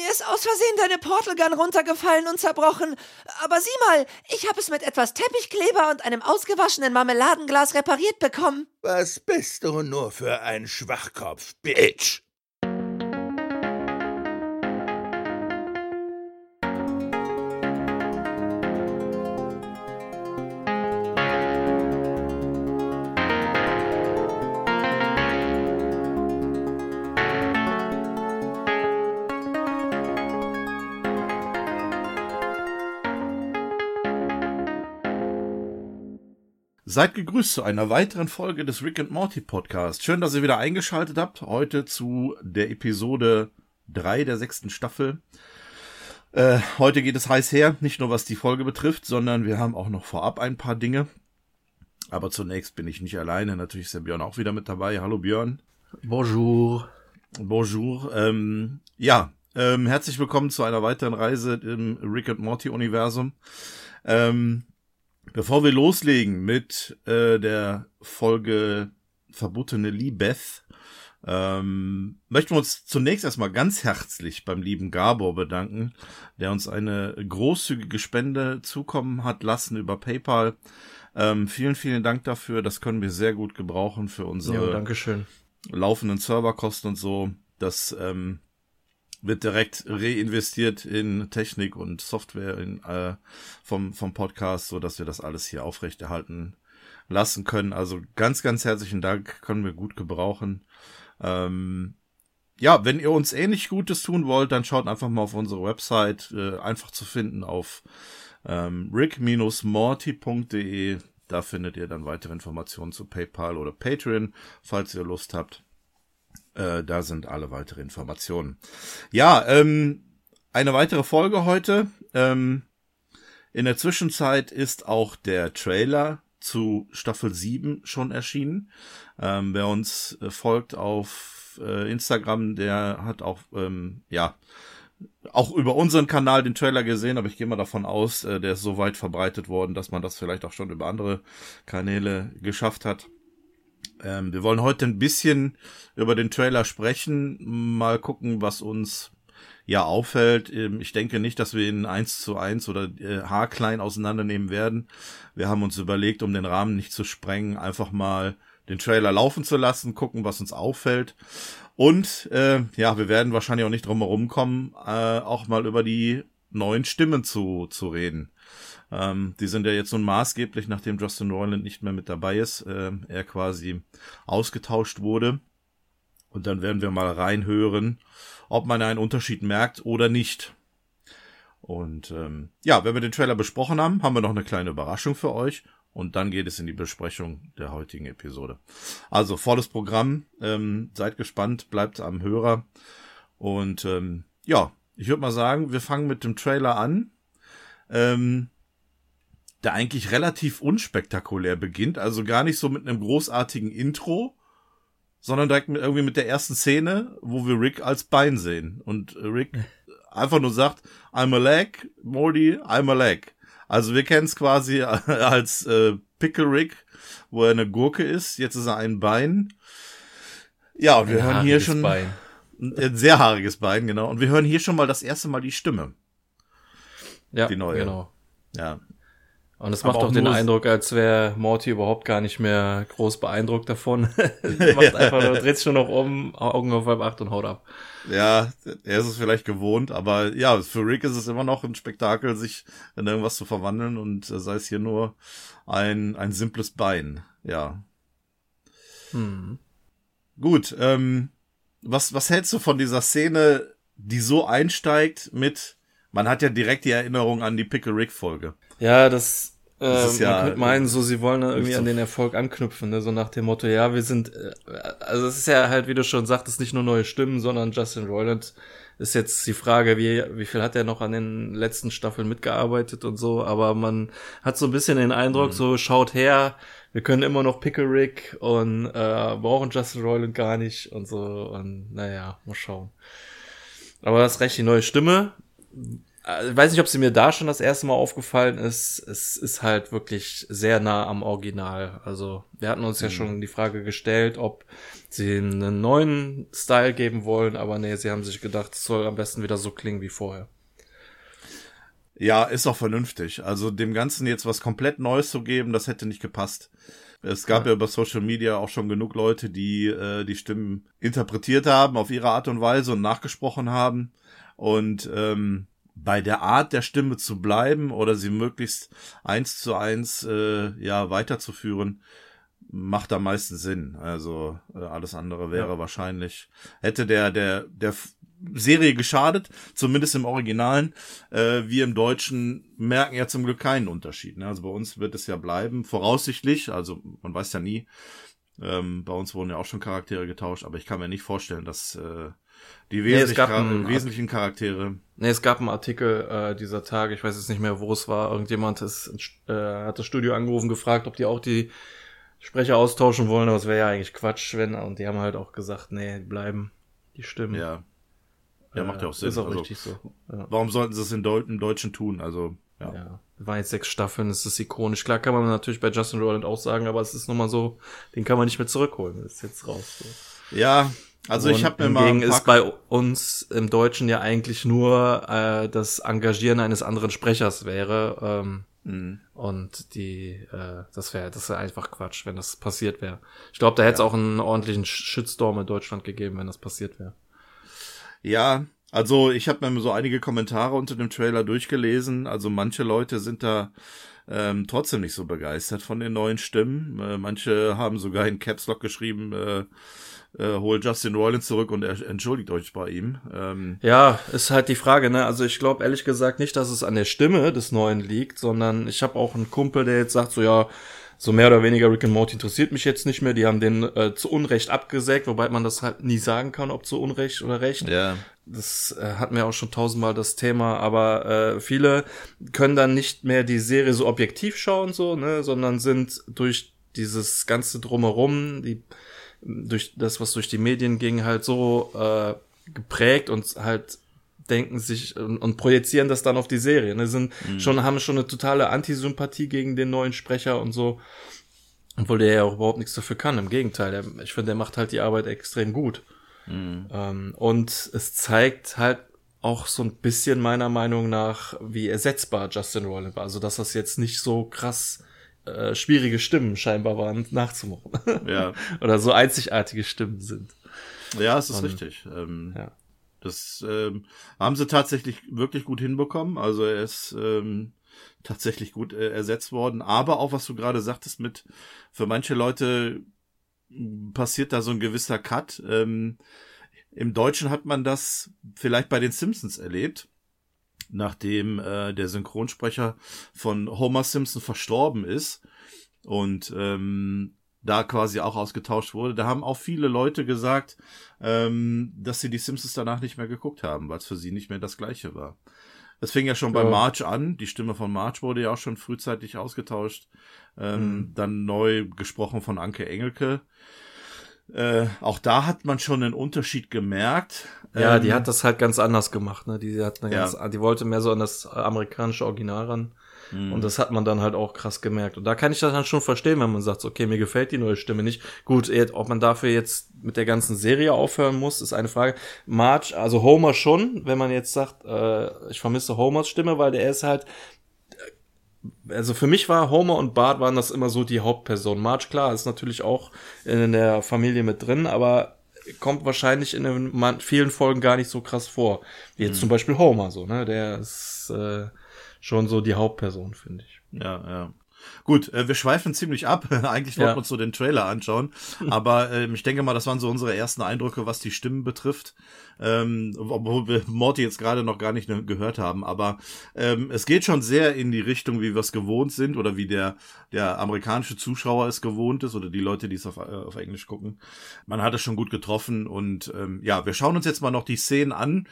mir ist aus Versehen deine Portalgun runtergefallen und zerbrochen. Aber sieh mal, ich habe es mit etwas Teppichkleber und einem ausgewaschenen Marmeladenglas repariert bekommen. Was bist du nur für ein Schwachkopf, Bitch? Seid gegrüßt zu einer weiteren Folge des Rick and Morty Podcast. Schön, dass ihr wieder eingeschaltet habt. Heute zu der Episode 3 der sechsten Staffel. Äh, heute geht es heiß her, nicht nur was die Folge betrifft, sondern wir haben auch noch vorab ein paar Dinge. Aber zunächst bin ich nicht alleine. Natürlich ist der Björn auch wieder mit dabei. Hallo Björn. Bonjour. Bonjour. Ähm, ja, ähm, herzlich willkommen zu einer weiteren Reise im Rick and Morty Universum. Ähm, Bevor wir loslegen mit äh, der Folge Verbotene Liebeth, ähm, möchten wir uns zunächst erstmal ganz herzlich beim lieben Gabor bedanken, der uns eine großzügige Spende zukommen hat lassen über PayPal. Ähm, vielen, vielen Dank dafür. Das können wir sehr gut gebrauchen für unsere ja, laufenden Serverkosten und so. Das ähm, wird direkt reinvestiert in Technik und Software in, äh, vom, vom Podcast, so dass wir das alles hier aufrechterhalten lassen können. Also ganz, ganz herzlichen Dank, können wir gut gebrauchen. Ähm, ja, wenn ihr uns ähnlich Gutes tun wollt, dann schaut einfach mal auf unsere Website, äh, einfach zu finden auf ähm, rick-morty.de. Da findet ihr dann weitere Informationen zu PayPal oder Patreon, falls ihr Lust habt. Äh, da sind alle weitere Informationen. Ja, ähm, eine weitere Folge heute. Ähm, in der Zwischenzeit ist auch der Trailer zu Staffel 7 schon erschienen. Ähm, wer uns äh, folgt auf äh, Instagram, der hat auch, ähm, ja, auch über unseren Kanal den Trailer gesehen, aber ich gehe mal davon aus, äh, der ist so weit verbreitet worden, dass man das vielleicht auch schon über andere Kanäle geschafft hat. Ähm, wir wollen heute ein bisschen über den Trailer sprechen, mal gucken, was uns ja auffällt. Ähm, ich denke nicht, dass wir ihn eins zu eins oder äh, haarklein auseinandernehmen werden. Wir haben uns überlegt, um den Rahmen nicht zu sprengen, einfach mal den Trailer laufen zu lassen, gucken, was uns auffällt. Und äh, ja, wir werden wahrscheinlich auch nicht drum herum kommen, äh, auch mal über die neuen Stimmen zu, zu reden. Ähm, die sind ja jetzt nun maßgeblich, nachdem Justin Roiland nicht mehr mit dabei ist, äh, er quasi ausgetauscht wurde. Und dann werden wir mal reinhören, ob man einen Unterschied merkt oder nicht. Und ähm, ja, wenn wir den Trailer besprochen haben, haben wir noch eine kleine Überraschung für euch. Und dann geht es in die Besprechung der heutigen Episode. Also volles Programm. Ähm, seid gespannt, bleibt am Hörer. Und ähm, ja, ich würde mal sagen, wir fangen mit dem Trailer an. Ähm, der eigentlich relativ unspektakulär beginnt, also gar nicht so mit einem großartigen Intro, sondern direkt mit, irgendwie mit der ersten Szene, wo wir Rick als Bein sehen und Rick einfach nur sagt, I'm a leg, Morty, I'm a leg. Also wir kennen es quasi als äh, Pickle Rick, wo er eine Gurke ist, jetzt ist er ein Bein. Ja, und wir ein hören hier schon Bein. ein sehr haariges Bein, genau. Und wir hören hier schon mal das erste Mal die Stimme. Ja, die neue. genau. Ja, und es macht auch, auch den Eindruck, als wäre Morty überhaupt gar nicht mehr groß beeindruckt davon. macht einfach dreht sich nur noch um, Augen auf halb acht und haut ab. Ja, er ist es vielleicht gewohnt, aber ja, für Rick ist es immer noch ein Spektakel, sich in irgendwas zu verwandeln und äh, sei es hier nur ein, ein simples Bein. Ja. Hm. Gut, ähm, was, was hältst du von dieser Szene, die so einsteigt mit, man hat ja direkt die Erinnerung an die Pickle Rick Folge. Ja, das, das äh, ja, man könnte meinen, so sie wollen dann irgendwie an den Erfolg anknüpfen, ne? so nach dem Motto, ja, wir sind, äh, also es ist ja halt, wie du schon sagtest, nicht nur neue Stimmen, sondern Justin Roiland ist jetzt die Frage, wie, wie viel hat er noch an den letzten Staffeln mitgearbeitet und so, aber man hat so ein bisschen den Eindruck, mhm. so schaut her, wir können immer noch Pickle Rick und äh, brauchen Justin Roiland gar nicht und so und naja, mal schauen. Aber das recht, die neue Stimme ich weiß nicht, ob sie mir da schon das erste Mal aufgefallen ist. Es ist halt wirklich sehr nah am Original. Also wir hatten uns mhm. ja schon die Frage gestellt, ob sie einen neuen Style geben wollen, aber nee, sie haben sich gedacht, es soll am besten wieder so klingen wie vorher. Ja, ist auch vernünftig. Also dem Ganzen jetzt was komplett Neues zu geben, das hätte nicht gepasst. Es gab ja. ja über Social Media auch schon genug Leute, die äh, die Stimmen interpretiert haben auf ihre Art und Weise und nachgesprochen haben. Und ähm, bei der Art der Stimme zu bleiben oder sie möglichst eins zu eins äh, ja weiterzuführen, macht am meisten Sinn. Also äh, alles andere wäre ja. wahrscheinlich hätte der der der Serie geschadet, zumindest im Originalen. Äh, wir im Deutschen merken ja zum Glück keinen Unterschied. Ne? Also bei uns wird es ja bleiben, voraussichtlich, also man weiß ja nie. Ähm, bei uns wurden ja auch schon Charaktere getauscht, aber ich kann mir nicht vorstellen, dass äh, die wesentlich nee, einen, wesentlichen Charaktere. Nee, es gab einen Artikel äh, dieser Tage, ich weiß jetzt nicht mehr, wo es war. Irgendjemand ist, äh, hat das Studio angerufen, gefragt, ob die auch die Sprecher austauschen wollen, aber es wäre ja eigentlich Quatsch, wenn, und die haben halt auch gesagt, nee, bleiben die Stimmen. Ja. Ja, macht ja auch Sinn. Ist auch also, richtig so. Ja. Warum sollten sie es in Deu im Deutschen tun? Also, ja. ja. Waren jetzt sechs Staffeln, es ist ikonisch. Klar kann man natürlich bei Justin Roiland auch sagen, aber es ist nochmal so, den kann man nicht mehr zurückholen. Das ist jetzt raus. So. Ja, also Und ich habe mir mal. ist bei uns im Deutschen ja eigentlich nur äh, das Engagieren eines anderen Sprechers wäre. Ähm, mhm. Und die, äh, das wäre, das wäre einfach Quatsch, wenn das passiert wäre. Ich glaube, da hätte es ja. auch einen ordentlichen Shitstorm in Deutschland gegeben, wenn das passiert wäre. Ja, also ich habe mir so einige Kommentare unter dem Trailer durchgelesen. Also manche Leute sind da ähm, trotzdem nicht so begeistert von den neuen Stimmen. Äh, manche haben sogar in Caps Lock geschrieben, äh, äh, holt Justin Roiland zurück und er entschuldigt euch bei ihm. Ähm, ja, ist halt die Frage, ne? Also ich glaube ehrlich gesagt nicht, dass es an der Stimme des Neuen liegt, sondern ich habe auch einen Kumpel, der jetzt sagt so, ja, so mehr oder weniger Rick and Morty interessiert mich jetzt nicht mehr. Die haben den äh, zu Unrecht abgesägt, wobei man das halt nie sagen kann, ob zu Unrecht oder Recht. Ja. Das äh, hatten wir auch schon tausendmal das Thema, aber äh, viele können dann nicht mehr die Serie so objektiv schauen, so, ne, sondern sind durch dieses ganze drumherum, die durch das, was durch die Medien ging, halt so äh, geprägt und halt denken sich und, und projizieren das dann auf die Serie. Ne? Sind mhm. schon, haben schon eine totale Antisympathie gegen den neuen Sprecher und so. Obwohl der ja auch überhaupt nichts dafür kann. Im Gegenteil, der, ich finde, der macht halt die Arbeit extrem gut. Mhm. Ähm, und es zeigt halt auch so ein bisschen meiner Meinung nach, wie ersetzbar Justin Roiland war. Also, dass das jetzt nicht so krass äh, schwierige Stimmen scheinbar waren, nachzumachen. Ja. Oder so einzigartige Stimmen sind. Ja, es ist Und, richtig. Ähm, ja. Das ähm, haben sie tatsächlich wirklich gut hinbekommen. Also er ist ähm, tatsächlich gut äh, ersetzt worden. Aber auch was du gerade sagtest mit, für manche Leute passiert da so ein gewisser Cut. Ähm, Im Deutschen hat man das vielleicht bei den Simpsons erlebt, nachdem äh, der Synchronsprecher von Homer Simpson verstorben ist. Und ähm, da quasi auch ausgetauscht wurde. Da haben auch viele Leute gesagt, ähm, dass sie die Simpsons danach nicht mehr geguckt haben, weil es für sie nicht mehr das gleiche war. Das fing ja schon ja. bei March an. Die Stimme von March wurde ja auch schon frühzeitig ausgetauscht. Ähm, mhm. Dann neu gesprochen von Anke Engelke. Äh, auch da hat man schon einen Unterschied gemerkt. Ja, ähm, die hat das halt ganz anders gemacht. Ne? Die, hat eine ja. ganz, die wollte mehr so an das amerikanische Original ran. Mhm. Und das hat man dann halt auch krass gemerkt. Und da kann ich das dann schon verstehen, wenn man sagt, okay, mir gefällt die neue Stimme nicht. Gut, ob man dafür jetzt mit der ganzen Serie aufhören muss, ist eine Frage. Marge, also Homer schon, wenn man jetzt sagt, äh, ich vermisse Homers Stimme, weil der ist halt also für mich war Homer und Bart waren das immer so die Hauptpersonen. Marge, klar, ist natürlich auch in der Familie mit drin, aber kommt wahrscheinlich in den vielen Folgen gar nicht so krass vor. Wie jetzt mhm. zum Beispiel Homer, so, ne? Der ist, äh, schon so die Hauptperson, finde ich. Ja, ja. Gut, äh, wir schweifen ziemlich ab. Eigentlich wollten wir uns so den Trailer anschauen. Aber ähm, ich denke mal, das waren so unsere ersten Eindrücke, was die Stimmen betrifft. Ähm, obwohl wir Morty jetzt gerade noch gar nicht ne, gehört haben. Aber ähm, es geht schon sehr in die Richtung, wie wir es gewohnt sind oder wie der, der amerikanische Zuschauer es gewohnt ist oder die Leute, die es auf, äh, auf Englisch gucken. Man hat es schon gut getroffen. Und ähm, ja, wir schauen uns jetzt mal noch die Szenen an,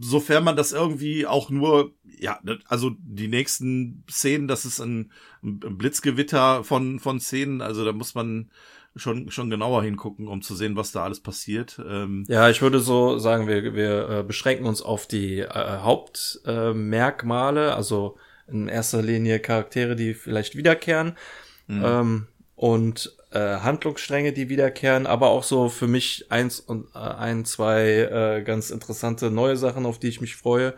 sofern man das irgendwie auch nur, ja, ne, also die nächsten Szenen, das ist ein, ein Blitzgewitter von, von Szenen, also da muss man schon, schon genauer hingucken, um zu sehen, was da alles passiert. Ähm, ja, ich würde so sagen, wir, wir äh, beschränken uns auf die äh, Hauptmerkmale, äh, also in erster Linie Charaktere, die vielleicht wiederkehren mhm. ähm, und äh, Handlungsstränge, die wiederkehren, aber auch so für mich eins und äh, ein, zwei äh, ganz interessante neue Sachen, auf die ich mich freue.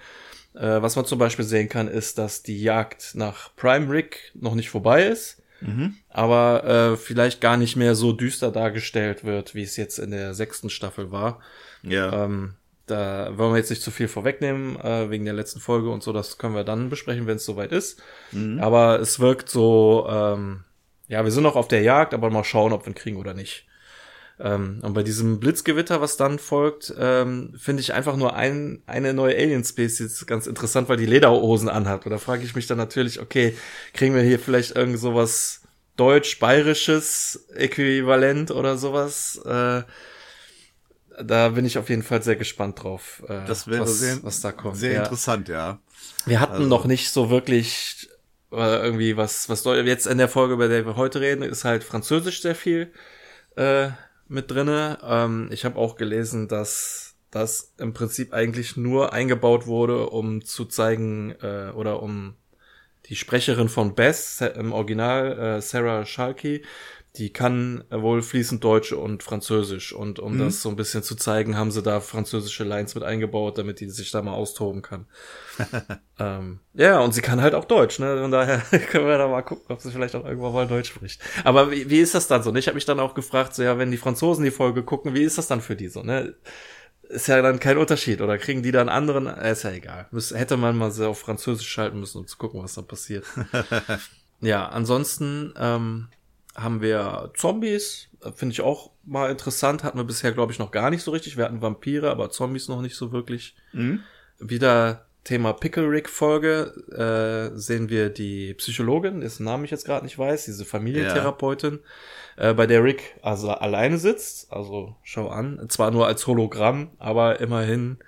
Äh, was man zum Beispiel sehen kann, ist, dass die Jagd nach Prime Rick noch nicht vorbei ist, mhm. aber äh, vielleicht gar nicht mehr so düster dargestellt wird, wie es jetzt in der sechsten Staffel war. Ja. Ähm, da wollen wir jetzt nicht zu viel vorwegnehmen, äh, wegen der letzten Folge und so, das können wir dann besprechen, wenn es soweit ist. Mhm. Aber es wirkt so, ähm, ja, wir sind noch auf der Jagd, aber mal schauen, ob wir ihn kriegen oder nicht. Ähm, und bei diesem Blitzgewitter, was dann folgt, ähm, finde ich einfach nur ein, eine neue Alien-Species ganz interessant, weil die Lederhosen anhat. Und da frage ich mich dann natürlich, okay, kriegen wir hier vielleicht irgend sowas deutsch-bayerisches Äquivalent oder sowas? Äh, da bin ich auf jeden Fall sehr gespannt drauf, äh, das wäre was, sehr, was da kommt. Sehr ja. interessant, ja. Wir hatten also. noch nicht so wirklich äh, irgendwie was, was jetzt in der Folge, über der wir heute reden, ist halt Französisch sehr viel äh, mit drinne. Ähm, ich habe auch gelesen, dass das im Prinzip eigentlich nur eingebaut wurde, um zu zeigen äh, oder um die Sprecherin von Bess im Original, äh, Sarah Shalky, die kann wohl fließend Deutsch und Französisch. Und um mhm. das so ein bisschen zu zeigen, haben sie da französische Lines mit eingebaut, damit die sich da mal austoben kann. ähm, ja, und sie kann halt auch Deutsch, ne? Von daher können wir da mal gucken, ob sie vielleicht auch irgendwann mal Deutsch spricht. Aber wie, wie ist das dann so? Ich habe mich dann auch gefragt, so ja, wenn die Franzosen die Folge gucken, wie ist das dann für die so, ne? Ist ja dann kein Unterschied. Oder kriegen die dann anderen, äh, ist ja egal. Müß, hätte man mal so auf Französisch schalten müssen, um zu gucken, was da passiert. ja, ansonsten, ähm, haben wir Zombies, finde ich auch mal interessant, hatten wir bisher, glaube ich, noch gar nicht so richtig. Wir hatten Vampire, aber Zombies noch nicht so wirklich. Mhm. Wieder Thema Pickle Rick Folge äh, sehen wir die Psychologin, dessen Namen ich jetzt gerade nicht weiß, diese Familientherapeutin, ja. äh, bei der Rick also alleine sitzt. Also schau an, zwar nur als Hologramm, aber immerhin,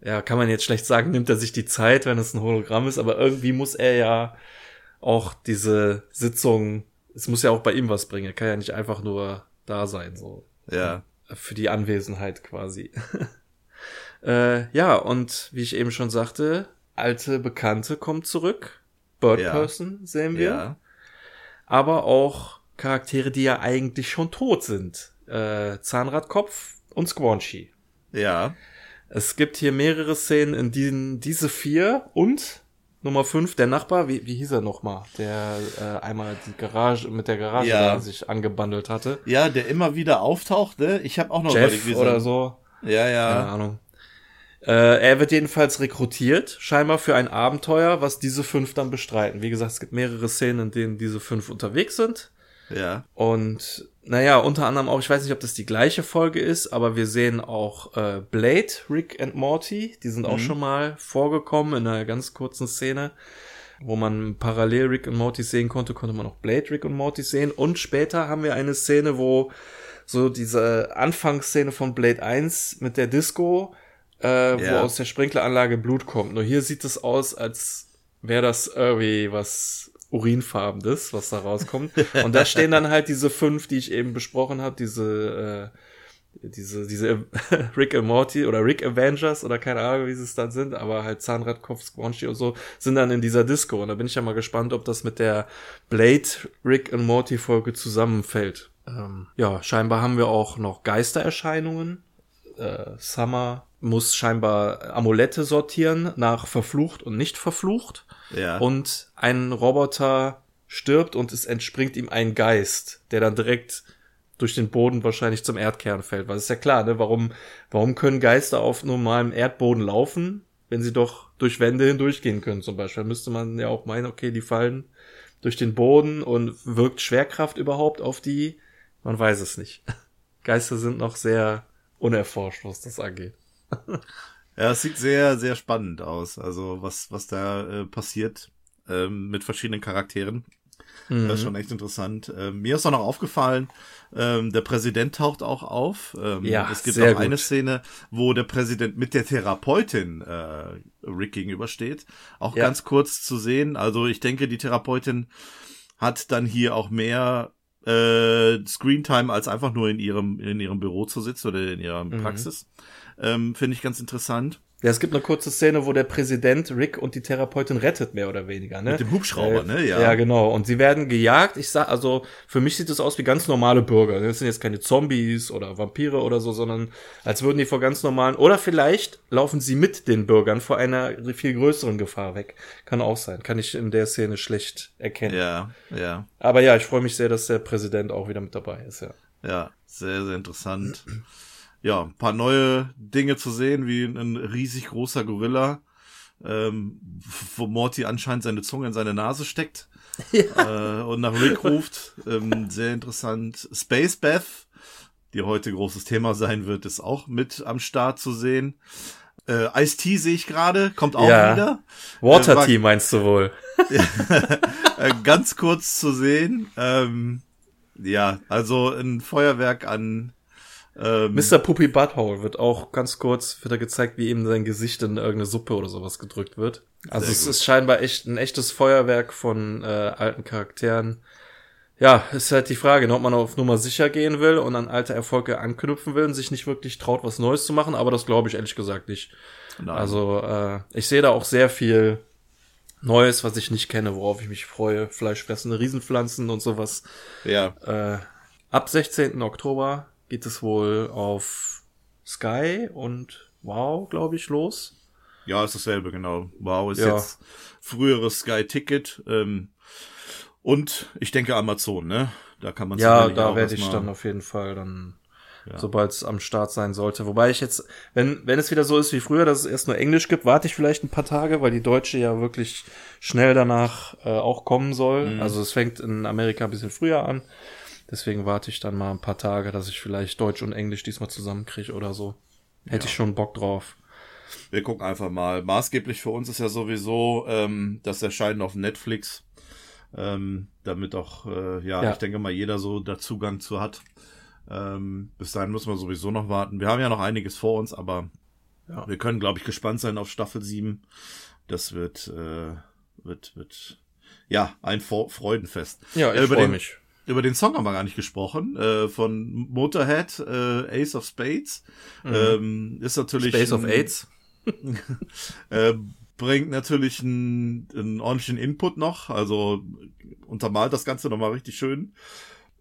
ja, kann man jetzt schlecht sagen, nimmt er sich die Zeit, wenn es ein Hologramm ist, aber irgendwie muss er ja auch diese Sitzung es muss ja auch bei ihm was bringen. Er kann ja nicht einfach nur da sein, so. Ja. Für die Anwesenheit quasi. äh, ja, und wie ich eben schon sagte, alte Bekannte kommt zurück. Bird ja. Person sehen wir. Ja. Aber auch Charaktere, die ja eigentlich schon tot sind. Äh, Zahnradkopf und Squanchy. Ja. Es gibt hier mehrere Szenen, in denen diese vier und Nummer 5, der Nachbar, wie, wie hieß er nochmal? Der äh, einmal die Garage mit der Garage ja. sich angebandelt hatte. Ja, der immer wieder auftaucht, ne? Ich habe auch noch Jeff überlegt, oder so. Ja, ja. Keine Ahnung. Äh, er wird jedenfalls rekrutiert, scheinbar für ein Abenteuer, was diese fünf dann bestreiten. Wie gesagt, es gibt mehrere Szenen, in denen diese fünf unterwegs sind. Ja. Und naja, unter anderem auch, ich weiß nicht, ob das die gleiche Folge ist, aber wir sehen auch äh, Blade, Rick and Morty, die sind mhm. auch schon mal vorgekommen in einer ganz kurzen Szene, wo man parallel Rick und Morty sehen konnte, konnte man auch Blade, Rick und Morty sehen. Und später haben wir eine Szene, wo so diese Anfangsszene von Blade 1 mit der Disco, äh, ja. wo aus der Sprinkleranlage Blut kommt. Nur hier sieht es aus, als wäre das irgendwie was urinfarbenes, was da rauskommt. Und da stehen dann halt diese fünf, die ich eben besprochen habe, diese, äh, diese, diese Rick and Morty oder Rick Avengers oder keine Ahnung, wie sie es dann sind, aber halt Zahnradkopf, Squanchy und so, sind dann in dieser Disco. Und da bin ich ja mal gespannt, ob das mit der Blade Rick and Morty Folge zusammenfällt. Ähm, ja, scheinbar haben wir auch noch Geistererscheinungen. Äh, Summer muss scheinbar Amulette sortieren nach verflucht und nicht verflucht. Ja. Und ein Roboter stirbt und es entspringt ihm ein Geist, der dann direkt durch den Boden wahrscheinlich zum Erdkern fällt. Weil es ist ja klar, ne? Warum, warum können Geister auf normalem Erdboden laufen, wenn sie doch durch Wände hindurchgehen können zum Beispiel? müsste man ja auch meinen, okay, die fallen durch den Boden und wirkt Schwerkraft überhaupt auf die? Man weiß es nicht. Geister sind noch sehr unerforscht, was das angeht. Ja, es sieht sehr, sehr spannend aus. Also was, was da äh, passiert ähm, mit verschiedenen Charakteren. Mhm. Das ist schon echt interessant. Ähm, mir ist auch noch aufgefallen, ähm, der Präsident taucht auch auf. Ähm, ja, es gibt auch eine Szene, wo der Präsident mit der Therapeutin äh, Rick gegenübersteht. Auch ja. ganz kurz zu sehen. Also ich denke, die Therapeutin hat dann hier auch mehr äh, Screentime als einfach nur in ihrem in ihrem Büro zu sitzen oder in ihrer mhm. Praxis. Ähm, Finde ich ganz interessant. Ja, es gibt eine kurze Szene, wo der Präsident Rick und die Therapeutin rettet, mehr oder weniger, ne? Mit dem Hubschrauber, äh, ne? Ja. Ja, genau. Und sie werden gejagt. Ich sag, also, für mich sieht es aus wie ganz normale Bürger. Das sind jetzt keine Zombies oder Vampire oder so, sondern als würden die vor ganz normalen, oder vielleicht laufen sie mit den Bürgern vor einer viel größeren Gefahr weg. Kann auch sein. Kann ich in der Szene schlecht erkennen. Ja, ja. Aber ja, ich freue mich sehr, dass der Präsident auch wieder mit dabei ist, ja. Ja, sehr, sehr interessant ja, ein paar neue Dinge zu sehen, wie ein riesig großer Gorilla, ähm, wo Morty anscheinend seine Zunge in seine Nase steckt ja. äh, und nach Rick ruft. Ähm, sehr interessant. Space Beth, die heute großes Thema sein wird, ist auch mit am Start zu sehen. Äh, Ice-T sehe ich gerade, kommt auch ja. wieder. Water Tea äh, meinst du wohl? äh, ganz kurz zu sehen. Ähm, ja, also ein Feuerwerk an ähm, Mr. Puppy Butthole wird auch ganz kurz wieder gezeigt, wie ihm sein Gesicht in irgendeine Suppe oder sowas gedrückt wird. Also es ist scheinbar echt ein echtes Feuerwerk von äh, alten Charakteren. Ja, ist halt die Frage, ne, ob man auf Nummer sicher gehen will und an alte Erfolge anknüpfen will und sich nicht wirklich traut, was Neues zu machen, aber das glaube ich ehrlich gesagt nicht. Nein. Also äh, ich sehe da auch sehr viel Neues, was ich nicht kenne, worauf ich mich freue. Fleischfressende Riesenpflanzen und sowas. Ja. Äh, ab 16. Oktober geht es wohl auf Sky und Wow, glaube ich, los. Ja, ist dasselbe, genau. Wow ist ja. jetzt früheres Sky Ticket. Ähm, und ich denke Amazon, ne? Da kann man Ja, da werde ich dann auf jeden Fall dann, ja. sobald es am Start sein sollte. Wobei ich jetzt, wenn, wenn es wieder so ist wie früher, dass es erst nur Englisch gibt, warte ich vielleicht ein paar Tage, weil die Deutsche ja wirklich schnell danach äh, auch kommen soll. Mhm. Also es fängt in Amerika ein bisschen früher an. Deswegen warte ich dann mal ein paar Tage, dass ich vielleicht Deutsch und Englisch diesmal zusammenkriege oder so. Hätte ja. ich schon Bock drauf. Wir gucken einfach mal. Maßgeblich für uns ist ja sowieso ähm, das Erscheinen auf Netflix. Ähm, damit auch, äh, ja, ja, ich denke mal, jeder so da Zugang zu hat. Ähm, bis dahin müssen wir sowieso noch warten. Wir haben ja noch einiges vor uns, aber ja. wir können, glaube ich, gespannt sein auf Staffel 7. Das wird, äh, wird, wird, ja, ein Freudenfest. Ja, ich äh, freue mich über den Song haben wir gar nicht gesprochen, äh, von Motorhead, äh, Ace of Spades. Mhm. Ähm, ist natürlich. Space of AIDS. äh, bringt natürlich einen, einen ordentlichen Input noch, also untermalt das Ganze nochmal richtig schön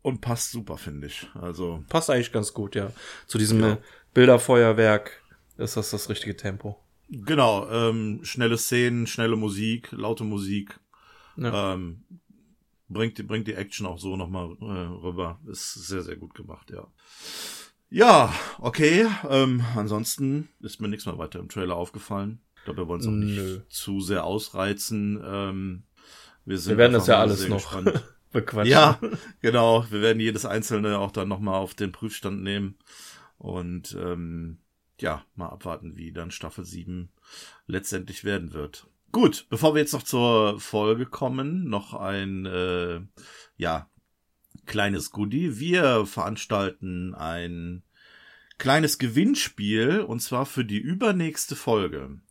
und passt super, finde ich. Also. Passt eigentlich ganz gut, ja. Zu diesem ja. Bilderfeuerwerk ist das das richtige Tempo. Genau, ähm, schnelle Szenen, schnelle Musik, laute Musik. Ja. Ähm, bringt, bringt die Action auch so nochmal äh, rüber. Ist sehr, sehr gut gemacht, ja. Ja, okay. Ähm, ansonsten ist mir nichts mehr weiter im Trailer aufgefallen. Ich glaube, wir wollen es auch nicht Nö. zu sehr ausreizen. Ähm, wir, sind wir werden das ja alles noch bequatschen. Ja, genau. Wir werden jedes einzelne auch dann nochmal auf den Prüfstand nehmen. Und ähm, ja, mal abwarten, wie dann Staffel 7 letztendlich werden wird. Gut, bevor wir jetzt noch zur Folge kommen, noch ein äh, ja kleines Goodie. Wir veranstalten ein kleines Gewinnspiel und zwar für die übernächste Folge.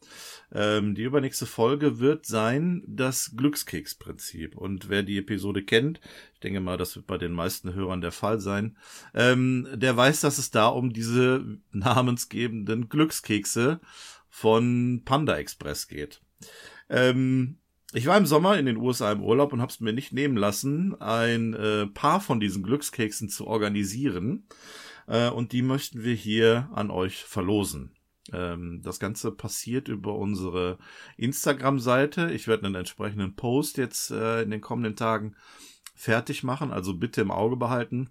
Ähm, die übernächste Folge wird sein das Glückskeksprinzip. Und wer die Episode kennt, ich denke mal, das wird bei den meisten Hörern der Fall sein, ähm, der weiß, dass es da um diese namensgebenden Glückskekse von Panda Express geht. Ähm, ich war im Sommer in den USA im Urlaub und habe es mir nicht nehmen lassen, ein äh, paar von diesen Glückskeksen zu organisieren. Äh, und die möchten wir hier an euch verlosen. Ähm, das Ganze passiert über unsere Instagram-Seite. Ich werde einen entsprechenden Post jetzt äh, in den kommenden Tagen fertig machen, also bitte im Auge behalten.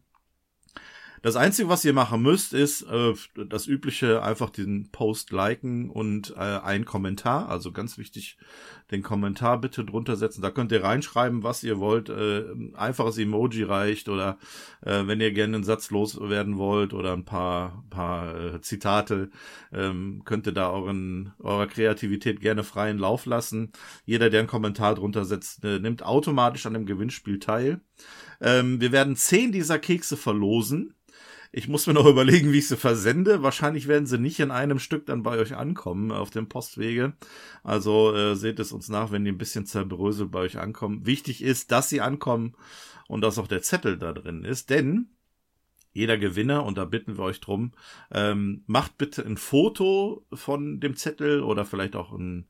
Das Einzige, was ihr machen müsst, ist äh, das übliche, einfach den Post liken und äh, einen Kommentar. Also ganz wichtig, den Kommentar bitte drunter setzen. Da könnt ihr reinschreiben, was ihr wollt. Äh, einfaches Emoji reicht oder äh, wenn ihr gerne einen Satz loswerden wollt oder ein paar, paar äh, Zitate, ähm, könnt ihr da euren, eurer Kreativität gerne freien Lauf lassen. Jeder, der einen Kommentar drunter setzt, äh, nimmt automatisch an dem Gewinnspiel teil. Ähm, wir werden zehn dieser Kekse verlosen. Ich muss mir noch überlegen, wie ich sie versende. Wahrscheinlich werden sie nicht in einem Stück dann bei euch ankommen auf dem Postwege. Also äh, seht es uns nach, wenn die ein bisschen zerbröselt bei euch ankommen. Wichtig ist, dass sie ankommen und dass auch der Zettel da drin ist, denn jeder Gewinner, und da bitten wir euch drum, ähm, macht bitte ein Foto von dem Zettel oder vielleicht auch ein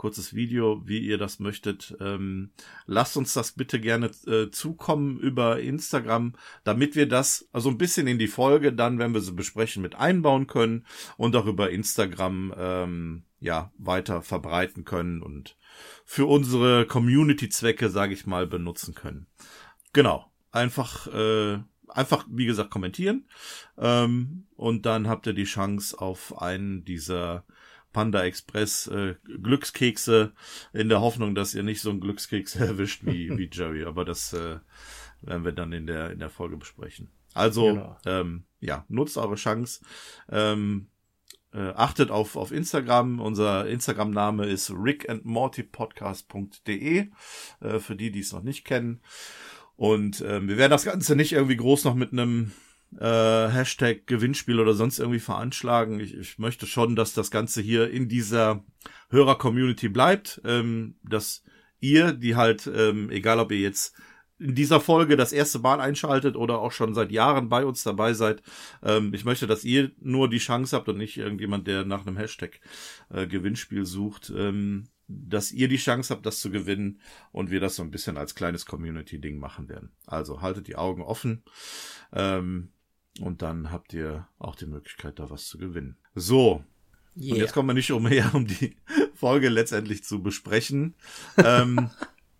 kurzes Video, wie ihr das möchtet. Ähm, lasst uns das bitte gerne äh, zukommen über Instagram, damit wir das also ein bisschen in die Folge dann, wenn wir sie besprechen, mit einbauen können und auch über Instagram ähm, ja weiter verbreiten können und für unsere Community-Zwecke, sage ich mal, benutzen können. Genau, einfach äh, einfach, wie gesagt, kommentieren. Ähm, und dann habt ihr die Chance auf einen dieser Panda Express äh, Glückskekse in der Hoffnung, dass ihr nicht so einen Glückskeks erwischt wie, wie Jerry. Aber das äh, werden wir dann in der, in der Folge besprechen. Also, genau. ähm, ja, nutzt eure Chance. Ähm, äh, achtet auf, auf Instagram. Unser Instagram-Name ist rickandmortypodcast.de, äh, für die, die es noch nicht kennen. Und ähm, wir werden das Ganze nicht irgendwie groß noch mit einem äh, Hashtag Gewinnspiel oder sonst irgendwie veranschlagen. Ich, ich möchte schon, dass das Ganze hier in dieser Hörer-Community bleibt, ähm, dass ihr, die halt, ähm, egal ob ihr jetzt in dieser Folge das erste Mal einschaltet oder auch schon seit Jahren bei uns dabei seid. Ähm, ich möchte, dass ihr nur die Chance habt und nicht irgendjemand, der nach einem Hashtag äh, Gewinnspiel sucht, ähm, dass ihr die Chance habt, das zu gewinnen und wir das so ein bisschen als kleines Community-Ding machen werden. Also haltet die Augen offen ähm, und dann habt ihr auch die Möglichkeit, da was zu gewinnen. So. Yeah. Und jetzt kommen wir nicht umher, um die Folge letztendlich zu besprechen. ähm,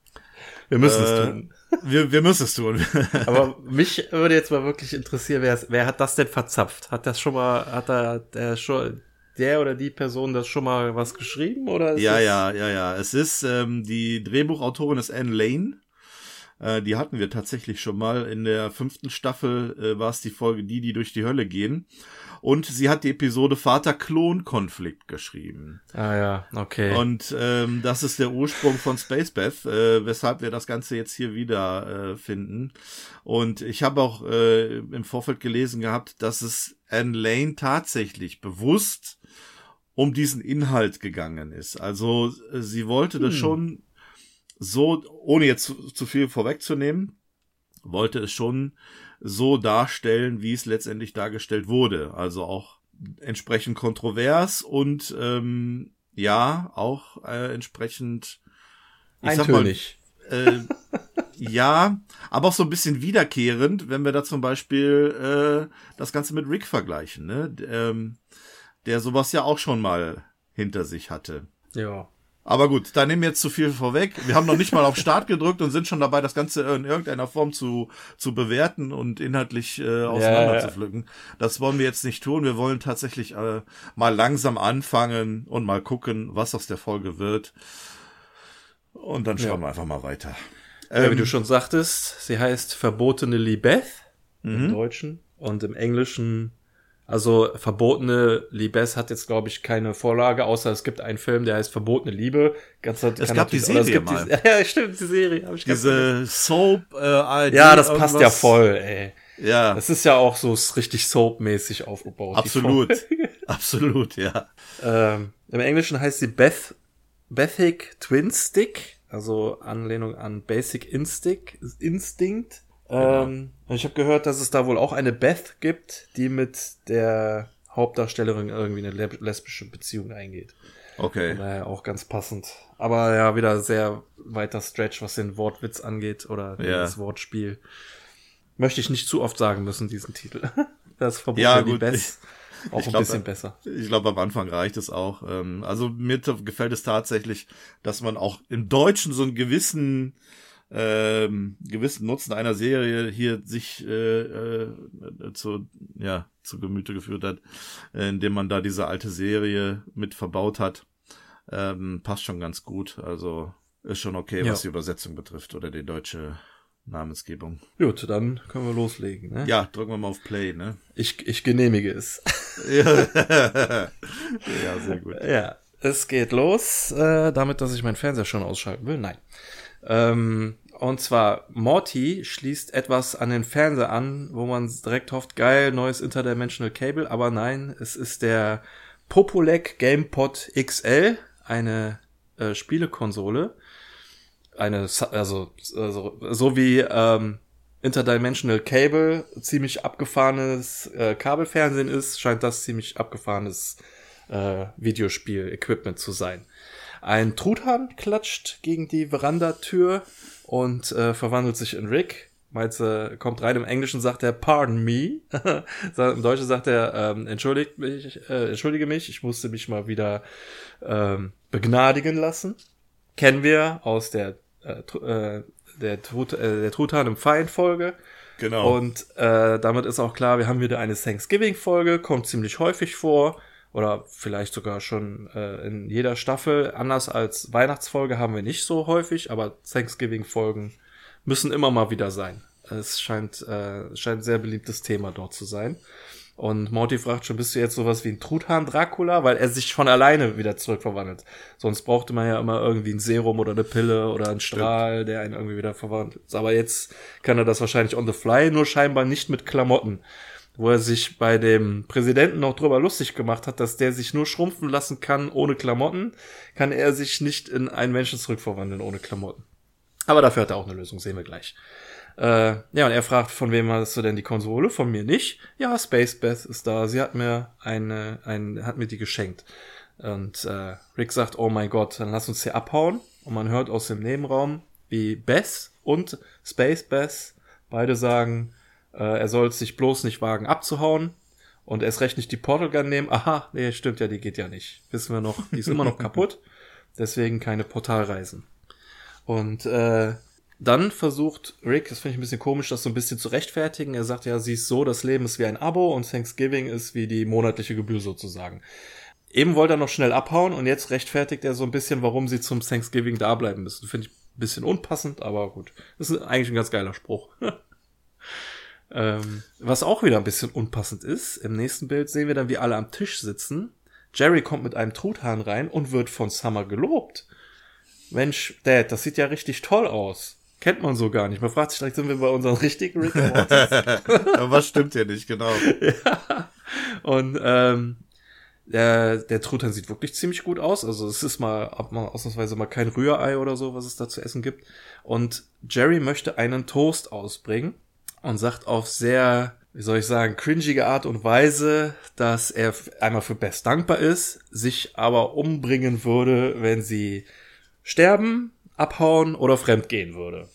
wir müssen äh, es tun. Wir, wir müssen es tun. Aber mich würde jetzt mal wirklich interessieren, wer, wer hat das denn verzapft? Hat das schon mal, hat da der schon der oder die Person das schon mal was geschrieben oder? ja, ja, ja, ja. Es ist ähm, die Drehbuchautorin ist Anne Lane. Äh, die hatten wir tatsächlich schon mal in der fünften Staffel. Äh, war es die Folge die, die durch die Hölle gehen. Und sie hat die Episode Vater-Klon-Konflikt geschrieben. Ah ja, okay. Und ähm, das ist der Ursprung von Spacebeth, äh, weshalb wir das Ganze jetzt hier wieder äh, finden. Und ich habe auch äh, im Vorfeld gelesen gehabt, dass es Anne Lane tatsächlich bewusst um diesen Inhalt gegangen ist. Also äh, sie wollte das hm. schon so, ohne jetzt zu, zu viel vorwegzunehmen, wollte es schon so darstellen, wie es letztendlich dargestellt wurde. Also auch entsprechend kontrovers und ähm, ja, auch äh, entsprechend ich eintönig. Sag mal, äh, ja, aber auch so ein bisschen wiederkehrend, wenn wir da zum Beispiel äh, das Ganze mit Rick vergleichen, ne? Ähm, der sowas ja auch schon mal hinter sich hatte. Ja. Aber gut, da nehmen wir jetzt zu viel vorweg. Wir haben noch nicht mal auf Start gedrückt und sind schon dabei, das Ganze in irgendeiner Form zu, zu bewerten und inhaltlich äh, auseinander ja, zu pflücken. Das wollen wir jetzt nicht tun. Wir wollen tatsächlich äh, mal langsam anfangen und mal gucken, was aus der Folge wird. Und dann schauen ja. wir einfach mal weiter. Ja, ähm, wie du schon sagtest, sie heißt Verbotene Libeth im mhm. Deutschen und im Englischen also verbotene Liebes hat jetzt, glaube ich, keine Vorlage, außer es gibt einen Film, der heißt Verbotene Liebe. Ganz, es gab die Serie es mal. Die, ja, stimmt, die Serie. Hab ich Diese Soap. Äh, ARD, ja, das passt ja voll, ey. Ja. Das ist ja auch so richtig Soap-mäßig aufgebaut. Absolut. Absolut, ja. Ähm, Im Englischen heißt sie Beth, Bethic Twin Stick, also Anlehnung an Basic Instinct. Instinct. Genau. Ähm, ich habe gehört, dass es da wohl auch eine Beth gibt, die mit der Hauptdarstellerin irgendwie eine lesbische Beziehung eingeht. Okay. daher auch ganz passend. Aber ja, wieder sehr weiter Stretch, was den Wortwitz angeht oder ja. das Wortspiel. Möchte ich nicht zu oft sagen müssen, diesen Titel. Das Verbot ja, die Beth. Auch ich ein glaub, bisschen besser. Ich glaube, am Anfang reicht es auch. Ähm, also mir gefällt es tatsächlich, dass man auch im Deutschen so einen gewissen ähm, gewissen Nutzen einer Serie hier sich äh, äh, zu, ja, zu Gemüte geführt hat, äh, indem man da diese alte Serie mit verbaut hat. Ähm, passt schon ganz gut. Also ist schon okay, ja. was die Übersetzung betrifft oder die deutsche Namensgebung. Gut, dann können wir loslegen. Ne? Ja, drücken wir mal auf Play. Ne? Ich, ich genehmige es. ja. ja, sehr gut. Ja, es geht los. Äh, damit, dass ich meinen Fernseher schon ausschalten will. Nein. Ähm, Und zwar, Morty schließt etwas an den Fernseher an, wo man direkt hofft, geil, neues Interdimensional Cable, aber nein, es ist der Popolec GamePod XL, eine äh, Spielekonsole. Eine, also, also so wie ähm, Interdimensional Cable ziemlich abgefahrenes äh, Kabelfernsehen ist, scheint das ziemlich abgefahrenes äh, Videospiel-Equipment zu sein. Ein Truthahn klatscht gegen die Verandatür und äh, verwandelt sich in Rick. Meinte, kommt rein im Englischen sagt er Pardon me. Im Deutschen sagt er ähm, entschuldigt mich, äh, entschuldige mich, ich musste mich mal wieder ähm, begnadigen lassen. Kennen wir aus der äh, äh, der, Trut, äh, der Truthahn im Feind Folge. Genau. Und äh, damit ist auch klar, wir haben wieder eine Thanksgiving Folge, kommt ziemlich häufig vor oder vielleicht sogar schon äh, in jeder Staffel. Anders als Weihnachtsfolge haben wir nicht so häufig, aber Thanksgiving-Folgen müssen immer mal wieder sein. Es scheint, äh, scheint ein sehr beliebtes Thema dort zu sein. Und Morty fragt schon, bist du jetzt sowas wie ein Truthahn Dracula? Weil er sich von alleine wieder zurückverwandelt. Sonst brauchte man ja immer irgendwie ein Serum oder eine Pille oder einen Strahl, der einen irgendwie wieder verwandelt. Aber jetzt kann er das wahrscheinlich on the fly, nur scheinbar nicht mit Klamotten wo er sich bei dem Präsidenten noch drüber lustig gemacht hat, dass der sich nur schrumpfen lassen kann ohne Klamotten, kann er sich nicht in einen Menschen zurückverwandeln ohne Klamotten. Aber dafür hat er auch eine Lösung, sehen wir gleich. Äh, ja, und er fragt, von wem hast du denn die Konsole? Von mir nicht. Ja, Space Beth ist da. Sie hat mir eine, ein, hat mir die geschenkt. Und äh, Rick sagt, oh mein Gott, dann lass uns hier abhauen. Und man hört aus dem Nebenraum, wie Beth und Space Beth beide sagen, er soll sich bloß nicht wagen abzuhauen und erst recht nicht die Portal Gun nehmen. Aha, nee, stimmt ja, die geht ja nicht. Wissen wir noch, die ist immer noch kaputt. Deswegen keine Portalreisen. Und äh, dann versucht Rick, das finde ich ein bisschen komisch, das so ein bisschen zu rechtfertigen. Er sagt ja, sie ist so, das Leben ist wie ein Abo und Thanksgiving ist wie die monatliche Gebühr sozusagen. Eben wollte er noch schnell abhauen und jetzt rechtfertigt er so ein bisschen, warum sie zum Thanksgiving da bleiben müssen. Finde ich ein bisschen unpassend, aber gut. Das ist eigentlich ein ganz geiler Spruch. Ähm, was auch wieder ein bisschen unpassend ist, im nächsten Bild sehen wir dann, wie alle am Tisch sitzen. Jerry kommt mit einem Truthahn rein und wird von Summer gelobt. Mensch, Dad, das sieht ja richtig toll aus. Kennt man so gar nicht. Man fragt sich direkt, sind wir bei unseren richtigen Rick Was stimmt ja nicht, genau. ja. Und ähm, der, der Truthahn sieht wirklich ziemlich gut aus. Also es ist mal, mal ausnahmsweise mal kein Rührei oder so, was es da zu essen gibt. Und Jerry möchte einen Toast ausbringen und sagt auf sehr, wie soll ich sagen, cringige Art und Weise, dass er einmal für Bess dankbar ist, sich aber umbringen würde, wenn sie sterben, abhauen oder fremdgehen würde.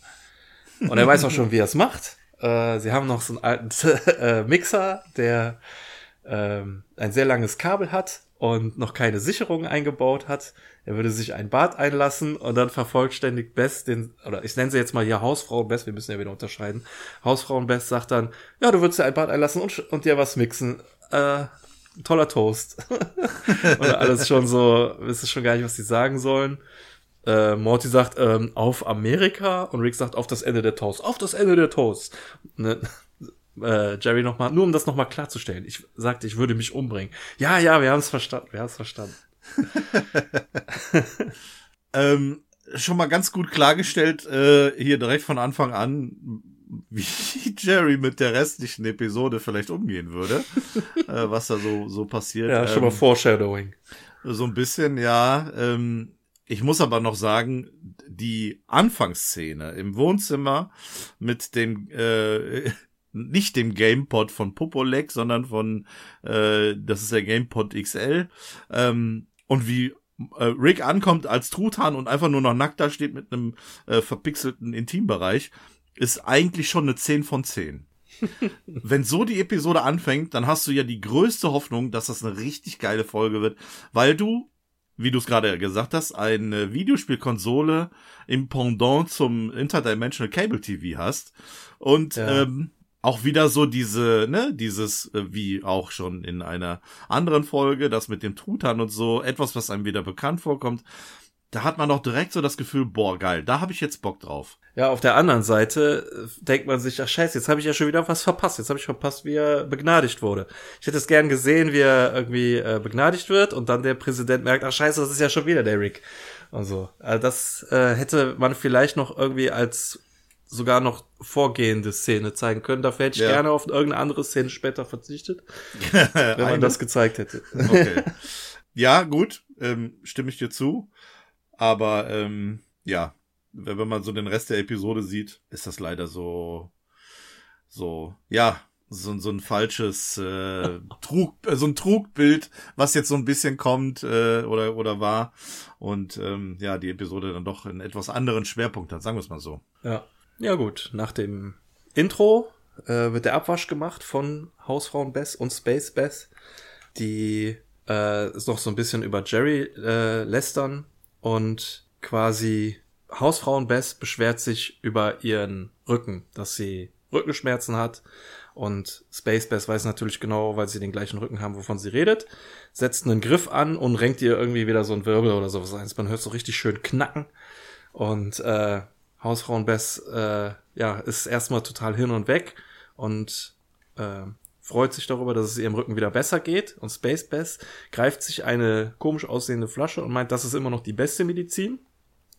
Und er weiß auch schon, wie er es macht. Äh, sie haben noch so einen alten äh, Mixer, der ähm, ein sehr langes Kabel hat und noch keine Sicherung eingebaut hat. Er würde sich ein Bad einlassen und dann vervollständigt Bess den, oder ich nenne sie jetzt mal hier Hausfrau Bess, wir müssen ja wieder unterscheiden. Hausfrau Bess sagt dann, ja, du würdest dir ein Bad einlassen und, und dir was mixen. Äh, toller Toast. und alles schon so, wissen schon gar nicht, was sie sagen sollen. Äh, Morty sagt, ähm, auf Amerika und Rick sagt, auf das Ende der Toast. Auf das Ende der Toast. Ne? Äh, Jerry nochmal, nur um das nochmal klarzustellen. Ich sagte, ich würde mich umbringen. Ja, ja, wir haben es verstanden, wir haben es verstanden. ähm, schon mal ganz gut klargestellt, äh, hier direkt von Anfang an, wie Jerry mit der restlichen Episode vielleicht umgehen würde, äh, was da so, so passiert. Ja, schon mal ähm, Foreshadowing. So ein bisschen, ja. Ähm, ich muss aber noch sagen, die Anfangsszene im Wohnzimmer mit dem äh, nicht dem GamePod von Popolek, sondern von, äh, das ist der GamePod XL. Ähm, und wie äh, Rick ankommt als Truthahn und einfach nur noch nackt da steht mit einem äh, verpixelten Intimbereich, ist eigentlich schon eine 10 von 10. Wenn so die Episode anfängt, dann hast du ja die größte Hoffnung, dass das eine richtig geile Folge wird, weil du, wie du es gerade gesagt hast, eine Videospielkonsole im Pendant zum Interdimensional Cable TV hast. Und ja. ähm, auch wieder so diese, ne, dieses, äh, wie auch schon in einer anderen Folge, das mit dem Truthahn und so, etwas, was einem wieder bekannt vorkommt. Da hat man doch direkt so das Gefühl, boah, geil, da habe ich jetzt Bock drauf. Ja, auf der anderen Seite äh, denkt man sich, ach scheiße, jetzt habe ich ja schon wieder was verpasst. Jetzt habe ich verpasst, wie er begnadigt wurde. Ich hätte es gern gesehen, wie er irgendwie äh, begnadigt wird und dann der Präsident merkt, ach scheiße, das ist ja schon wieder der Rick. Und so. Also das äh, hätte man vielleicht noch irgendwie als sogar noch vorgehende Szene zeigen können. Dafür hätte ich ja. gerne auf irgendeine andere Szene später verzichtet, wenn man das gezeigt hätte. Okay. Ja, gut, ähm, stimme ich dir zu. Aber ähm, ja, wenn man so den Rest der Episode sieht, ist das leider so, so, ja, so, so ein falsches äh, Trug, äh, so ein Trugbild, was jetzt so ein bisschen kommt äh, oder oder war und ähm, ja die Episode dann doch einen etwas anderen Schwerpunkt hat, sagen wir es mal so. Ja, ja gut. Nach dem Intro äh, wird der Abwasch gemacht von Hausfrauen Bess und Space Bess, die äh, noch so ein bisschen über Jerry äh, lästern und quasi Hausfrauen Bess beschwert sich über ihren Rücken, dass sie Rückenschmerzen hat und Space Bass weiß natürlich genau, weil sie den gleichen Rücken haben, wovon sie redet, setzt einen Griff an und renkt ihr irgendwie wieder so ein Wirbel oder sowas ein. Man hört so richtig schön knacken. Und äh, Hausfrauen Bess äh, ja, ist erstmal total hin und weg und äh, freut sich darüber, dass es ihrem Rücken wieder besser geht. Und Space Bass greift sich eine komisch aussehende Flasche und meint, das ist immer noch die beste Medizin.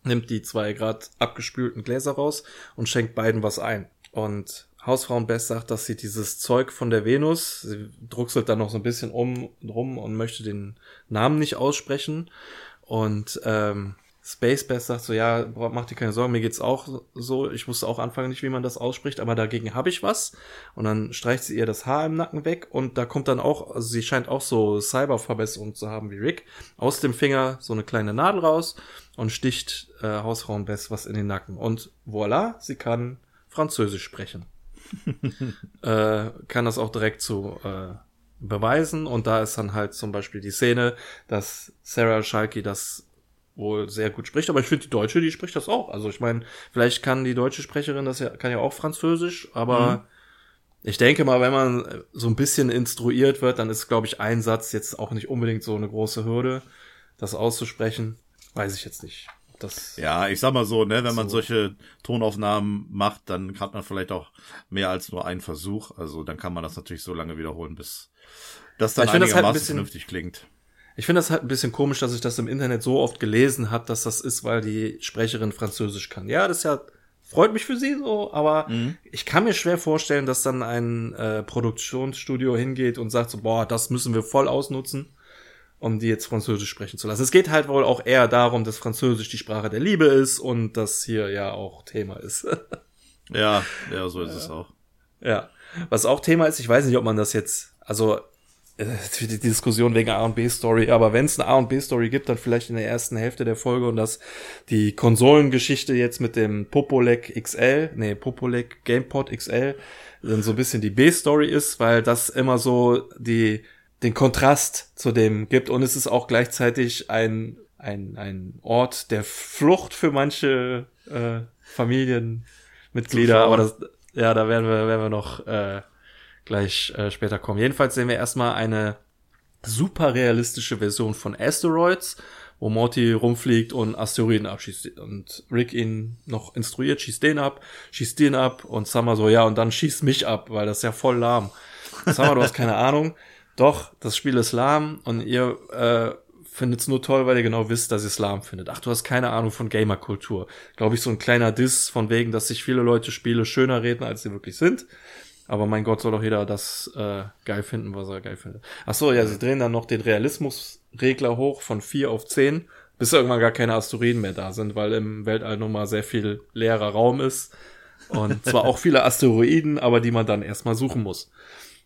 Nimmt die zwei Grad abgespülten Gläser raus und schenkt beiden was ein. Und Hausfrauenbest sagt, dass sie dieses Zeug von der Venus, sie druckselt dann noch so ein bisschen um rum und möchte den Namen nicht aussprechen. Und ähm, Space Best sagt so, ja, mach dir keine Sorgen, mir geht's auch so. Ich wusste auch anfangs nicht, wie man das ausspricht, aber dagegen habe ich was. Und dann streicht sie ihr das Haar im Nacken weg und da kommt dann auch, also sie scheint auch so Cyberverbesserungen zu haben wie Rick, aus dem Finger so eine kleine Nadel raus und sticht äh, Hausfrauen Best was in den Nacken. Und voilà, sie kann Französisch sprechen. äh, kann das auch direkt so äh, beweisen. Und da ist dann halt zum Beispiel die Szene, dass Sarah Schalke das wohl sehr gut spricht, aber ich finde die Deutsche, die spricht das auch. Also ich meine, vielleicht kann die deutsche Sprecherin das ja, kann ja auch Französisch, aber mhm. ich denke mal, wenn man so ein bisschen instruiert wird, dann ist, glaube ich, ein Satz jetzt auch nicht unbedingt so eine große Hürde, das auszusprechen. Weiß ich jetzt nicht. Das ja, ich sag mal so, ne, wenn man solche Tonaufnahmen macht, dann hat man vielleicht auch mehr als nur einen Versuch. Also dann kann man das natürlich so lange wiederholen, bis das dann einigermaßen halt bisschen, vernünftig klingt. Ich finde das halt ein bisschen komisch, dass ich das im Internet so oft gelesen habe, dass das ist, weil die Sprecherin Französisch kann. Ja, das ist ja freut mich für sie so, aber mhm. ich kann mir schwer vorstellen, dass dann ein äh, Produktionsstudio hingeht und sagt so, boah, das müssen wir voll ausnutzen um die jetzt Französisch sprechen zu lassen. Es geht halt wohl auch eher darum, dass Französisch die Sprache der Liebe ist und das hier ja auch Thema ist. ja, ja, so ist ja. es auch. Ja. Was auch Thema ist, ich weiß nicht, ob man das jetzt, also die Diskussion wegen A und B Story, aber wenn es eine A und B Story gibt, dann vielleicht in der ersten Hälfte der Folge und dass die Konsolengeschichte jetzt mit dem Popolec XL, nee, Popolec GamePod XL dann so ein bisschen die B Story ist, weil das immer so die den Kontrast zu dem gibt. Und es ist auch gleichzeitig ein ein ein Ort der Flucht für manche äh, Familienmitglieder, aber das ja, da werden wir werden wir noch äh, gleich äh, später kommen. Jedenfalls sehen wir erstmal eine super realistische Version von Asteroids, wo Morty rumfliegt und Asteroiden abschießt und Rick ihn noch instruiert, schießt den ab, schießt den ab und Summer so, ja, und dann schießt mich ab, weil das ist ja voll lahm. Summer, du hast keine Ahnung doch, das Spiel ist lahm und ihr äh, findet es nur toll, weil ihr genau wisst, dass ihr es lahm findet. Ach, du hast keine Ahnung von Gamerkultur. Glaube ich, so ein kleiner Diss von wegen, dass sich viele Leute Spiele schöner reden, als sie wirklich sind. Aber mein Gott, soll doch jeder das äh, geil finden, was er geil findet. Ach so, ja, sie drehen dann noch den Realismusregler hoch von vier auf zehn, bis irgendwann gar keine Asteroiden mehr da sind, weil im Weltall nun mal sehr viel leerer Raum ist. Und zwar auch viele Asteroiden, aber die man dann erstmal suchen muss.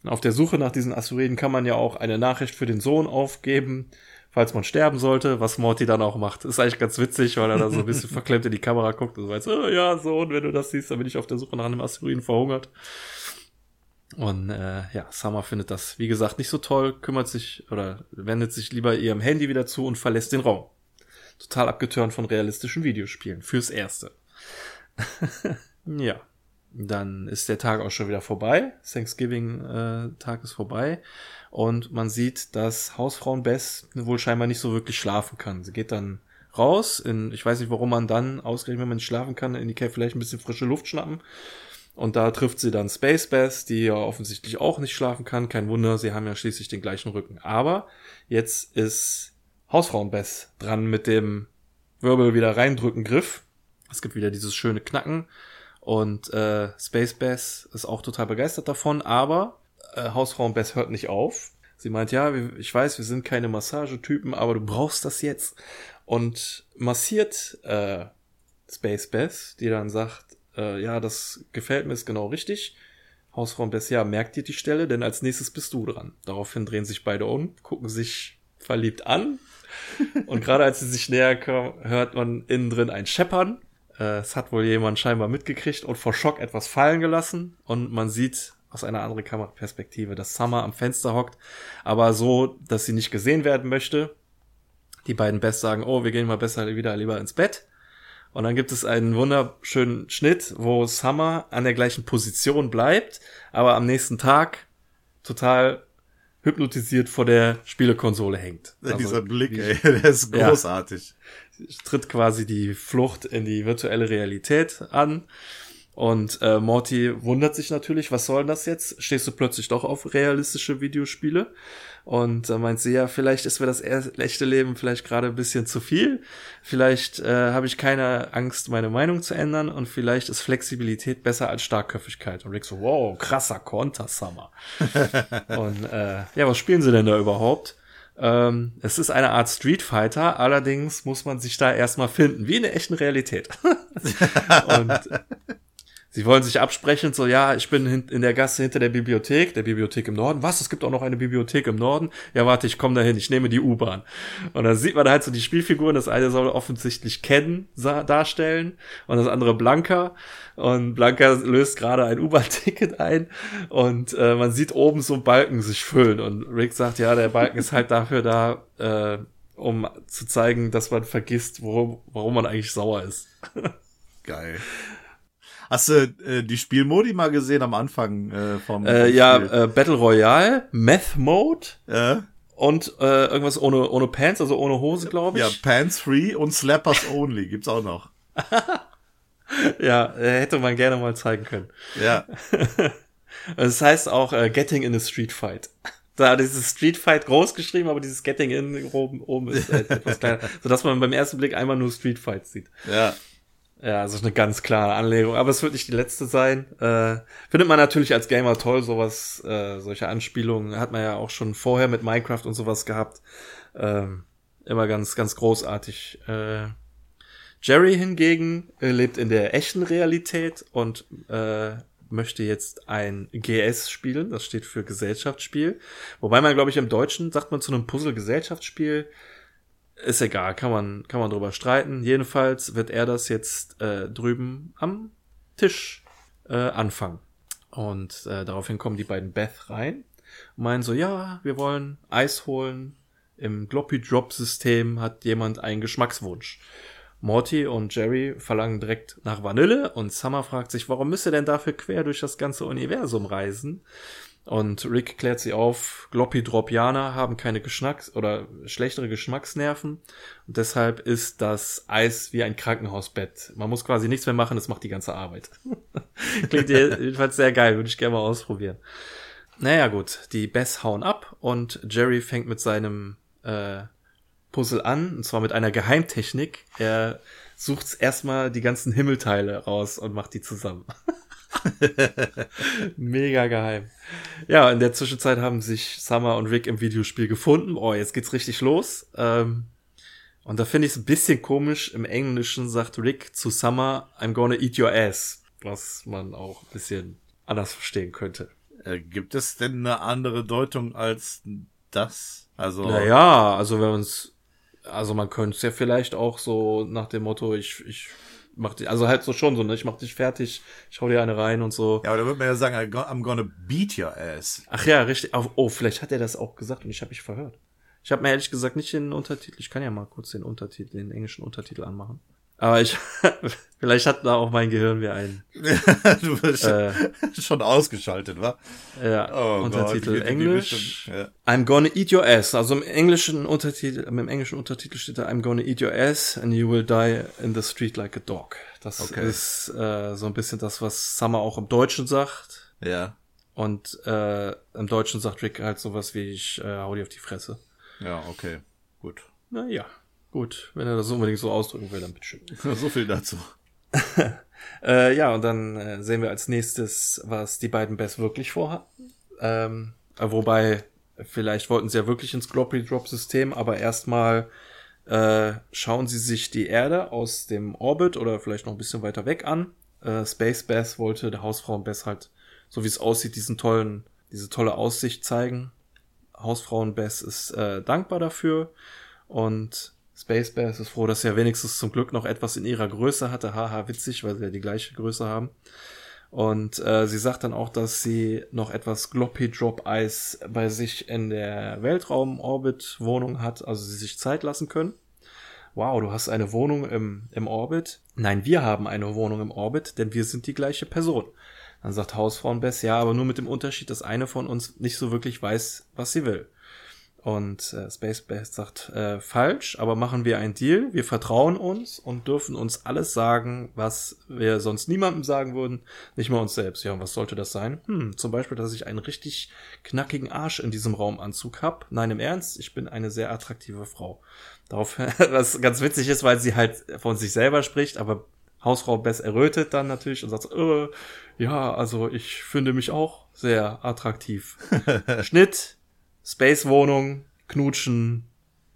Auf der Suche nach diesen Asteroiden kann man ja auch eine Nachricht für den Sohn aufgeben, falls man sterben sollte, was Morty dann auch macht. Ist eigentlich ganz witzig, weil er da so ein bisschen verklemmt in die Kamera guckt und so weiß, oh, ja, Sohn, wenn du das siehst, dann bin ich auf der Suche nach einem Asteroiden verhungert. Und äh, ja, Summer findet das, wie gesagt, nicht so toll, kümmert sich oder wendet sich lieber ihrem Handy wieder zu und verlässt den Raum. Total abgetörnt von realistischen Videospielen. Fürs Erste. ja. Dann ist der Tag auch schon wieder vorbei. Thanksgiving-Tag äh, ist vorbei. Und man sieht, dass Hausfrauen Bess wohl scheinbar nicht so wirklich schlafen kann. Sie geht dann raus. In, ich weiß nicht, warum man dann ausgerechnet, wenn man nicht schlafen kann, in die Cave vielleicht ein bisschen frische Luft schnappen. Und da trifft sie dann Space Bess, die ja offensichtlich auch nicht schlafen kann. Kein Wunder, sie haben ja schließlich den gleichen Rücken. Aber jetzt ist Hausfrauen Bess dran mit dem Wirbel wieder reindrücken Griff. Es gibt wieder dieses schöne Knacken Und äh, Space Bass ist auch total begeistert davon, aber äh, Hausfrauen Bass hört nicht auf. Sie meint, ja, ich weiß, wir sind keine Massagetypen, aber du brauchst das jetzt. Und massiert äh, Space Bass, die dann sagt, äh, ja, das gefällt mir, ist genau richtig. Hausfrau Bess, ja, merkt dir die Stelle, denn als nächstes bist du dran. Daraufhin drehen sich beide um, gucken sich verliebt an. Und gerade als sie sich näher kommen, hört man innen drin ein Scheppern. Äh, es hat wohl jemand scheinbar mitgekriegt und vor Schock etwas fallen gelassen. Und man sieht aus einer anderen Kameraperspektive, dass Summer am Fenster hockt, aber so, dass sie nicht gesehen werden möchte. Die beiden Best sagen, oh, wir gehen mal besser wieder lieber ins Bett. Und dann gibt es einen wunderschönen Schnitt, wo Summer an der gleichen Position bleibt, aber am nächsten Tag total hypnotisiert vor der Spielekonsole hängt. Also, Dieser Blick, ey, der ist großartig. Ja, tritt quasi die Flucht in die virtuelle Realität an. Und äh, Morty wundert sich natürlich, was soll das jetzt? Stehst du plötzlich doch auf realistische Videospiele? Und da meint sie, ja, vielleicht ist mir das echte Leben vielleicht gerade ein bisschen zu viel. Vielleicht äh, habe ich keine Angst, meine Meinung zu ändern und vielleicht ist Flexibilität besser als Starkköpfigkeit. Und Rick so, wow, krasser Konter, Summer. und äh, ja, was spielen sie denn da überhaupt? Ähm, es ist eine Art Street Fighter, allerdings muss man sich da erstmal finden, wie in der echten Realität. und Sie wollen sich absprechen, so, ja, ich bin in der Gasse hinter der Bibliothek, der Bibliothek im Norden. Was? Es gibt auch noch eine Bibliothek im Norden? Ja, warte, ich komme dahin, ich nehme die U-Bahn. Und dann sieht man halt so die Spielfiguren, das eine soll offensichtlich Ken darstellen und das andere Blanca. Und Blanca löst gerade ein U-Bahn-Ticket ein und äh, man sieht oben so Balken sich füllen. Und Rick sagt, ja, der Balken ist halt dafür da, äh, um zu zeigen, dass man vergisst, worum, warum man eigentlich sauer ist. Geil. Hast du äh, die Spielmodi mal gesehen am Anfang äh, vom, äh, vom Ja, äh, Battle Royale, Meth Mode ja. und äh, irgendwas ohne ohne Pants, also ohne Hose, glaube ich. Ja, Pants Free und Slappers Only gibt's auch noch. ja, äh, hätte man gerne mal zeigen können. Ja. das heißt auch äh, Getting in a Street Fight. Da dieses Street Fight groß geschrieben, aber dieses Getting in oben, oben ist halt etwas kleiner, sodass man beim ersten Blick einmal nur Street Fight sieht. Ja. Ja, also eine ganz klare Anlegung. Aber es wird nicht die letzte sein. Äh, findet man natürlich als Gamer toll, sowas, äh, solche Anspielungen hat man ja auch schon vorher mit Minecraft und sowas gehabt. Ähm, immer ganz, ganz großartig. Äh, Jerry hingegen äh, lebt in der echten Realität und äh, möchte jetzt ein GS spielen. Das steht für Gesellschaftsspiel. Wobei man, glaube ich, im Deutschen sagt man zu einem Puzzle-Gesellschaftsspiel ist egal, kann man, kann man drüber streiten. Jedenfalls wird er das jetzt äh, drüben am Tisch äh, anfangen. Und äh, daraufhin kommen die beiden Beth rein und meinen so, ja, wir wollen Eis holen. Im Gloppy Drop System hat jemand einen Geschmackswunsch. Morty und Jerry verlangen direkt nach Vanille und Summer fragt sich, warum müsste denn dafür quer durch das ganze Universum reisen? Und Rick klärt sie auf, Gloppy-Dropianer haben keine Geschmacks- oder schlechtere Geschmacksnerven. Und deshalb ist das Eis wie ein Krankenhausbett. Man muss quasi nichts mehr machen, es macht die ganze Arbeit. Klingt jedenfalls sehr geil, würde ich gerne mal ausprobieren. Naja gut, die Bess hauen ab und Jerry fängt mit seinem äh, Puzzle an, und zwar mit einer Geheimtechnik. Er sucht erstmal die ganzen Himmelteile raus und macht die zusammen. Mega geheim. Ja, in der Zwischenzeit haben sich Summer und Rick im Videospiel gefunden. Oh, jetzt geht's richtig los. Ähm, und da finde ich es ein bisschen komisch. Im Englischen sagt Rick zu Summer, I'm gonna eat your ass. Was man auch ein bisschen anders verstehen könnte. Äh, gibt es denn eine andere Deutung als das? Also. Naja, also wenn man's, also man könnte es ja vielleicht auch so nach dem Motto, ich, ich mach dich, also halt so schon so, ne? Ich mach dich fertig, ich hau dir eine rein und so. Ja, aber da würde man ja sagen, I'm gonna beat your ass. Ach ja, richtig. Oh, vielleicht hat er das auch gesagt und ich habe mich verhört. Ich habe mir ehrlich gesagt nicht den Untertitel, ich kann ja mal kurz den Untertitel, den englischen Untertitel anmachen. Aber ich, vielleicht hat da auch mein Gehirn wie ein. du bist äh, schon ausgeschaltet, wa? Ja. Oh Untertitel Gott, Englisch. Ja. I'm gonna eat your ass. Also im englischen Untertitel, im englischen Untertitel steht da I'm gonna eat your ass and you will die in the street like a dog. Das okay. ist äh, so ein bisschen das, was Summer auch im Deutschen sagt. Ja. Und äh, im Deutschen sagt Rick halt sowas wie ich äh, hau dir auf die Fresse. Ja, okay. Gut. Naja. Gut, wenn er das unbedingt so ausdrücken will, dann bitteschön. so viel dazu. äh, ja, und dann äh, sehen wir als nächstes, was die beiden Bess wirklich vorhatten. Ähm, äh, wobei, vielleicht wollten sie ja wirklich ins Gloppy Drop System, aber erstmal äh, schauen sie sich die Erde aus dem Orbit oder vielleicht noch ein bisschen weiter weg an. Äh, Space Bass wollte der Hausfrauen Bass halt, so wie es aussieht, diesen tollen, diese tolle Aussicht zeigen. Hausfrauen Bass ist äh, dankbar dafür und Space Bass ist froh, dass er wenigstens zum Glück noch etwas in ihrer Größe hatte. Haha, witzig, weil sie ja die gleiche Größe haben. Und äh, sie sagt dann auch, dass sie noch etwas Gloppy Drop Eis bei sich in der Weltraum-Orbit-Wohnung hat, also sie sich Zeit lassen können. Wow, du hast eine Wohnung im, im Orbit. Nein, wir haben eine Wohnung im Orbit, denn wir sind die gleiche Person. Dann sagt Hausfrauenbess, ja, aber nur mit dem Unterschied, dass eine von uns nicht so wirklich weiß, was sie will. Und äh, Space Base sagt, äh, falsch, aber machen wir einen Deal. Wir vertrauen uns und dürfen uns alles sagen, was wir sonst niemandem sagen würden, nicht mal uns selbst. Ja, und was sollte das sein? Hm, zum Beispiel, dass ich einen richtig knackigen Arsch in diesem Raumanzug hab. Nein, im Ernst, ich bin eine sehr attraktive Frau. Darauf, was ganz witzig ist, weil sie halt von sich selber spricht, aber Hausfrau Bess errötet dann natürlich und sagt, äh, ja, also ich finde mich auch sehr attraktiv. Schnitt, Space-Wohnung, knutschen,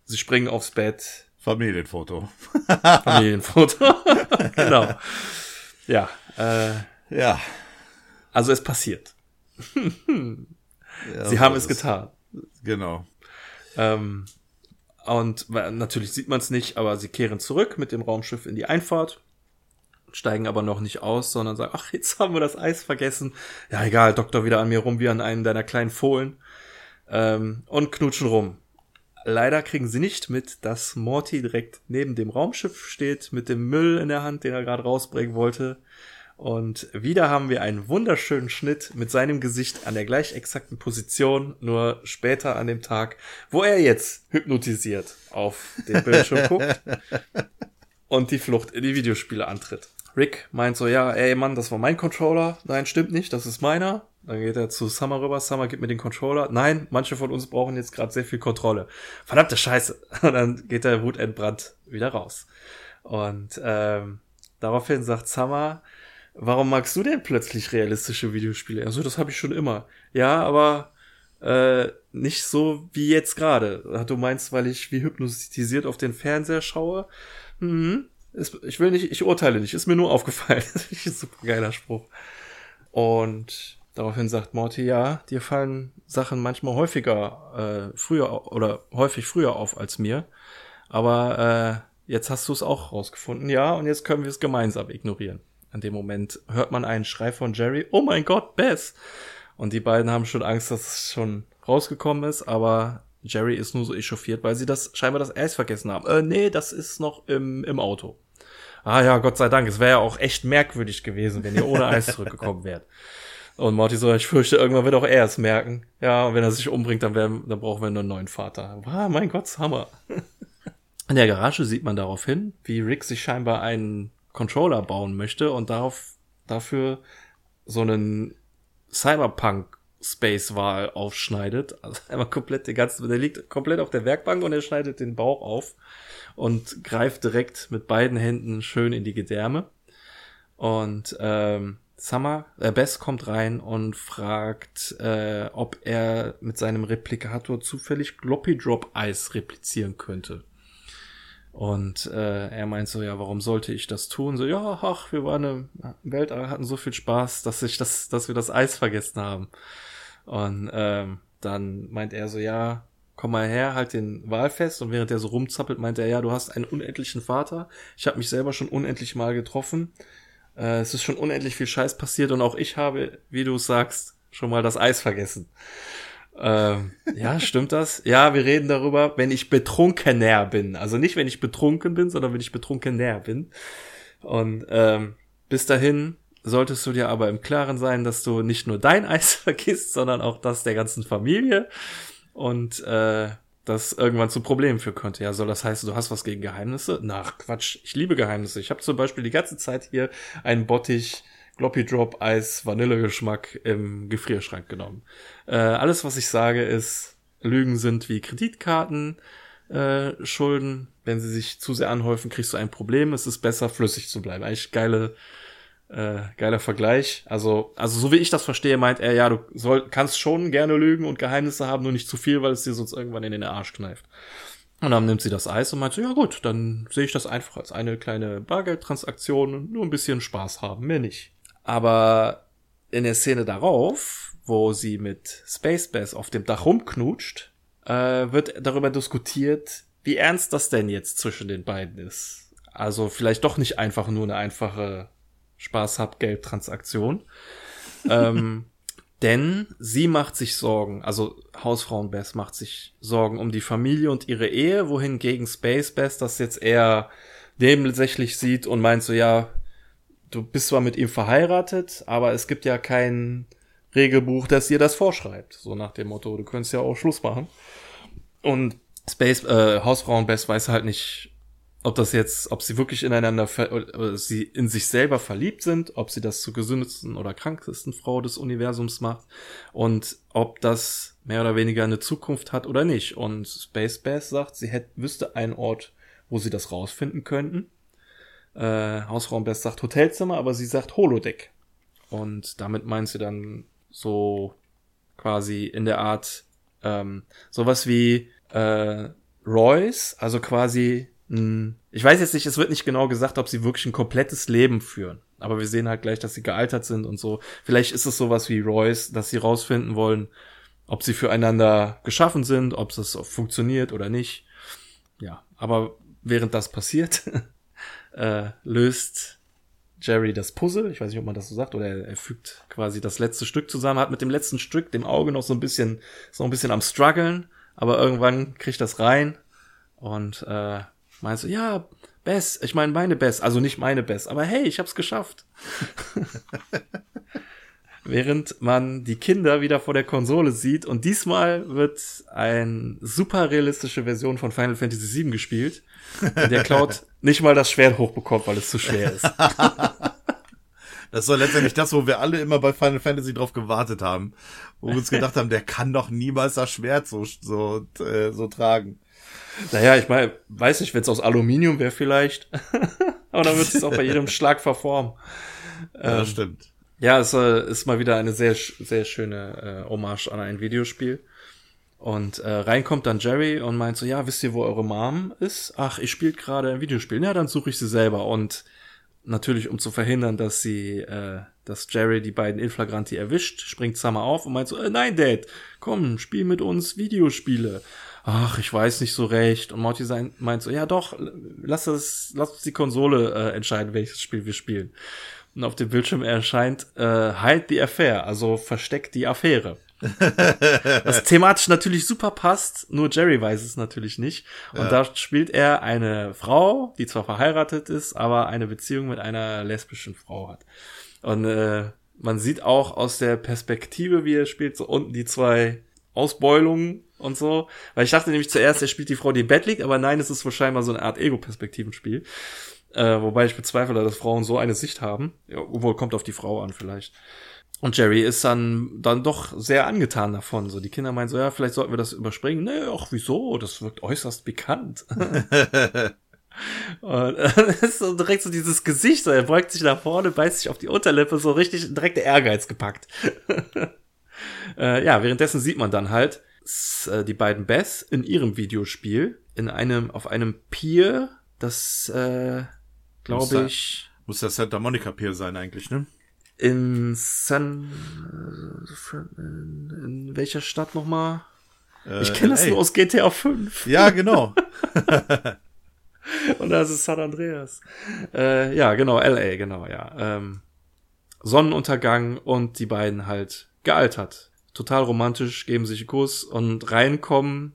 sie springen aufs Bett. Familienfoto. Familienfoto. genau. Ja. Äh, ja. Also es passiert. ja, sie haben es getan. Genau. Ähm, und natürlich sieht man es nicht, aber sie kehren zurück mit dem Raumschiff in die Einfahrt, steigen aber noch nicht aus, sondern sagen, ach, jetzt haben wir das Eis vergessen. Ja, egal, Doktor wieder an mir rum wie an einen deiner kleinen Fohlen ähm, und knutschen rum. Leider kriegen sie nicht mit, dass Morty direkt neben dem Raumschiff steht, mit dem Müll in der Hand, den er gerade rausbringen wollte. Und wieder haben wir einen wunderschönen Schnitt mit seinem Gesicht an der gleich exakten Position, nur später an dem Tag, wo er jetzt hypnotisiert auf den Bildschirm guckt und die Flucht in die Videospiele antritt. Rick meint so, ja, ey Mann, das war mein Controller. Nein, stimmt nicht, das ist meiner. Dann geht er zu Summer rüber. Summer gibt mir den Controller. Nein, manche von uns brauchen jetzt gerade sehr viel Kontrolle. Verdammte Scheiße. Und dann geht der wutentbrannt wieder raus. Und ähm, daraufhin sagt Summer, warum magst du denn plötzlich realistische Videospiele? Also, das habe ich schon immer. Ja, aber äh, nicht so wie jetzt gerade. Du meinst, weil ich wie hypnotisiert auf den Fernseher schaue? Mhm. Ich will nicht, ich urteile nicht, ist mir nur aufgefallen. das ist ein super geiler Spruch. Und daraufhin sagt Morty, ja, dir fallen Sachen manchmal häufiger, äh, früher oder häufig früher auf als mir. Aber äh, jetzt hast du es auch rausgefunden, ja, und jetzt können wir es gemeinsam ignorieren. In dem Moment hört man einen Schrei von Jerry, oh mein Gott, Bess! Und die beiden haben schon Angst, dass es schon rausgekommen ist, aber Jerry ist nur so echauffiert, weil sie das scheinbar das Eis vergessen haben. Äh, nee, das ist noch im, im Auto ah ja, Gott sei Dank, es wäre ja auch echt merkwürdig gewesen, wenn ihr ohne Eis zurückgekommen wärt. Und Morty so, ich fürchte, irgendwann wird auch er es merken. Ja, und wenn er sich umbringt, dann, werden, dann brauchen wir einen neuen Vater. Ah, mein Gott, Hammer. In der Garage sieht man darauf hin, wie Rick sich scheinbar einen Controller bauen möchte und darauf, dafür so einen Cyberpunk Space Wahl aufschneidet. Also einmal komplett den ganzen, der liegt komplett auf der Werkbank und er schneidet den Bauch auf und greift direkt mit beiden Händen schön in die Gedärme. Und ähm, Summer, äh, Bess kommt rein und fragt, äh, ob er mit seinem Replikator zufällig Gloppy Drop Eis replizieren könnte. Und äh, er meint so, ja, warum sollte ich das tun? So, ja, ach, wir waren im Weltall, hatten so viel Spaß, dass ich das, dass wir das Eis vergessen haben. Und ähm, dann meint er so, ja, komm mal her, halt den Wal fest. Und während er so rumzappelt, meint er, ja, du hast einen unendlichen Vater. Ich habe mich selber schon unendlich mal getroffen. Äh, es ist schon unendlich viel Scheiß passiert und auch ich habe, wie du sagst, schon mal das Eis vergessen. Ähm, ja, stimmt das? Ja, wir reden darüber, wenn ich betrunkener bin. Also nicht, wenn ich betrunken bin, sondern wenn ich betrunkener bin. Und ähm, bis dahin solltest du dir aber im Klaren sein, dass du nicht nur dein Eis vergisst, sondern auch das der ganzen Familie und äh, das irgendwann zu Problemen führen könnte. Ja, soll das heißen, du hast was gegen Geheimnisse? Nach Quatsch, ich liebe Geheimnisse. Ich habe zum Beispiel die ganze Zeit hier einen Bottich Gloppy Drop Eis Vanillegeschmack im Gefrierschrank genommen. Äh, alles, was ich sage, ist, Lügen sind wie Kreditkarten, äh, Schulden wenn sie sich zu sehr anhäufen, kriegst du ein Problem. Es ist besser, flüssig zu bleiben. Eigentlich geile, äh, geiler Vergleich. Also, also so wie ich das verstehe, meint er, ja, du soll, kannst schon gerne lügen und Geheimnisse haben, nur nicht zu viel, weil es dir sonst irgendwann in den Arsch kneift. Und dann nimmt sie das Eis und meint so, ja gut, dann sehe ich das einfach als eine kleine Bargeldtransaktion und nur ein bisschen Spaß haben, mehr nicht. Aber in der Szene darauf, wo sie mit Space Bass auf dem Dach rumknutscht, äh, wird darüber diskutiert, wie ernst das denn jetzt zwischen den beiden ist. Also vielleicht doch nicht einfach nur eine einfache Spaß hab Geld Transaktion. ähm, denn sie macht sich Sorgen, also Hausfrauen Bess macht sich Sorgen um die Familie und ihre Ehe, wohingegen Space Bess das jetzt eher nebensächlich sieht und meint so, ja, du bist zwar mit ihm verheiratet, aber es gibt ja kein Regelbuch, das dir das vorschreibt. So nach dem Motto, du könntest ja auch Schluss machen. Und Space, äh, Hausfrauen Bess weiß halt nicht, ob das jetzt, ob sie wirklich ineinander, sie in sich selber verliebt sind, ob sie das zur gesündesten oder krankesten Frau des Universums macht und ob das mehr oder weniger eine Zukunft hat oder nicht. Und Space Bass sagt, sie hätte, wüsste einen Ort, wo sie das rausfinden könnten. Äh, Hausfrauen Bass sagt Hotelzimmer, aber sie sagt Holodeck. Und damit meint sie dann so quasi in der Art ähm, sowas wie äh, Royce, also quasi ich weiß jetzt nicht, es wird nicht genau gesagt, ob sie wirklich ein komplettes Leben führen. Aber wir sehen halt gleich, dass sie gealtert sind und so. Vielleicht ist es sowas wie Royce, dass sie rausfinden wollen, ob sie füreinander geschaffen sind, ob es funktioniert oder nicht. Ja, aber während das passiert, äh, löst Jerry das Puzzle. Ich weiß nicht, ob man das so sagt, oder er, er, fügt quasi das letzte Stück zusammen, hat mit dem letzten Stück dem Auge noch so ein bisschen, so ein bisschen am struggeln, aber irgendwann kriegt das rein und äh, Meinst du, ja, Bess, ich meine meine Bess, also nicht meine Bess, aber hey, ich hab's geschafft. Während man die Kinder wieder vor der Konsole sieht und diesmal wird eine super realistische Version von Final Fantasy VII gespielt, in der Cloud nicht mal das Schwert hochbekommt, weil es zu schwer ist. Das war letztendlich das, wo wir alle immer bei Final Fantasy drauf gewartet haben. Wo wir uns gedacht haben, der kann doch niemals das Schwert so, so, äh, so tragen. Naja, ich meine, weiß nicht, wenn es aus Aluminium wäre vielleicht. Aber dann wird es auch bei jedem Schlag verformen. Ja, ähm, stimmt. Ja, es äh, ist mal wieder eine sehr, sehr schöne äh, Hommage an ein Videospiel. Und äh, rein kommt dann Jerry und meint so, ja, wisst ihr, wo eure Mom ist? Ach, ich spiele gerade ein Videospiel. Ja, dann suche ich sie selber. Und natürlich, um zu verhindern, dass sie, äh, dass Jerry die beiden Inflagranti erwischt, springt Summer auf und meint so, äh, nein, Dad, komm, spiel mit uns Videospiele ach, ich weiß nicht so recht. Und Morty sein, meint so, ja doch, lass es, lass uns die Konsole äh, entscheiden, welches Spiel wir spielen. Und auf dem Bildschirm erscheint äh, Hide the Affair, also versteckt die Affäre. Was thematisch natürlich super passt, nur Jerry weiß es natürlich nicht. Und ja. da spielt er eine Frau, die zwar verheiratet ist, aber eine Beziehung mit einer lesbischen Frau hat. Und äh, man sieht auch aus der Perspektive, wie er spielt, so unten die zwei Ausbeulungen und so. Weil ich dachte nämlich zuerst, er spielt die Frau, die im Bett liegt, aber nein, es ist wahrscheinlich mal so eine Art Ego-Perspektivenspiel. Äh, wobei ich bezweifle, dass Frauen so eine Sicht haben. Ja, obwohl, kommt auf die Frau an vielleicht. Und Jerry ist dann, dann doch sehr angetan davon. So, die Kinder meinen so, ja, vielleicht sollten wir das überspringen. Nee, ach, wieso? Das wirkt äußerst bekannt. Und äh, ist so direkt so dieses Gesicht, so, er beugt sich nach vorne, beißt sich auf die Unterlippe, so richtig direkt der Ehrgeiz gepackt. äh, ja, währenddessen sieht man dann halt, die beiden Beth in ihrem Videospiel in einem auf einem Pier, das äh, glaube ich muss das Santa Monica Pier sein eigentlich, ne? In San in, in welcher Stadt nochmal? Äh, ich kenne das nur aus GTA 5. Ja, genau. Und das ist San Andreas. Äh, ja, genau, LA, genau, ja. Ähm, Sonnenuntergang und die beiden halt gealtert total romantisch, geben sich einen Kuss und reinkommen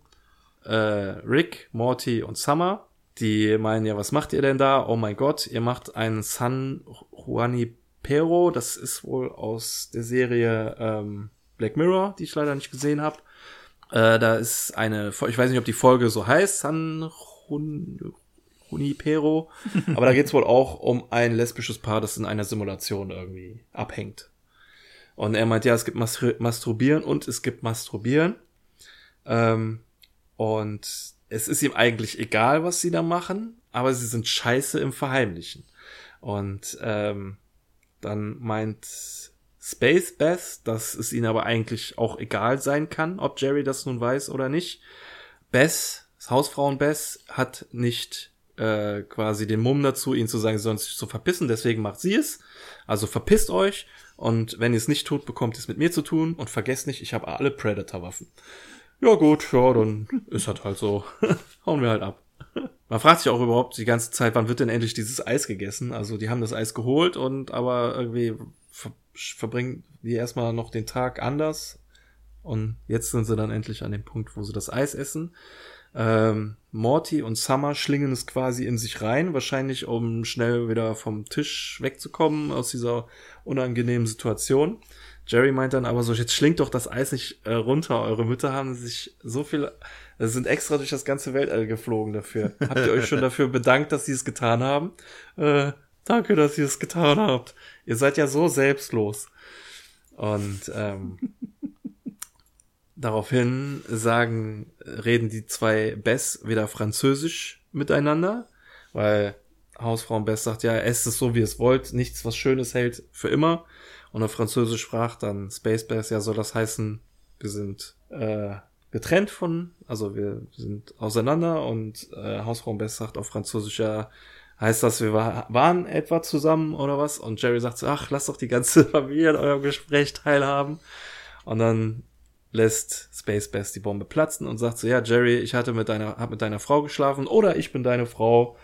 äh, Rick, Morty und Summer. Die meinen ja, was macht ihr denn da? Oh mein Gott, ihr macht einen San Juanipero. Das ist wohl aus der Serie ähm, Black Mirror, die ich leider nicht gesehen habe. Äh, da ist eine, ich weiß nicht, ob die Folge so heißt, San Junipero. aber da geht's wohl auch um ein lesbisches Paar, das in einer Simulation irgendwie abhängt. Und er meint, ja, es gibt Masturbieren und es gibt Masturbieren. Ähm, und es ist ihm eigentlich egal, was sie da machen, aber sie sind scheiße im Verheimlichen. Und ähm, dann meint Space Beth, dass es ihnen aber eigentlich auch egal sein kann, ob Jerry das nun weiß oder nicht. Beth, Hausfrauen Beth, hat nicht äh, quasi den Mumm dazu, ihnen zu sagen, sie sollen sich so verpissen, deswegen macht sie es. Also verpisst euch und wenn ihr es nicht tut, bekommt ihr es mit mir zu tun und vergesst nicht, ich habe alle Predator-Waffen. Ja gut, ja, dann ist halt halt so. Hauen wir halt ab. Man fragt sich auch überhaupt die ganze Zeit, wann wird denn endlich dieses Eis gegessen? Also die haben das Eis geholt und aber irgendwie ver verbringen die erstmal noch den Tag anders. Und jetzt sind sie dann endlich an dem Punkt, wo sie das Eis essen. Ähm, Morty und Summer schlingen es quasi in sich rein, wahrscheinlich um schnell wieder vom Tisch wegzukommen aus dieser unangenehmen Situation. Jerry meint dann aber so, jetzt schlingt doch das Eis nicht äh, runter. Eure Mütter haben sich so viel, äh, sind extra durch das ganze Weltall geflogen dafür. Habt ihr euch schon dafür bedankt, dass sie es getan haben? Äh, danke, dass ihr es getan habt. Ihr seid ja so selbstlos. Und ähm, daraufhin sagen, reden die zwei Bess wieder Französisch miteinander, weil Hausfrau Bess sagt, ja, esst es so, wie es wollt, nichts, was Schönes hält, für immer und auf Französisch sprach, dann Space Bass, ja, soll das heißen, wir sind äh, getrennt von, also wir sind auseinander und äh, Hausfrau Bess sagt auf Französisch, ja, heißt das, wir war, waren etwa zusammen oder was? Und Jerry sagt so, ach, lass doch die ganze Familie an eurem Gespräch teilhaben. Und dann lässt Space Bass die Bombe platzen und sagt so, ja, Jerry, ich hatte mit deiner, hab mit deiner Frau geschlafen oder ich bin deine Frau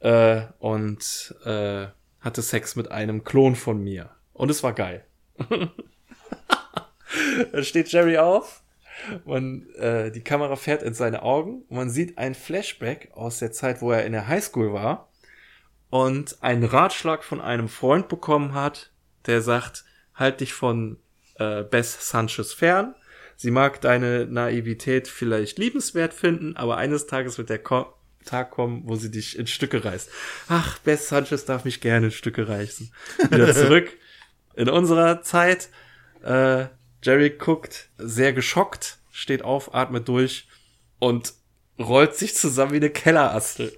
äh, und äh, hatte Sex mit einem Klon von mir. Und es war geil. Dann steht Jerry auf. Man, äh, die Kamera fährt in seine Augen. Und man sieht ein Flashback aus der Zeit, wo er in der Highschool war. Und einen Ratschlag von einem Freund bekommen hat, der sagt, halt dich von äh, Bess Sanchez fern. Sie mag deine Naivität vielleicht liebenswert finden, aber eines Tages wird der Ko Tag kommen, wo sie dich in Stücke reißt. Ach, Bess Sanchez darf mich gerne in Stücke reißen. Wieder zurück in unserer Zeit. Äh, Jerry guckt sehr geschockt, steht auf, atmet durch und rollt sich zusammen wie eine Kellerastel.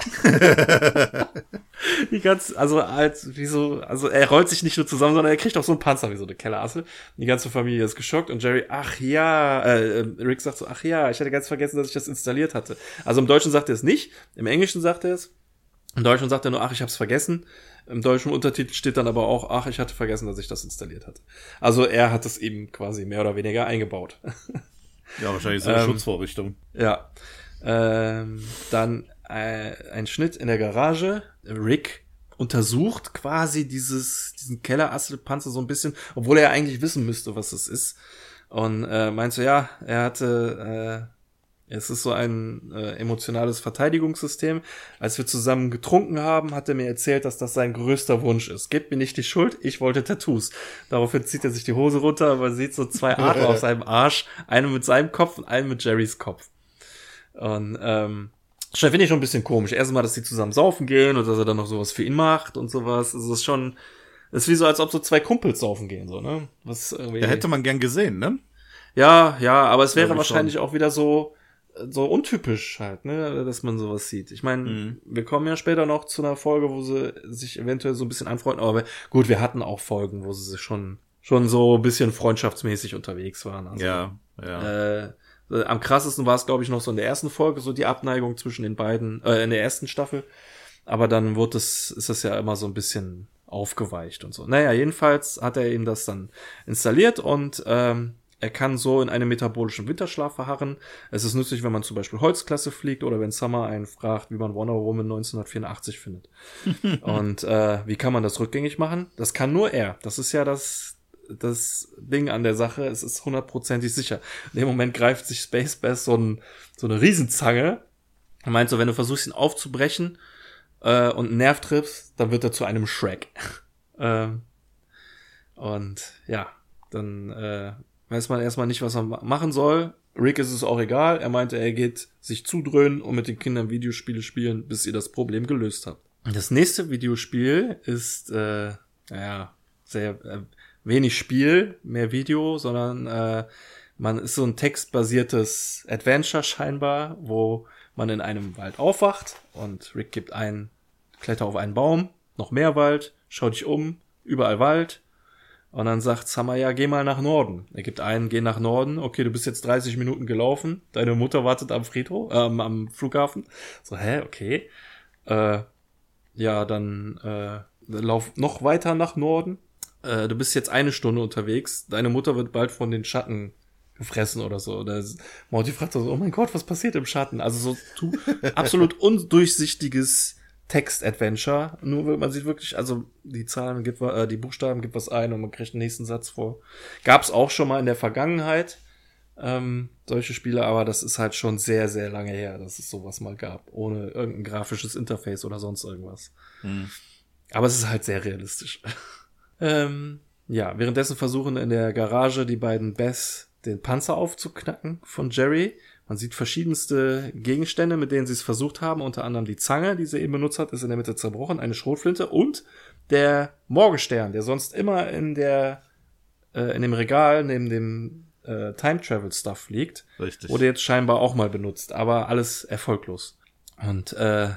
die ganze, also als wie so, also er rollt sich nicht nur zusammen, sondern er kriegt auch so einen Panzer wie so eine Kellerastel. Die ganze Familie ist geschockt und Jerry, ach ja, äh, Rick sagt so, ach ja, ich hatte ganz vergessen, dass ich das installiert hatte. Also im Deutschen sagt er es nicht, im Englischen sagt er es. Im Deutschen sagt er nur, ach, ich hab's vergessen. Im deutschen Untertitel steht dann aber auch, ach, ich hatte vergessen, dass ich das installiert hatte. Also er hat es eben quasi mehr oder weniger eingebaut. Ja, wahrscheinlich so eine ähm, Schutzvorrichtung. Ja. Ähm, dann äh, ein Schnitt in der Garage. Rick untersucht quasi dieses, diesen Kellerasselpanzer so ein bisschen, obwohl er eigentlich wissen müsste, was es ist. Und äh, meint so, ja, er hatte äh, es ist so ein äh, emotionales Verteidigungssystem. Als wir zusammen getrunken haben, hat er mir erzählt, dass das sein größter Wunsch ist. Gebt mir nicht die Schuld, ich wollte Tattoos. Daraufhin zieht er sich die Hose runter, aber sieht so zwei Adler auf seinem Arsch. Einen mit seinem Kopf und einen mit Jerrys Kopf. Und ähm, das finde ich schon ein bisschen komisch. Erstmal, dass sie zusammen saufen gehen und dass er dann noch sowas für ihn macht und sowas. Es ist schon, es ist wie so, als ob so zwei Kumpels saufen gehen, so, ne? Was irgendwie. Ja, hätte man gern gesehen, ne? Ja, ja, aber es wäre wahrscheinlich schon. auch wieder so, so untypisch halt, ne, dass man sowas sieht. Ich meine, mhm. wir kommen ja später noch zu einer Folge, wo sie sich eventuell so ein bisschen anfreunden, aber gut, wir hatten auch Folgen, wo sie sich schon schon so ein bisschen freundschaftsmäßig unterwegs waren. Also, ja, ja. Äh, am krassesten war es, glaube ich, noch so in der ersten Folge, so die Abneigung zwischen den beiden, äh, in der ersten Staffel. Aber dann wird es, ist es ja immer so ein bisschen aufgeweicht und so. Naja, jedenfalls hat er ihm das dann installiert und ähm, er kann so in einem metabolischen Winterschlaf verharren. Es ist nützlich, wenn man zum Beispiel Holzklasse fliegt oder wenn Summer einen fragt, wie man Wonder Woman 1984 findet. Und äh, wie kann man das rückgängig machen? Das kann nur er. Das ist ja das, das Ding an der Sache. Es ist hundertprozentig sicher. In dem Moment greift sich Space Bass so, ein, so eine Riesenzange. Er meint so, wenn du versuchst, ihn aufzubrechen äh, und einen Nerv triffst, dann wird er zu einem Shrek. ähm, und ja, dann äh, weiß man erstmal nicht, was er machen soll. Rick ist es auch egal. Er meinte, er geht sich zudröhnen und mit den Kindern Videospiele spielen, bis ihr das Problem gelöst habt. Das nächste Videospiel ist, äh, naja, sehr äh, wenig Spiel, mehr Video, sondern äh, man ist so ein textbasiertes Adventure scheinbar, wo man in einem Wald aufwacht und Rick gibt ein, kletter auf einen Baum, noch mehr Wald, schau dich um, überall Wald. Und dann sagt Summer, ja, geh mal nach Norden. Er gibt einen, geh nach Norden. Okay, du bist jetzt 30 Minuten gelaufen. Deine Mutter wartet am Friedhof, ähm, am Flughafen. So, hä, okay. Äh, ja, dann äh, lauf noch weiter nach Norden. Äh, du bist jetzt eine Stunde unterwegs. Deine Mutter wird bald von den Schatten gefressen oder so. Oder Morty fragt so, oh mein Gott, was passiert im Schatten? Also so absolut undurchsichtiges Text-Adventure. Nur man sieht wirklich, also die Zahlen gibt, äh, die Buchstaben gibt was ein und man kriegt den nächsten Satz vor. Gab's auch schon mal in der Vergangenheit ähm, solche Spiele, aber das ist halt schon sehr, sehr lange her, dass es sowas mal gab, ohne irgendein grafisches Interface oder sonst irgendwas. Hm. Aber es ist halt sehr realistisch. ähm, ja, währenddessen versuchen in der Garage die beiden Bess den Panzer aufzuknacken von Jerry. Man sieht verschiedenste Gegenstände, mit denen sie es versucht haben. Unter anderem die Zange, die sie eben benutzt hat, ist in der Mitte zerbrochen, eine Schrotflinte und der Morgenstern, der sonst immer in der äh, in dem Regal neben dem äh, Time Travel Stuff liegt, Richtig. wurde jetzt scheinbar auch mal benutzt, aber alles erfolglos. Und äh,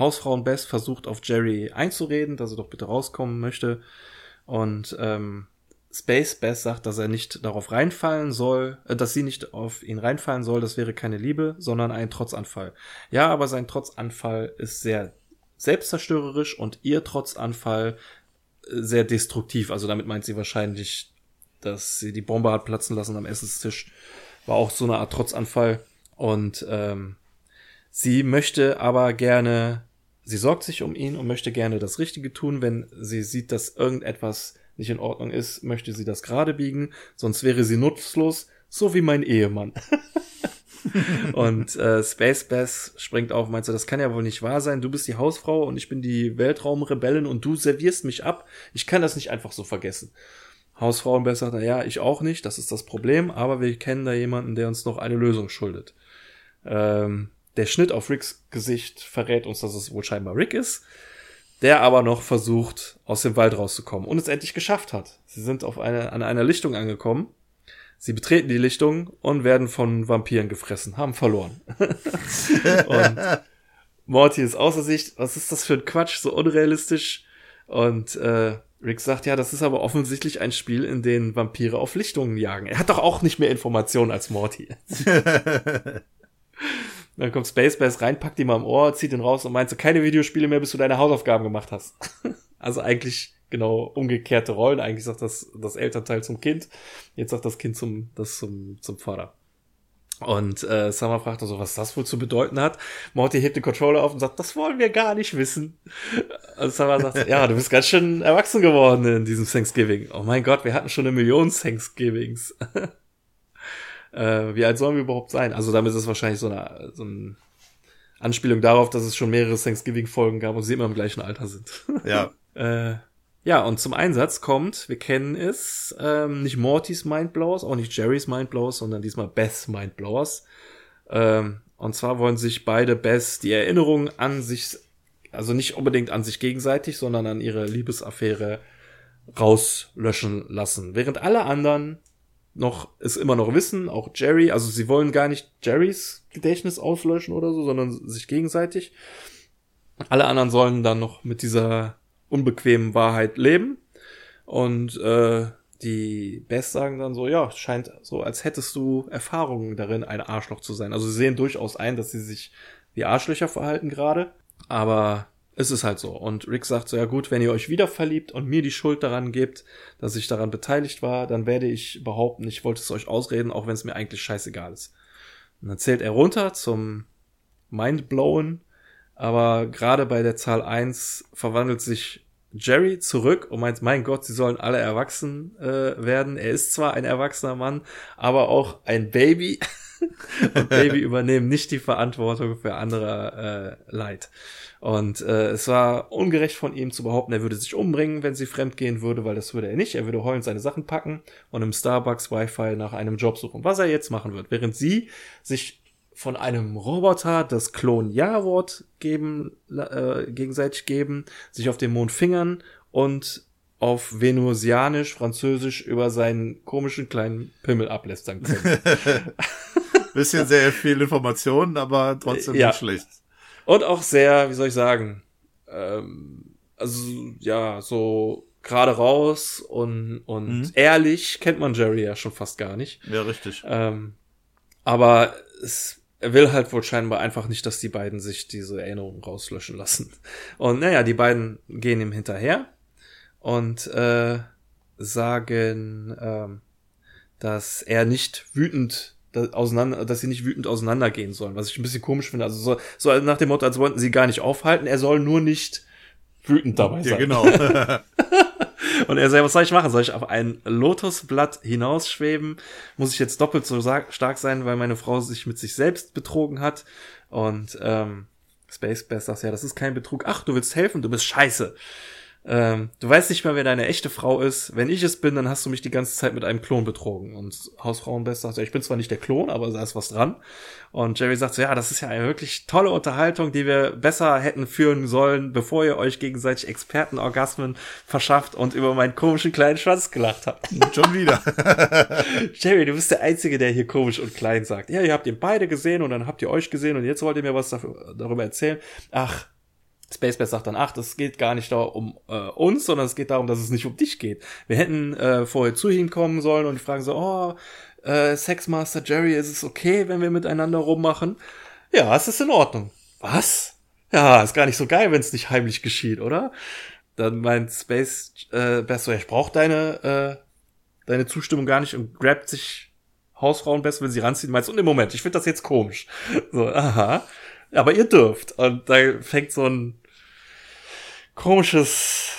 Hausfrau Bess versucht auf Jerry einzureden, dass er doch bitte rauskommen möchte. Und ähm, Space Bess sagt, dass er nicht darauf reinfallen soll, äh, dass sie nicht auf ihn reinfallen soll, das wäre keine Liebe, sondern ein Trotzanfall. Ja, aber sein Trotzanfall ist sehr selbstzerstörerisch und ihr Trotzanfall äh, sehr destruktiv. Also damit meint sie wahrscheinlich, dass sie die Bombe hat platzen lassen am Essenstisch. War auch so eine Art Trotzanfall. Und ähm, sie möchte aber gerne, sie sorgt sich um ihn und möchte gerne das Richtige tun, wenn sie sieht, dass irgendetwas nicht in Ordnung ist, möchte sie das gerade biegen, sonst wäre sie nutzlos, so wie mein Ehemann. und äh, Space Bass springt auf, meinst du, das kann ja wohl nicht wahr sein. Du bist die Hausfrau und ich bin die Weltraumrebellin und du servierst mich ab. Ich kann das nicht einfach so vergessen. Hausfrau Bass sagt, ja, ich auch nicht, das ist das Problem, aber wir kennen da jemanden, der uns noch eine Lösung schuldet. Ähm, der Schnitt auf Ricks Gesicht verrät uns, dass es wohl scheinbar Rick ist der aber noch versucht, aus dem Wald rauszukommen und es endlich geschafft hat. Sie sind auf eine, an einer Lichtung angekommen. Sie betreten die Lichtung und werden von Vampiren gefressen, haben verloren. und Morty ist außer Sicht, was ist das für ein Quatsch, so unrealistisch. Und äh, Rick sagt, ja, das ist aber offensichtlich ein Spiel, in dem Vampire auf Lichtungen jagen. Er hat doch auch nicht mehr Informationen als Morty. Dann kommt Space Bass rein, packt ihn mal im Ohr, zieht ihn raus und meint so, keine Videospiele mehr, bis du deine Hausaufgaben gemacht hast. also eigentlich genau umgekehrte Rollen. Eigentlich sagt das das Elternteil zum Kind, jetzt sagt das Kind zum das zum zum Vater. Und äh, Summer fragt also, was das wohl zu bedeuten hat. Morty hebt den Controller auf und sagt, das wollen wir gar nicht wissen. Und Summer sagt, ja, du bist ganz schön erwachsen geworden in diesem Thanksgiving. Oh mein Gott, wir hatten schon eine Million Thanksgivings. äh, wie alt sollen wir überhaupt sein? Also damit ist es wahrscheinlich so eine, so eine Anspielung darauf, dass es schon mehrere Thanksgiving-Folgen gab und sie immer im gleichen Alter sind. Ja. äh, ja, und zum Einsatz kommt, wir kennen es, ähm, nicht Mortys Mindblowers, auch nicht Jerrys Mindblowers, sondern diesmal Beths Mindblowers. Ähm, und zwar wollen sich beide Beths die Erinnerung an sich, also nicht unbedingt an sich gegenseitig, sondern an ihre Liebesaffäre rauslöschen lassen. Während alle anderen noch, es immer noch wissen, auch Jerry, also sie wollen gar nicht Jerrys Gedächtnis auslöschen oder so, sondern sich gegenseitig. Alle anderen sollen dann noch mit dieser unbequemen Wahrheit leben. Und äh, die Best sagen dann so, ja, scheint so, als hättest du Erfahrungen darin, ein Arschloch zu sein. Also sie sehen durchaus ein, dass sie sich wie Arschlöcher verhalten gerade. Aber es ist halt so. Und Rick sagt so, ja gut, wenn ihr euch wieder verliebt und mir die Schuld daran gebt, dass ich daran beteiligt war, dann werde ich behaupten, ich wollte es euch ausreden, auch wenn es mir eigentlich scheißegal ist. Und dann zählt er runter zum Mindblowen, aber gerade bei der Zahl eins verwandelt sich Jerry zurück und meint, mein Gott, sie sollen alle erwachsen äh, werden. Er ist zwar ein erwachsener Mann, aber auch ein Baby. und Baby übernehmen nicht die Verantwortung für andere äh, Leid. Und äh, es war ungerecht von ihm zu behaupten, er würde sich umbringen, wenn sie fremdgehen würde, weil das würde er nicht. Er würde heulend seine Sachen packen und im Starbucks Wi-Fi nach einem Job suchen, was er jetzt machen wird. Während sie sich von einem Roboter das Klon-Ja-Wort geben, äh, gegenseitig geben, sich auf dem Mond fingern und auf Venusianisch, Französisch über seinen komischen kleinen Pimmel ablästern können. bisschen sehr viel Informationen, aber trotzdem ja. nicht schlecht. Und auch sehr, wie soll ich sagen, ähm, also ja, so gerade raus und, und mhm. ehrlich kennt man Jerry ja schon fast gar nicht. Ja, richtig. Ähm, aber es, er will halt wohl scheinbar einfach nicht, dass die beiden sich diese Erinnerungen rauslöschen lassen. Und naja, die beiden gehen ihm hinterher und äh, sagen, ähm, dass er nicht wütend auseinander, dass sie nicht wütend auseinandergehen sollen, was ich ein bisschen komisch finde. Also so, so nach dem Motto, als wollten sie gar nicht aufhalten, er soll nur nicht wütend dabei sein. Ja, genau. Und er sagt, was soll ich machen? Soll ich auf ein Lotusblatt hinausschweben? Muss ich jetzt doppelt so stark sein, weil meine Frau sich mit sich selbst betrogen hat? Und ähm, Space Best sagt, ja, das ist kein Betrug. Ach, du willst helfen, du bist scheiße. Ähm, du weißt nicht mehr, wer deine echte Frau ist. Wenn ich es bin, dann hast du mich die ganze Zeit mit einem Klon betrogen. Und Hausfrauenbest sagt, ja, ich bin zwar nicht der Klon, aber da ist was dran. Und Jerry sagt so, ja, das ist ja eine wirklich tolle Unterhaltung, die wir besser hätten führen sollen, bevor ihr euch gegenseitig Expertenorgasmen verschafft und über meinen komischen kleinen Schwanz gelacht habt. Schon wieder. Jerry, du bist der Einzige, der hier komisch und klein sagt. Ja, ihr habt ihn beide gesehen und dann habt ihr euch gesehen und jetzt wollt ihr mir was dafür, darüber erzählen. Ach, Spacebass sagt dann, ach, das geht gar nicht da um äh, uns, sondern es geht darum, dass es nicht um dich geht. Wir hätten äh, vorher zu ihm kommen sollen und die fragen so, oh, äh, Sexmaster Jerry, ist es okay, wenn wir miteinander rummachen? Ja, es ist in Ordnung. Was? Ja, ist gar nicht so geil, wenn es nicht heimlich geschieht, oder? Dann meint Space äh, so, ich brauche deine, äh, deine Zustimmung gar nicht und grabt sich Hausfrauen besser, wenn sie ranziehen. Meinst und im Moment, ich finde das jetzt komisch. So, aha. Aber ihr dürft. Und da fängt so ein komisches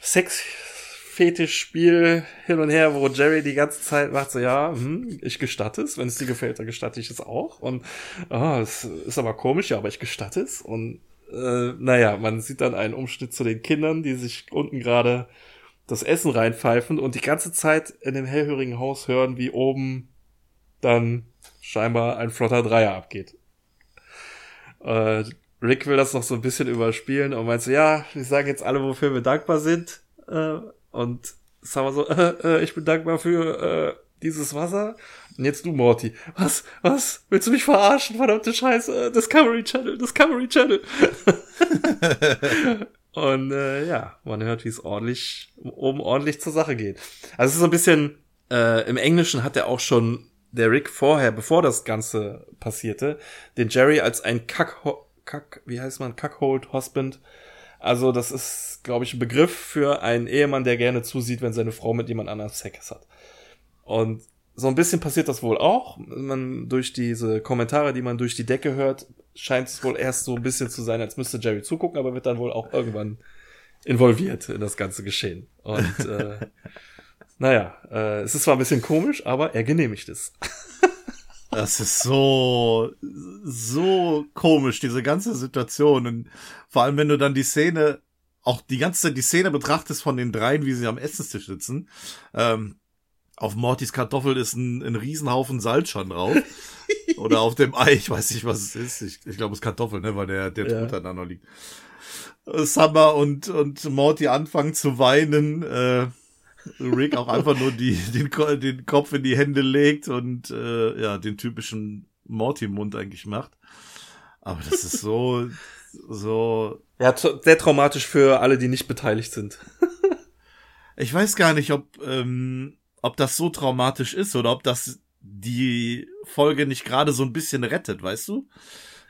Sex-Fetisch-Spiel hin und her, wo Jerry die ganze Zeit macht so, ja, hm, ich gestatte es, wenn es dir gefällt, dann gestatte ich es auch. Und ah, es ist aber komisch, ja, aber ich gestatte es. Und äh, naja, man sieht dann einen Umschnitt zu den Kindern, die sich unten gerade das Essen reinpfeifen und die ganze Zeit in dem hellhörigen Haus hören, wie oben dann scheinbar ein flotter Dreier abgeht. Äh, Rick will das noch so ein bisschen überspielen und meint so, ja, wir sagen jetzt alle, wofür wir dankbar sind. Äh, und Summer so, äh, äh, ich bin dankbar für äh, dieses Wasser. Und jetzt du, Morty. Was? Was? Willst du mich verarschen? Verdammte Scheiße. Discovery Channel, Discovery Channel. und äh, ja, man hört, wie es ordentlich, oben ordentlich zur Sache geht. Also es ist so ein bisschen, äh, im Englischen hat er auch schon der Rick vorher, bevor das Ganze passierte, den Jerry als ein Kack Kack, wie heißt man, Kackhold Husband. Also das ist, glaube ich, ein Begriff für einen Ehemann, der gerne zusieht, wenn seine Frau mit jemand anderem Sex hat. Und so ein bisschen passiert das wohl auch. Man durch diese Kommentare, die man durch die Decke hört, scheint es wohl erst so ein bisschen zu sein, als müsste Jerry zugucken, aber wird dann wohl auch irgendwann involviert in das ganze Geschehen. Und äh, naja, äh, es ist zwar ein bisschen komisch, aber er genehmigt es. Das ist so, so komisch, diese ganze Situation. Und vor allem, wenn du dann die Szene, auch die ganze Zeit die Szene betrachtest von den dreien, wie sie am Essenstisch sitzen. Ähm, auf Mortys Kartoffel ist ein, ein Riesenhaufen Salz schon drauf. Oder auf dem Ei, ich weiß nicht, was es ist. Ich, ich glaube, es ist Kartoffel, ne, weil der, der ja. Tod da noch liegt. Summer und, und Morty anfangen zu weinen. Äh, Rick auch einfach nur die, den, den Kopf in die Hände legt und äh, ja, den typischen Morty-Mund eigentlich macht. Aber das ist so, so. Ja, sehr traumatisch für alle, die nicht beteiligt sind. ich weiß gar nicht, ob, ähm, ob das so traumatisch ist oder ob das die Folge nicht gerade so ein bisschen rettet, weißt du?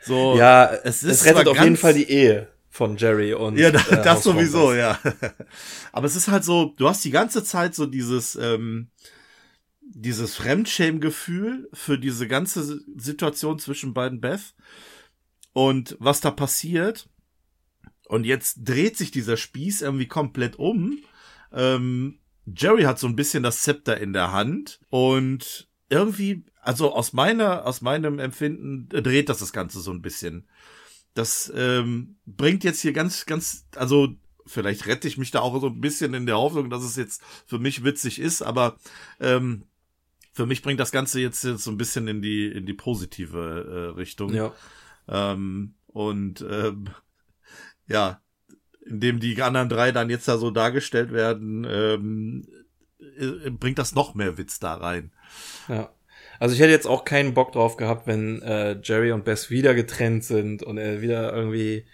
So, ja, es, ist es rettet auf jeden Fall die Ehe von Jerry und ja, das, äh, das sowieso, ja. Aber es ist halt so, du hast die ganze Zeit so dieses ähm, dieses Fremdschämgefühl für diese ganze Situation zwischen beiden Beth und was da passiert. Und jetzt dreht sich dieser Spieß irgendwie komplett um. Ähm, Jerry hat so ein bisschen das Zepter in der Hand und irgendwie, also aus meiner, aus meinem Empfinden dreht das das Ganze so ein bisschen. Das ähm, bringt jetzt hier ganz, ganz, also vielleicht rette ich mich da auch so ein bisschen in der Hoffnung, dass es jetzt für mich witzig ist, aber ähm, für mich bringt das Ganze jetzt, jetzt so ein bisschen in die in die positive äh, Richtung. Ja. Ähm, und ähm, ja, indem die anderen drei dann jetzt da so dargestellt werden, ähm, äh, bringt das noch mehr Witz da rein. Ja. Also ich hätte jetzt auch keinen Bock drauf gehabt, wenn äh, Jerry und Bess wieder getrennt sind und er wieder irgendwie,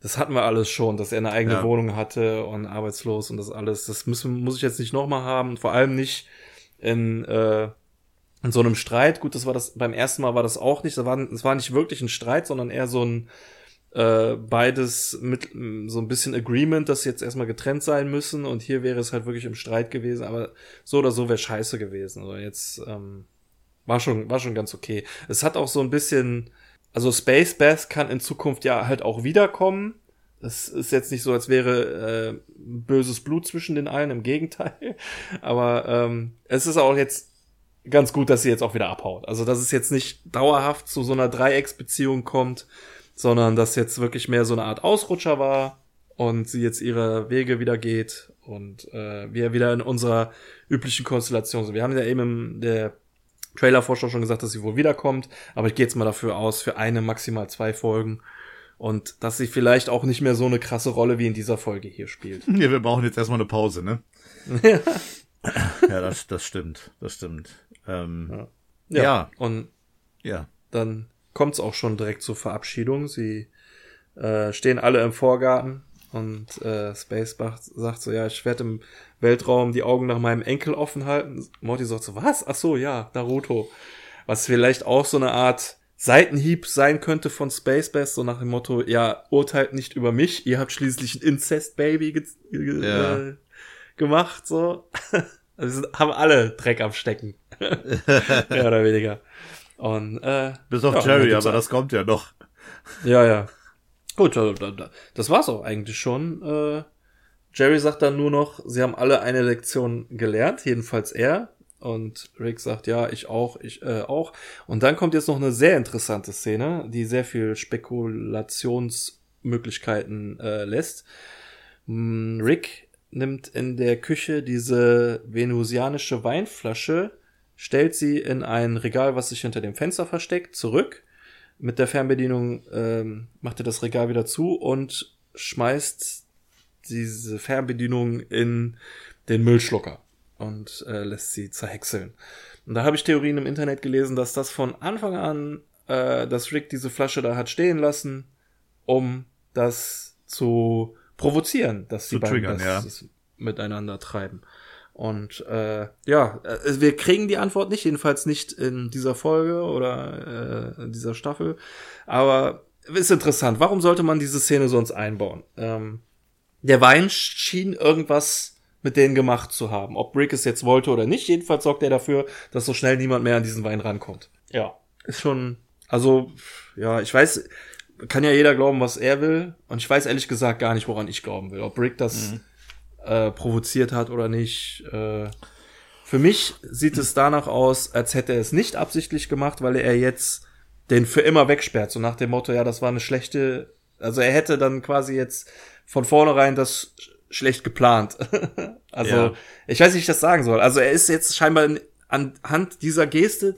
das hatten wir alles schon, dass er eine eigene ja. Wohnung hatte und arbeitslos und das alles. Das müssen, muss ich jetzt nicht nochmal haben. Vor allem nicht in, äh, in so einem Streit. Gut, das war das, beim ersten Mal war das auch nicht. Das war, das war nicht wirklich ein Streit, sondern eher so ein, äh, beides mit so ein bisschen Agreement, dass sie jetzt erstmal getrennt sein müssen und hier wäre es halt wirklich im Streit gewesen, aber so oder so wäre scheiße gewesen. Also jetzt ähm, war schon war schon ganz okay. Es hat auch so ein bisschen, also Space Bass kann in Zukunft ja halt auch wiederkommen. Es ist jetzt nicht so, als wäre äh, böses Blut zwischen den allen, im Gegenteil. Aber ähm, es ist auch jetzt ganz gut, dass sie jetzt auch wieder abhaut. Also dass es jetzt nicht dauerhaft zu so einer Dreiecksbeziehung kommt, sondern dass jetzt wirklich mehr so eine Art Ausrutscher war und sie jetzt ihre Wege wieder geht und äh, wir wieder in unserer üblichen Konstellation sind. Wir haben ja eben in der Trailervorschau schon gesagt, dass sie wohl wiederkommt, aber ich gehe jetzt mal dafür aus, für eine, maximal zwei Folgen. Und dass sie vielleicht auch nicht mehr so eine krasse Rolle wie in dieser Folge hier spielt. Ja, wir brauchen jetzt erstmal eine Pause, ne? ja, ja das, das stimmt. Das stimmt. Ähm, ja. ja. Und ja. dann kommt es auch schon direkt zur Verabschiedung. Sie äh, stehen alle im Vorgarten und äh, Spacebach sagt so, ja, ich werde im Weltraum die Augen nach meinem Enkel offen halten. Morty sagt so, was? Ach so, ja, Naruto. Was vielleicht auch so eine Art Seitenhieb sein könnte von Spacebass, so nach dem Motto, ja, urteilt nicht über mich, ihr habt schließlich ein Incest-Baby ge ge ja. äh, gemacht, so. Also haben alle Dreck am Stecken. Mehr oder weniger. Und, äh, Bis auf ja, Jerry, aber das kommt ja noch. Ja, ja. Gut, das war's auch eigentlich schon. Äh, Jerry sagt dann nur noch, sie haben alle eine Lektion gelernt, jedenfalls er. Und Rick sagt, ja, ich auch, ich äh, auch. Und dann kommt jetzt noch eine sehr interessante Szene, die sehr viel Spekulationsmöglichkeiten äh, lässt. Mm, Rick nimmt in der Küche diese venusianische Weinflasche stellt sie in ein Regal, was sich hinter dem Fenster versteckt, zurück. Mit der Fernbedienung ähm, macht er das Regal wieder zu und schmeißt diese Fernbedienung in den Müllschlucker und äh, lässt sie zerhäckseln. Und da habe ich Theorien im Internet gelesen, dass das von Anfang an, äh, dass Rick diese Flasche da hat stehen lassen, um das zu provozieren, dass die beiden das, ja. das miteinander treiben. Und äh, ja, äh, wir kriegen die Antwort nicht, jedenfalls nicht in dieser Folge oder äh, in dieser Staffel. Aber ist interessant. Warum sollte man diese Szene sonst einbauen? Ähm, der Wein schien irgendwas mit denen gemacht zu haben. Ob Rick es jetzt wollte oder nicht, jedenfalls sorgt er dafür, dass so schnell niemand mehr an diesen Wein rankommt. Ja, ist schon, also, ja, ich weiß, kann ja jeder glauben, was er will. Und ich weiß ehrlich gesagt gar nicht, woran ich glauben will. Ob Rick das mhm äh, provoziert hat oder nicht. Äh, für mich sieht es danach aus, als hätte er es nicht absichtlich gemacht, weil er jetzt den für immer wegsperrt. So nach dem Motto, ja, das war eine schlechte. Also er hätte dann quasi jetzt von vornherein das schlecht geplant. also ja. ich weiß nicht, wie ich das sagen soll. Also er ist jetzt scheinbar anhand dieser Geste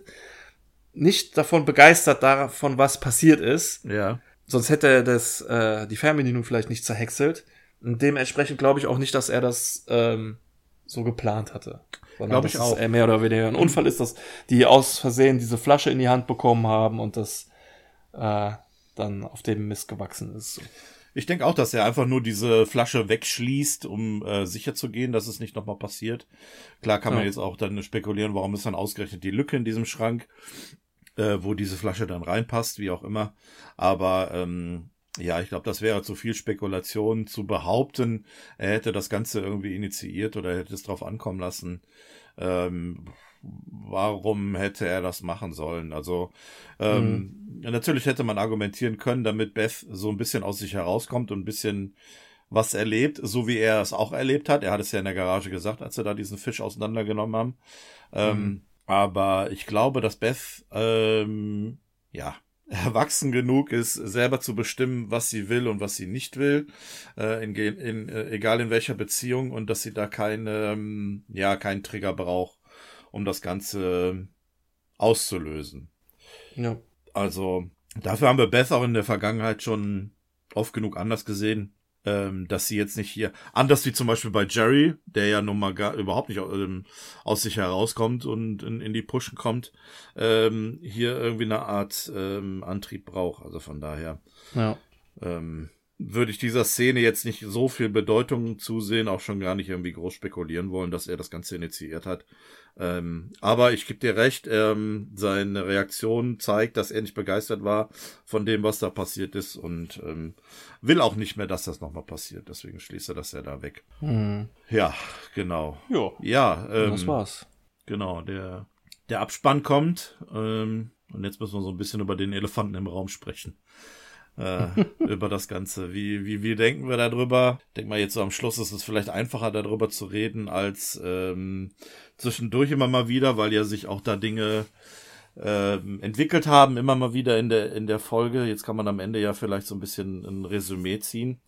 nicht davon begeistert, davon was passiert ist. Ja. Sonst hätte er das, äh, die Fernbedienung vielleicht nicht zerhäckselt. Dementsprechend glaube ich auch nicht, dass er das ähm, so geplant hatte. Glaube ich auch. Er mehr oder weniger ein Unfall ist, dass die aus Versehen diese Flasche in die Hand bekommen haben und das äh, dann auf dem Mist gewachsen ist. Ich denke auch, dass er einfach nur diese Flasche wegschließt, um äh, sicher zu gehen, dass es nicht nochmal passiert. Klar kann man ja. jetzt auch dann spekulieren, warum ist dann ausgerechnet die Lücke in diesem Schrank, äh, wo diese Flasche dann reinpasst, wie auch immer. Aber ähm, ja, ich glaube, das wäre zu viel Spekulation zu behaupten, er hätte das Ganze irgendwie initiiert oder hätte es drauf ankommen lassen. Ähm, warum hätte er das machen sollen? Also ähm, mhm. natürlich hätte man argumentieren können, damit Beth so ein bisschen aus sich herauskommt und ein bisschen was erlebt, so wie er es auch erlebt hat. Er hat es ja in der Garage gesagt, als sie da diesen Fisch auseinandergenommen haben. Ähm, mhm. Ähm, aber ich glaube, dass Beth ähm, ja erwachsen genug ist, selber zu bestimmen, was sie will und was sie nicht will, äh, in, in, äh, egal in welcher Beziehung und dass sie da keine, ähm, ja, keinen Trigger braucht, um das Ganze auszulösen. Ja. Also, dafür haben wir Beth auch in der Vergangenheit schon oft genug anders gesehen. Ähm, dass sie jetzt nicht hier, anders wie zum Beispiel bei Jerry, der ja nun mal gar, überhaupt nicht ähm, aus sich herauskommt und in, in die Pushen kommt, ähm, hier irgendwie eine Art ähm, Antrieb braucht. Also von daher ja. ähm, würde ich dieser Szene jetzt nicht so viel Bedeutung zusehen, auch schon gar nicht irgendwie groß spekulieren wollen, dass er das Ganze initiiert hat. Ähm, aber ich gebe dir recht, ähm, seine Reaktion zeigt, dass er nicht begeistert war von dem, was da passiert ist und ähm, will auch nicht mehr, dass das nochmal passiert. Deswegen schließt er das ja da weg. Mhm. Ja, genau. Jo. Ja, ähm, das war's. Genau, der, der Abspann kommt ähm, und jetzt müssen wir so ein bisschen über den Elefanten im Raum sprechen äh, über das Ganze. Wie, wie, wie denken wir darüber? Ich denke mal, jetzt so am Schluss ist es vielleicht einfacher, darüber zu reden, als ähm, zwischendurch immer mal wieder, weil ja sich auch da Dinge ähm, entwickelt haben, immer mal wieder in der, in der Folge. Jetzt kann man am Ende ja vielleicht so ein bisschen ein Resümee ziehen.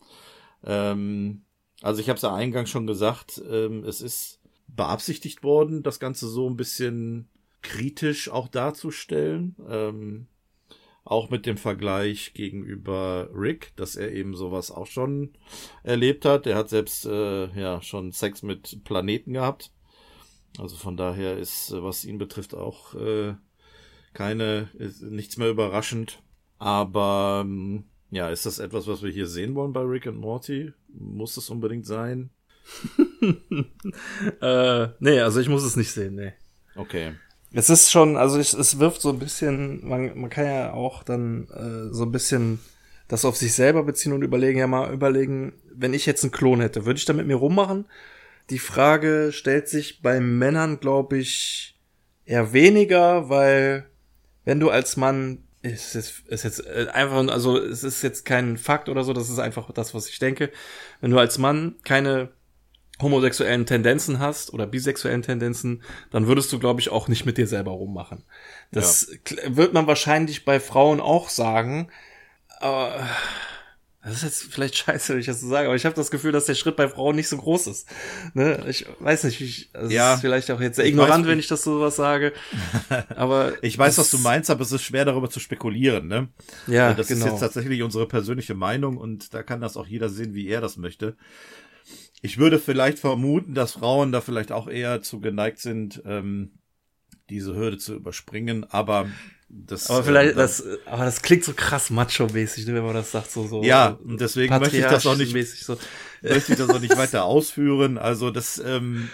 Ähm, also ich habe es ja eingangs schon gesagt, ähm, es ist beabsichtigt worden, das Ganze so ein bisschen kritisch auch darzustellen. Ähm, auch mit dem Vergleich gegenüber Rick, dass er eben sowas auch schon erlebt hat. Er hat selbst äh, ja schon Sex mit Planeten gehabt. Also von daher ist, äh, was ihn betrifft, auch äh, keine, nichts mehr überraschend. Aber ähm, ja, ist das etwas, was wir hier sehen wollen bei Rick und Morty? Muss es unbedingt sein? äh, nee, also ich muss es nicht sehen, nee. Okay. Es ist schon, also es, es wirft so ein bisschen, man, man kann ja auch dann äh, so ein bisschen das auf sich selber beziehen und überlegen, ja mal überlegen, wenn ich jetzt einen Klon hätte, würde ich da mit mir rummachen? Die Frage stellt sich bei Männern, glaube ich, eher weniger, weil wenn du als Mann ist jetzt, ist jetzt äh, einfach, also es ist jetzt kein Fakt oder so, das ist einfach das, was ich denke. Wenn du als Mann keine homosexuellen Tendenzen hast oder bisexuellen Tendenzen, dann würdest du, glaube ich, auch nicht mit dir selber rummachen. Das ja. wird man wahrscheinlich bei Frauen auch sagen. Aber das ist jetzt vielleicht scheiße, wenn ich das so sage, aber ich habe das Gefühl, dass der Schritt bei Frauen nicht so groß ist. Ne? Ich weiß nicht, ich, das ja, ist vielleicht auch jetzt sehr ignorant, weiß, wenn ich das so was sage. Aber ich weiß, was du meinst, aber es ist schwer darüber zu spekulieren. Ne? Ja, das genau. ist jetzt tatsächlich unsere persönliche Meinung und da kann das auch jeder sehen, wie er das möchte. Ich würde vielleicht vermuten, dass Frauen da vielleicht auch eher zu geneigt sind, ähm, diese Hürde zu überspringen, aber das. Aber vielleicht, äh, das, aber das klingt so krass macho-mäßig, ne, wenn man das sagt, so, so. Ja, deswegen möchte ich das auch nicht, so. möchte ich das auch nicht weiter ausführen. Also das, ähm,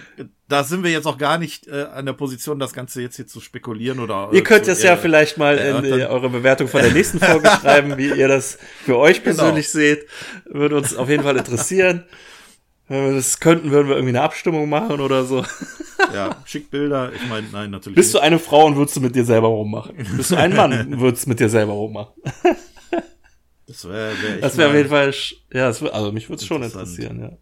da sind wir jetzt auch gar nicht äh, an der Position, das Ganze jetzt hier zu spekulieren oder. Ihr könnt es ja vielleicht mal in äh, eure Bewertung von der nächsten Folge schreiben, wie ihr das für euch genau. persönlich genau. seht. Würde uns auf jeden Fall interessieren. Wenn wir das könnten, würden wir irgendwie eine Abstimmung machen oder so. Ja, schick Bilder. Ich meine, nein, natürlich. Bist nicht. du eine Frau und würdest du mit dir selber rummachen? Bist du ein Mann, würdest du mit dir selber rummachen? Das wäre wär Das wäre auf jeden Fall, ja, das wär, also mich würde es schon interessieren, ja.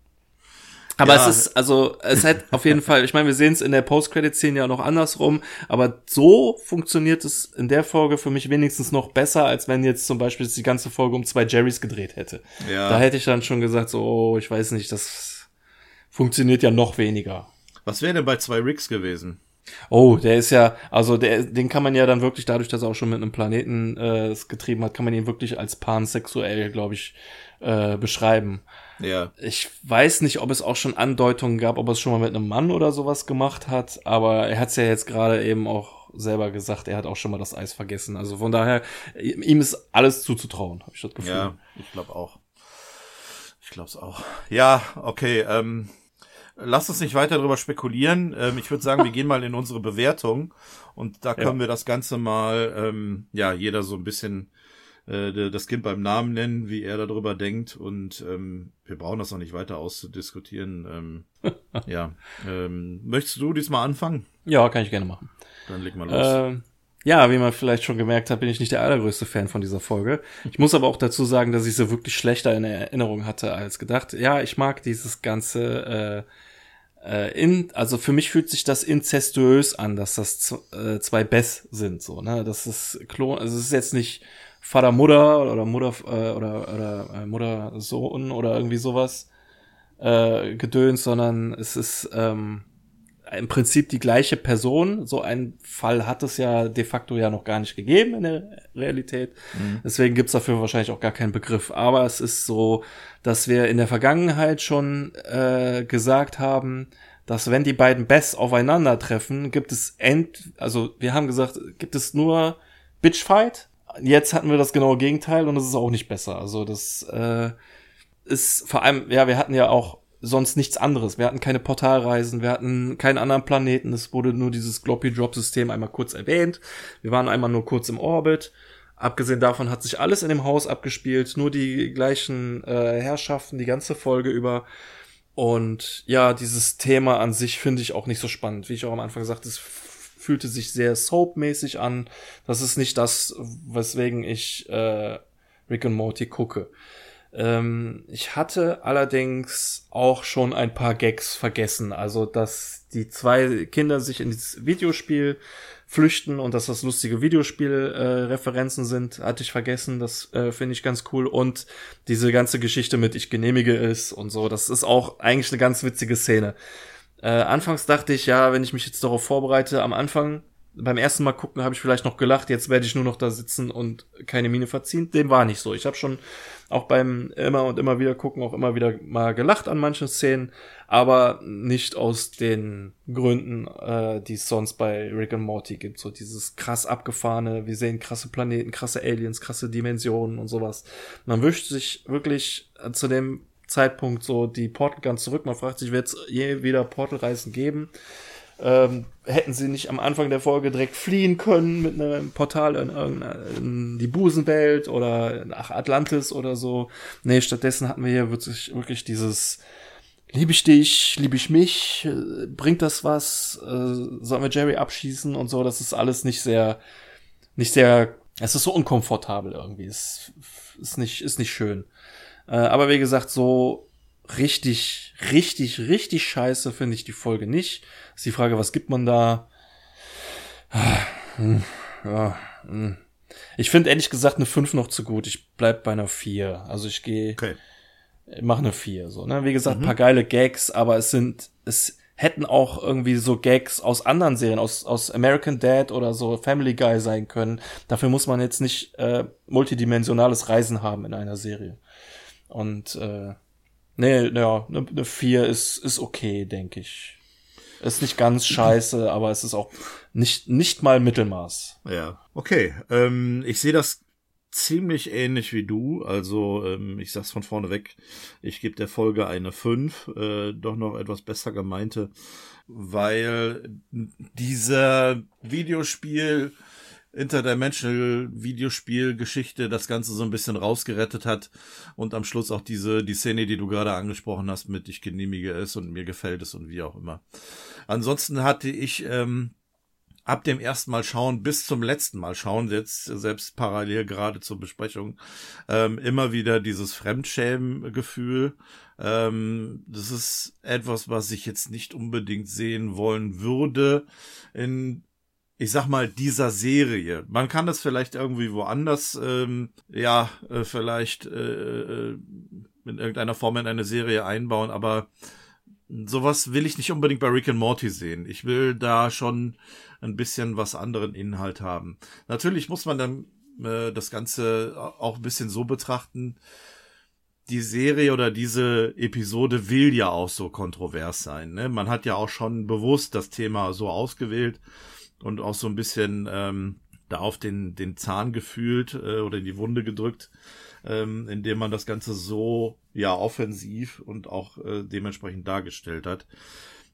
Aber ja. es ist, also, es hat auf jeden Fall, ich meine, wir sehen es in der Post-Credit-Szene ja noch andersrum, aber so funktioniert es in der Folge für mich wenigstens noch besser, als wenn jetzt zum Beispiel die ganze Folge um zwei Jerrys gedreht hätte. Ja. Da hätte ich dann schon gesagt, so, oh, ich weiß nicht, das funktioniert ja noch weniger. Was wäre denn bei zwei Ricks gewesen? Oh, der ist ja, also der, den kann man ja dann wirklich, dadurch, dass er auch schon mit einem Planeten äh, es getrieben hat, kann man ihn wirklich als pansexuell, glaube ich, äh, beschreiben. Ja. Ich weiß nicht, ob es auch schon Andeutungen gab, ob er es schon mal mit einem Mann oder sowas gemacht hat, aber er hat es ja jetzt gerade eben auch selber gesagt, er hat auch schon mal das Eis vergessen. Also von daher, ihm ist alles zuzutrauen, habe ich das Gefühl. Ja, ich glaube auch. Ich glaube es auch. Ja, okay. Ähm, lass uns nicht weiter darüber spekulieren. Ähm, ich würde sagen, wir gehen mal in unsere Bewertung und da können ja. wir das Ganze mal, ähm, ja, jeder so ein bisschen äh, das Kind beim Namen nennen, wie er darüber denkt. Und ähm, wir brauchen das noch nicht weiter auszudiskutieren. Ähm, ja. Ähm, möchtest du diesmal anfangen? Ja, kann ich gerne machen. Dann leg mal los. Äh, ja, wie man vielleicht schon gemerkt hat, bin ich nicht der allergrößte Fan von dieser Folge. Ich muss aber auch dazu sagen, dass ich sie wirklich schlechter in Erinnerung hatte als gedacht. Ja, ich mag dieses ganze äh, äh, in, also für mich fühlt sich das inzestuös an, dass das äh, zwei Bess sind, so, ne? Das ist Klon, also es ist jetzt nicht Vater Mutter oder Mutter äh, oder oder äh, Mutter Sohn oder irgendwie sowas äh, gedöns, sondern es ist ähm, im Prinzip die gleiche Person. So ein Fall hat es ja de facto ja noch gar nicht gegeben in der Realität. Mhm. Deswegen gibt's dafür wahrscheinlich auch gar keinen Begriff. Aber es ist so, dass wir in der Vergangenheit schon äh, gesagt haben, dass wenn die beiden Best aufeinandertreffen, gibt es end, also wir haben gesagt, gibt es nur Bitchfight. Jetzt hatten wir das genaue Gegenteil und es ist auch nicht besser. Also das äh, ist vor allem, ja, wir hatten ja auch sonst nichts anderes. Wir hatten keine Portalreisen, wir hatten keinen anderen Planeten. Es wurde nur dieses Gloppy Drop System einmal kurz erwähnt. Wir waren einmal nur kurz im Orbit. Abgesehen davon hat sich alles in dem Haus abgespielt, nur die gleichen äh, Herrschaften die ganze Folge über. Und ja, dieses Thema an sich finde ich auch nicht so spannend. Wie ich auch am Anfang sagte, es fühlte sich sehr soapmäßig an. Das ist nicht das, weswegen ich äh, Rick und Morty gucke. Ähm, ich hatte allerdings auch schon ein paar Gags vergessen. Also, dass die zwei Kinder sich in dieses Videospiel flüchten und dass das lustige Videospielreferenzen äh, sind, hatte ich vergessen. Das äh, finde ich ganz cool. Und diese ganze Geschichte mit Ich genehmige es und so, das ist auch eigentlich eine ganz witzige Szene. Äh, anfangs dachte ich, ja, wenn ich mich jetzt darauf vorbereite, am Anfang beim ersten Mal gucken habe ich vielleicht noch gelacht, jetzt werde ich nur noch da sitzen und keine Miene verziehen. Dem war nicht so. Ich habe schon auch beim immer und immer wieder gucken auch immer wieder mal gelacht an manchen Szenen, aber nicht aus den Gründen, äh, die es sonst bei Rick and Morty gibt. So dieses krass abgefahrene, wir sehen krasse Planeten, krasse Aliens, krasse Dimensionen und sowas. Man wünscht sich wirklich zu dem Zeitpunkt so die Portal Gun zurück. Man fragt sich, wird es je wieder Portalreisen geben? Ähm, hätten sie nicht am Anfang der Folge direkt fliehen können mit einem Portal in, in die Busenwelt oder nach Atlantis oder so. Nee, stattdessen hatten wir hier wirklich, wirklich dieses Liebe ich dich, liebe ich mich, äh, bringt das was, äh, sollen wir Jerry abschießen und so, das ist alles nicht sehr, nicht sehr, es ist so unkomfortabel irgendwie, es ist nicht, ist nicht schön. Äh, aber wie gesagt, so richtig, richtig, richtig scheiße finde ich die Folge nicht. Ist die Frage, was gibt man da? Ja, hm. ich finde ehrlich gesagt eine 5 noch zu gut. Ich bleib bei einer 4. Also ich gehe, okay. mache eine 4. So, ne? Wie gesagt, mhm. paar geile Gags, aber es sind, es hätten auch irgendwie so Gags aus anderen Serien, aus, aus American Dad oder so Family Guy sein können. Dafür muss man jetzt nicht äh, multidimensionales Reisen haben in einer Serie. Und äh, nee, ja, eine ne 4 ist, ist okay, denke ich. Ist nicht ganz scheiße, aber es ist auch nicht, nicht mal Mittelmaß. Ja, okay. Ähm, ich sehe das ziemlich ähnlich wie du. Also, ähm, ich sag's von vorne weg, ich gebe der Folge eine 5, äh, doch noch etwas besser gemeinte, weil dieser Videospiel Interdimensional Videospielgeschichte das Ganze so ein bisschen rausgerettet hat und am Schluss auch diese, die Szene, die du gerade angesprochen hast, mit ich genehmige es und mir gefällt es und wie auch immer. Ansonsten hatte ich ähm, ab dem ersten Mal schauen bis zum letzten Mal schauen, jetzt selbst parallel gerade zur Besprechung, ähm, immer wieder dieses Fremdschämen-Gefühl. Ähm, das ist etwas, was ich jetzt nicht unbedingt sehen wollen würde in ich sag mal, dieser Serie. Man kann das vielleicht irgendwie woanders, ähm, ja, äh, vielleicht äh, äh, in irgendeiner Form in eine Serie einbauen, aber sowas will ich nicht unbedingt bei Rick and Morty sehen. Ich will da schon ein bisschen was anderen Inhalt haben. Natürlich muss man dann äh, das Ganze auch ein bisschen so betrachten. Die Serie oder diese Episode will ja auch so kontrovers sein. Ne? Man hat ja auch schon bewusst das Thema so ausgewählt und auch so ein bisschen ähm, da auf den, den Zahn gefühlt äh, oder in die Wunde gedrückt, ähm, indem man das Ganze so ja offensiv und auch äh, dementsprechend dargestellt hat.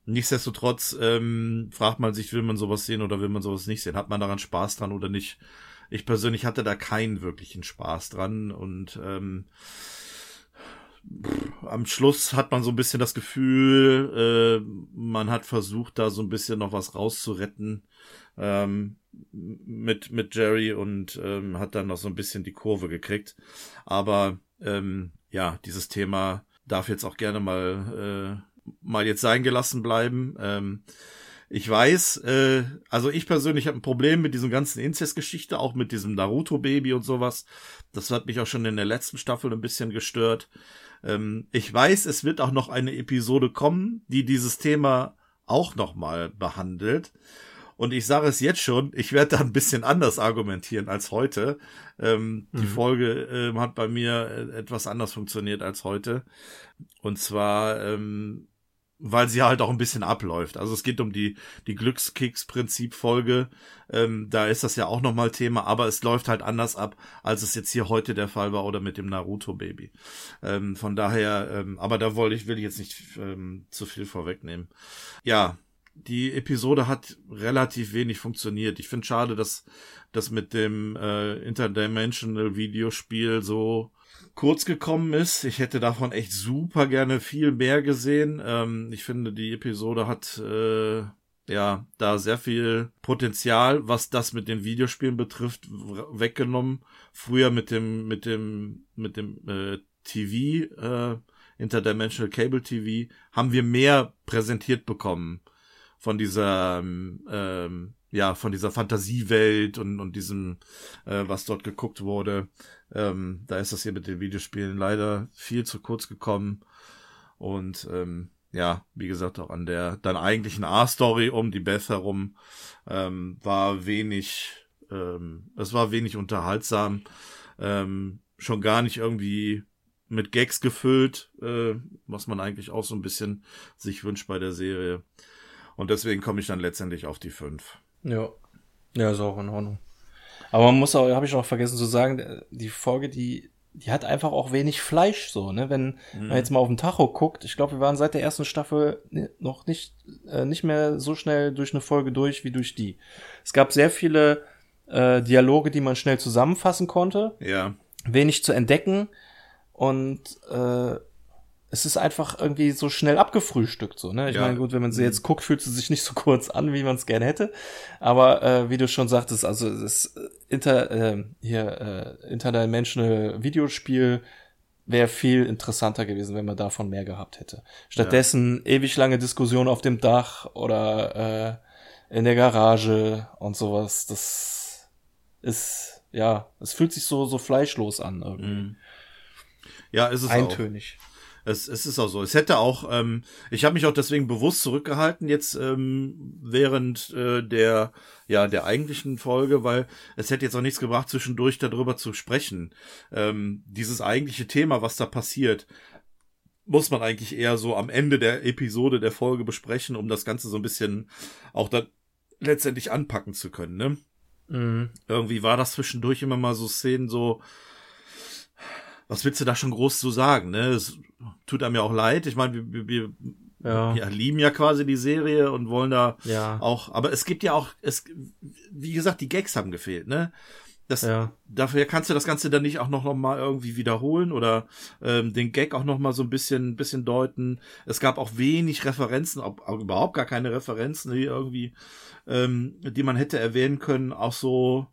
Nichtsdestotrotz ähm, fragt man sich, will man sowas sehen oder will man sowas nicht sehen? Hat man daran Spaß dran oder nicht? Ich persönlich hatte da keinen wirklichen Spaß dran und ähm, am Schluss hat man so ein bisschen das Gefühl, äh, man hat versucht, da so ein bisschen noch was rauszuretten ähm, mit, mit Jerry und ähm, hat dann noch so ein bisschen die Kurve gekriegt. Aber ähm, ja, dieses Thema darf jetzt auch gerne mal, äh, mal jetzt sein gelassen bleiben. Ähm, ich weiß, äh, also ich persönlich habe ein Problem mit diesem ganzen Inzest-Geschichte, auch mit diesem Naruto-Baby und sowas. Das hat mich auch schon in der letzten Staffel ein bisschen gestört. Ähm, ich weiß, es wird auch noch eine Episode kommen, die dieses Thema auch nochmal behandelt. Und ich sage es jetzt schon, ich werde da ein bisschen anders argumentieren als heute. Ähm, mhm. Die Folge äh, hat bei mir äh, etwas anders funktioniert als heute. Und zwar, ähm, weil sie halt auch ein bisschen abläuft. Also es geht um die, die Glückskicks-Prinzip-Folge. Ähm, da ist das ja auch nochmal Thema, aber es läuft halt anders ab, als es jetzt hier heute der Fall war oder mit dem Naruto-Baby. Ähm, von daher, ähm, aber da wollte ich, will ich jetzt nicht ähm, zu viel vorwegnehmen. Ja, die Episode hat relativ wenig funktioniert. Ich finde schade, dass das mit dem äh, Interdimensional Videospiel so kurz gekommen ist. Ich hätte davon echt super gerne viel mehr gesehen. Ähm, ich finde, die Episode hat äh, ja da sehr viel Potenzial, was das mit den Videospielen betrifft, weggenommen. Früher mit dem mit dem mit dem äh, TV äh, Interdimensional Cable TV haben wir mehr präsentiert bekommen von dieser ähm, ja von dieser Fantasiewelt und und diesem äh, was dort geguckt wurde ähm, da ist das hier mit den Videospielen leider viel zu kurz gekommen und ähm, ja wie gesagt auch an der dann eigentlichen A-Story um die Beth herum ähm, war wenig ähm, es war wenig unterhaltsam ähm, schon gar nicht irgendwie mit Gags gefüllt, äh, was man eigentlich auch so ein bisschen sich wünscht bei der Serie. Und deswegen komme ich dann letztendlich auf die 5. Ja. Ja, ist auch in Ordnung. Aber man muss auch, habe ich noch vergessen zu sagen, die Folge, die, die hat einfach auch wenig Fleisch so, ne? Wenn mhm. man jetzt mal auf den Tacho guckt, ich glaube, wir waren seit der ersten Staffel noch nicht, äh, nicht mehr so schnell durch eine Folge durch wie durch die. Es gab sehr viele äh, Dialoge, die man schnell zusammenfassen konnte. Ja. Wenig zu entdecken. Und äh, es ist einfach irgendwie so schnell abgefrühstückt, so, ne? Ich ja. meine, gut, wenn man sie jetzt guckt, fühlt sie sich nicht so kurz an, wie man es gerne hätte. Aber äh, wie du schon sagtest, also das Inter, äh, hier, äh, Interdimensional Videospiel wäre viel interessanter gewesen, wenn man davon mehr gehabt hätte. Stattdessen ja. ewig lange Diskussion auf dem Dach oder äh, in der Garage und sowas. Das ist, ja, es fühlt sich so, so fleischlos an irgendwie. Mhm. Ja, ist es Eintönig. Auch. Es, es ist auch so. Es hätte auch, ähm, ich habe mich auch deswegen bewusst zurückgehalten jetzt ähm, während äh, der ja der eigentlichen Folge, weil es hätte jetzt auch nichts gebracht, zwischendurch darüber zu sprechen. Ähm, dieses eigentliche Thema, was da passiert, muss man eigentlich eher so am Ende der Episode der Folge besprechen, um das Ganze so ein bisschen auch dann letztendlich anpacken zu können. Ne? Mhm. Irgendwie war das zwischendurch immer mal so Szenen so was willst du da schon groß zu sagen, ne? Es tut einem ja auch leid. Ich meine, wir, wir, ja. wir lieben ja quasi die Serie und wollen da ja. auch, aber es gibt ja auch, es, wie gesagt, die Gags haben gefehlt, ne? Das, ja. Dafür kannst du das Ganze dann nicht auch noch, noch mal irgendwie wiederholen oder ähm, den Gag auch noch mal so ein bisschen, bisschen deuten. Es gab auch wenig Referenzen, ob, auch überhaupt gar keine Referenzen die irgendwie, ähm, die man hätte erwähnen können. Auch so,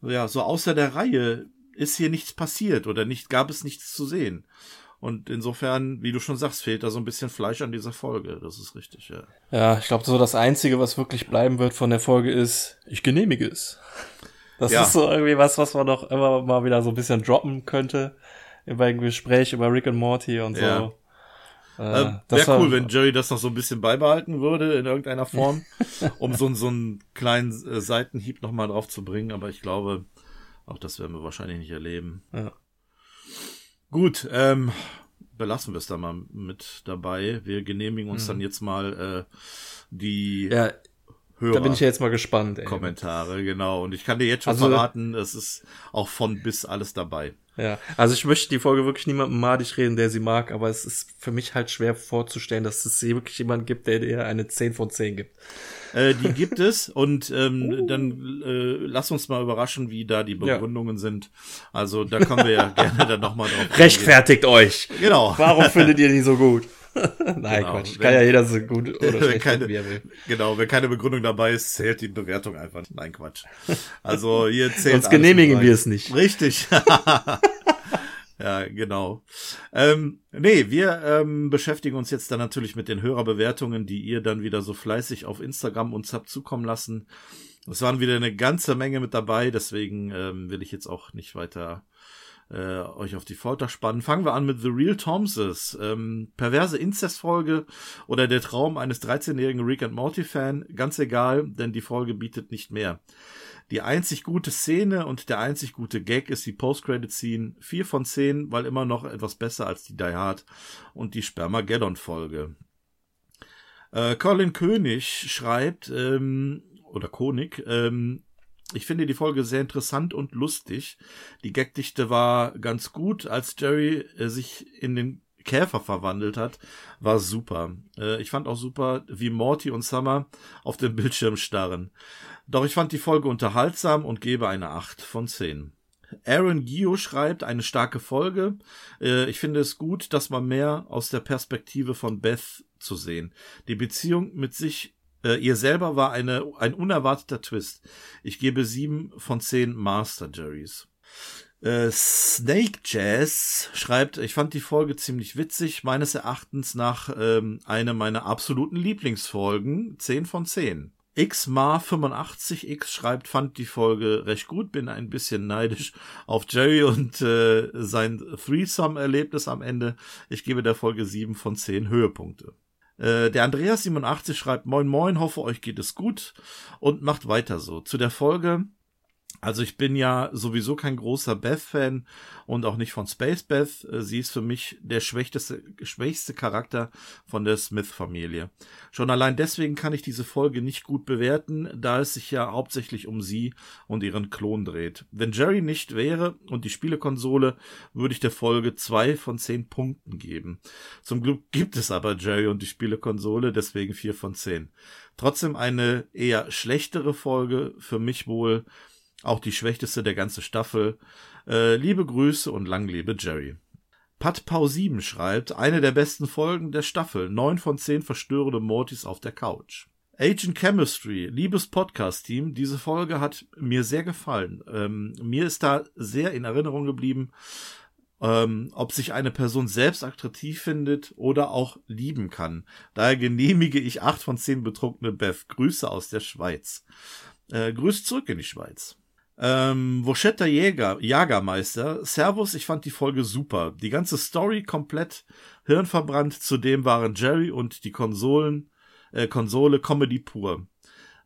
ja, so außer der Reihe ist hier nichts passiert oder nicht, gab es nichts zu sehen. Und insofern, wie du schon sagst, fehlt da so ein bisschen Fleisch an dieser Folge. Das ist richtig, ja. Ja, ich glaube, so das Einzige, was wirklich bleiben wird von der Folge ist, ich genehmige es. Das ja. ist so irgendwie was, was man doch immer mal wieder so ein bisschen droppen könnte beim Gespräch über Rick und Morty und so. Ja. Äh, äh, Wäre cool, wenn Jerry das noch so ein bisschen beibehalten würde in irgendeiner Form, um so, so einen kleinen äh, Seitenhieb nochmal drauf zu bringen. Aber ich glaube, auch das werden wir wahrscheinlich nicht erleben. Ja. Gut, ähm, belassen wir es da mal mit dabei. Wir genehmigen uns mhm. dann jetzt mal äh, die ja, Hörer. Da bin ich jetzt mal gespannt. Ey. Kommentare, genau. Und ich kann dir jetzt schon also, verraten, es ist auch von bis alles dabei. Ja, also ich möchte die Folge wirklich niemandem madig reden, der sie mag, aber es ist für mich halt schwer vorzustellen, dass es hier wirklich jemand gibt, der dir eine 10 von 10 gibt. Äh, die gibt es und ähm, uh. dann äh, lass uns mal überraschen, wie da die Begründungen ja. sind. Also da kommen wir ja gerne dann nochmal drauf. Rechtfertigt euch. Genau. Warum findet ihr die so gut? Nein, genau. Quatsch. Kann wenn, ja jeder so gut oder schlecht keine, wie er will. Genau, wenn keine Begründung dabei ist, zählt die Bewertung einfach. Nein, Quatsch. Also hier zählt Sonst genehmigen wir es nicht. Richtig. ja, genau. Ähm, nee, wir ähm, beschäftigen uns jetzt dann natürlich mit den Hörerbewertungen, die ihr dann wieder so fleißig auf Instagram uns habt zukommen lassen. Es waren wieder eine ganze Menge mit dabei, deswegen ähm, will ich jetzt auch nicht weiter äh, euch auf die Folter spannen. Fangen wir an mit The Real Thompsons. Ähm, perverse Inzestfolge oder der Traum eines 13-jährigen Rick and Morty-Fan. Ganz egal, denn die Folge bietet nicht mehr. Die einzig gute Szene und der einzig gute Gag ist die Post-Credit-Scene. Vier von zehn, weil immer noch etwas besser als die Die Hard und die Spermageddon-Folge. Äh, Colin König schreibt, ähm, oder Konig, ähm, ich finde die Folge sehr interessant und lustig. Die Gagdichte war ganz gut, als Jerry äh, sich in den Käfer verwandelt hat, war super. Äh, ich fand auch super, wie Morty und Summer auf dem Bildschirm starren. Doch ich fand die Folge unterhaltsam und gebe eine 8 von 10. Aaron Gio schreibt eine starke Folge. Äh, ich finde es gut, dass man mehr aus der Perspektive von Beth zu sehen. Die Beziehung mit sich äh, ihr selber war eine, ein unerwarteter Twist. Ich gebe sieben von zehn Master Jerrys. Äh, Snake Jazz schreibt, ich fand die Folge ziemlich witzig, meines Erachtens nach ähm, eine meiner absoluten Lieblingsfolgen, zehn von zehn. XMar85X schreibt, fand die Folge recht gut, bin ein bisschen neidisch auf Jerry und äh, sein Threesome-Erlebnis am Ende. Ich gebe der Folge sieben von zehn Höhepunkte. Äh, der Andreas87 schreibt, moin moin, hoffe euch geht es gut und macht weiter so. Zu der Folge, also ich bin ja sowieso kein großer Beth-Fan und auch nicht von Space Beth. Äh, sie ist für mich der schwächste, schwächste Charakter von der Smith-Familie. Schon allein deswegen kann ich diese Folge nicht gut bewerten, da es sich ja hauptsächlich um sie und ihren Klon dreht. Wenn Jerry nicht wäre und die Spielekonsole, würde ich der Folge zwei von zehn Punkten geben. Zum Glück gibt es aber Jerry und die Spielekonsole, deswegen vier von zehn. Trotzdem eine eher schlechtere Folge, für mich wohl auch die schwächste der ganzen Staffel. Äh, liebe Grüße und lang lebe Jerry. Pat Pau 7 schreibt, eine der besten Folgen der Staffel, neun von zehn verstörende Mortys auf der Couch. Agent Chemistry, liebes Podcast-Team, diese Folge hat mir sehr gefallen. Ähm, mir ist da sehr in Erinnerung geblieben, ähm, ob sich eine Person selbst attraktiv findet oder auch lieben kann. Daher genehmige ich acht von zehn betrunkene Beth. Grüße aus der Schweiz. Äh, Grüß zurück in die Schweiz. Ähm, Voschetta Jäger, Jagermeister. Servus, ich fand die Folge super. Die ganze Story komplett hirnverbrannt. Zudem waren Jerry und die Konsolen, äh, Konsole Comedy pur.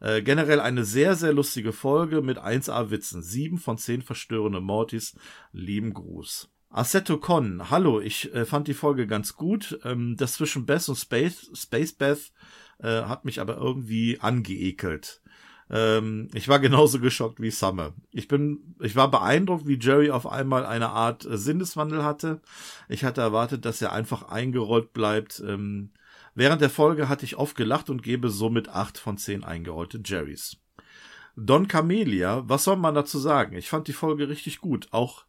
Äh, generell eine sehr, sehr lustige Folge mit 1A Witzen. Sieben von zehn verstörende Mortis. Lieben Gruß. Assetto Con, hallo, ich äh, fand die Folge ganz gut. Ähm, das zwischen Beth und Space, Space Beth äh, hat mich aber irgendwie angeekelt. Ähm, ich war genauso geschockt wie Summer. Ich bin, ich war beeindruckt, wie Jerry auf einmal eine Art äh, Sinneswandel hatte. Ich hatte erwartet, dass er einfach eingerollt bleibt. Ähm, während der Folge hatte ich oft gelacht und gebe somit acht von zehn eingerollte Jerrys. Don Camelia, was soll man dazu sagen? Ich fand die Folge richtig gut, auch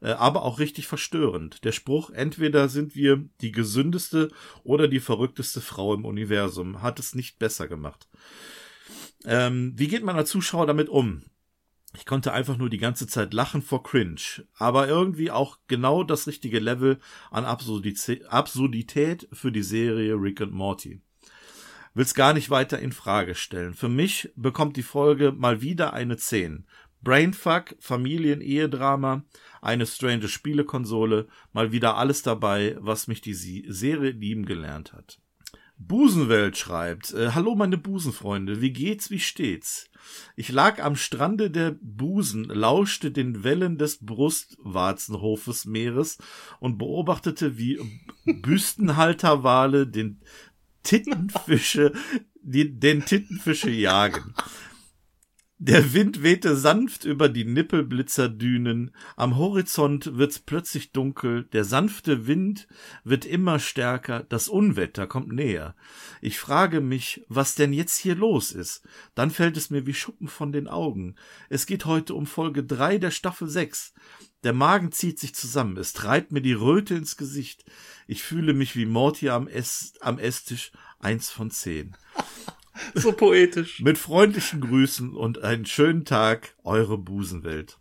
äh, aber auch richtig verstörend. Der Spruch, entweder sind wir die gesündeste oder die verrückteste Frau im Universum, hat es nicht besser gemacht. Ähm, wie geht man als Zuschauer damit um? Ich konnte einfach nur die ganze Zeit lachen vor Cringe, aber irgendwie auch genau das richtige Level an Absurdität für die Serie Rick and Morty. Will's gar nicht weiter in Frage stellen. Für mich bekommt die Folge mal wieder eine 10. Brainfuck, Familien-Ehedrama, eine strange Spielekonsole, mal wieder alles dabei, was mich die Serie lieben gelernt hat. Busenwelt schreibt, äh, Hallo meine Busenfreunde, wie geht's, wie steht's? Ich lag am Strande der Busen, lauschte den Wellen des Brustwarzenhofes Meeres und beobachtete, wie Büstenhalterwale den Tittenfische, die, den Tittenfische jagen. Der Wind wehte sanft über die Nippelblitzerdünen, am Horizont wird's plötzlich dunkel, der sanfte Wind wird immer stärker, das Unwetter kommt näher. Ich frage mich, was denn jetzt hier los ist. Dann fällt es mir wie Schuppen von den Augen. Es geht heute um Folge drei der Staffel sechs. Der Magen zieht sich zusammen, es treibt mir die Röte ins Gesicht. Ich fühle mich wie Morty am, Ess am Esstisch, eins von zehn. so poetisch. Mit freundlichen Grüßen und einen schönen Tag, eure Busenwelt.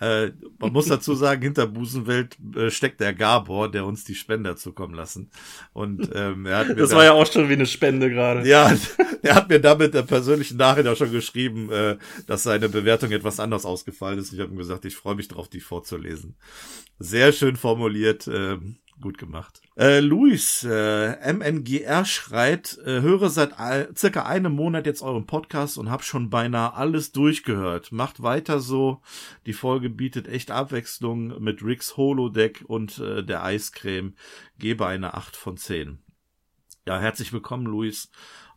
Äh, man muss dazu sagen, hinter Busenwelt äh, steckt der Gabor, der uns die Spender zukommen lassen. Und ähm, er hat mir das da, war ja auch schon wie eine Spende gerade. Ja, er hat mir damit der persönlichen Nachricht auch schon geschrieben, äh, dass seine Bewertung etwas anders ausgefallen ist. Ich habe ihm gesagt, ich freue mich darauf, die vorzulesen. Sehr schön formuliert. Äh, Gut gemacht. Äh, Luis, äh, MNGR schreit, äh, höre seit circa einem Monat jetzt euren Podcast und hab schon beinahe alles durchgehört. Macht weiter so. Die Folge bietet echt Abwechslung mit Ricks Holodeck und äh, der Eiscreme. Gebe eine 8 von 10. Ja, herzlich willkommen, Luis.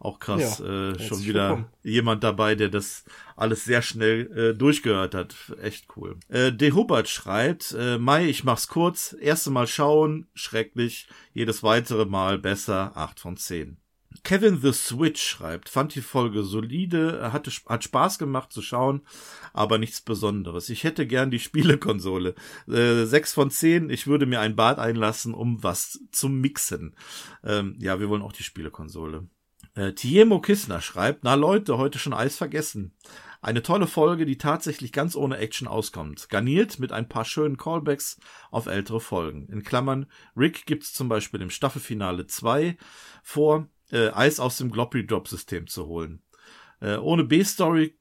Auch krass, ja, äh, schon wieder willkommen. jemand dabei, der das alles sehr schnell äh, durchgehört hat. Echt cool. Äh, De Hubbard schreibt, äh, Mai, ich mach's kurz. Erste Mal schauen, schrecklich. Jedes weitere Mal besser, 8 von 10. Kevin the Switch schreibt, fand die Folge solide, hatte, hat Spaß gemacht zu schauen, aber nichts Besonderes. Ich hätte gern die Spielekonsole. Äh, 6 von 10, ich würde mir ein Bad einlassen, um was zu mixen. Ähm, ja, wir wollen auch die Spielekonsole. Äh, Tiemo Kissner schreibt, na Leute, heute schon Eis vergessen. Eine tolle Folge, die tatsächlich ganz ohne Action auskommt. Garniert mit ein paar schönen Callbacks auf ältere Folgen. In Klammern, Rick gibt's zum Beispiel im Staffelfinale 2 vor, äh, Eis aus dem Gloppy Drop System zu holen. Äh, ohne B-Story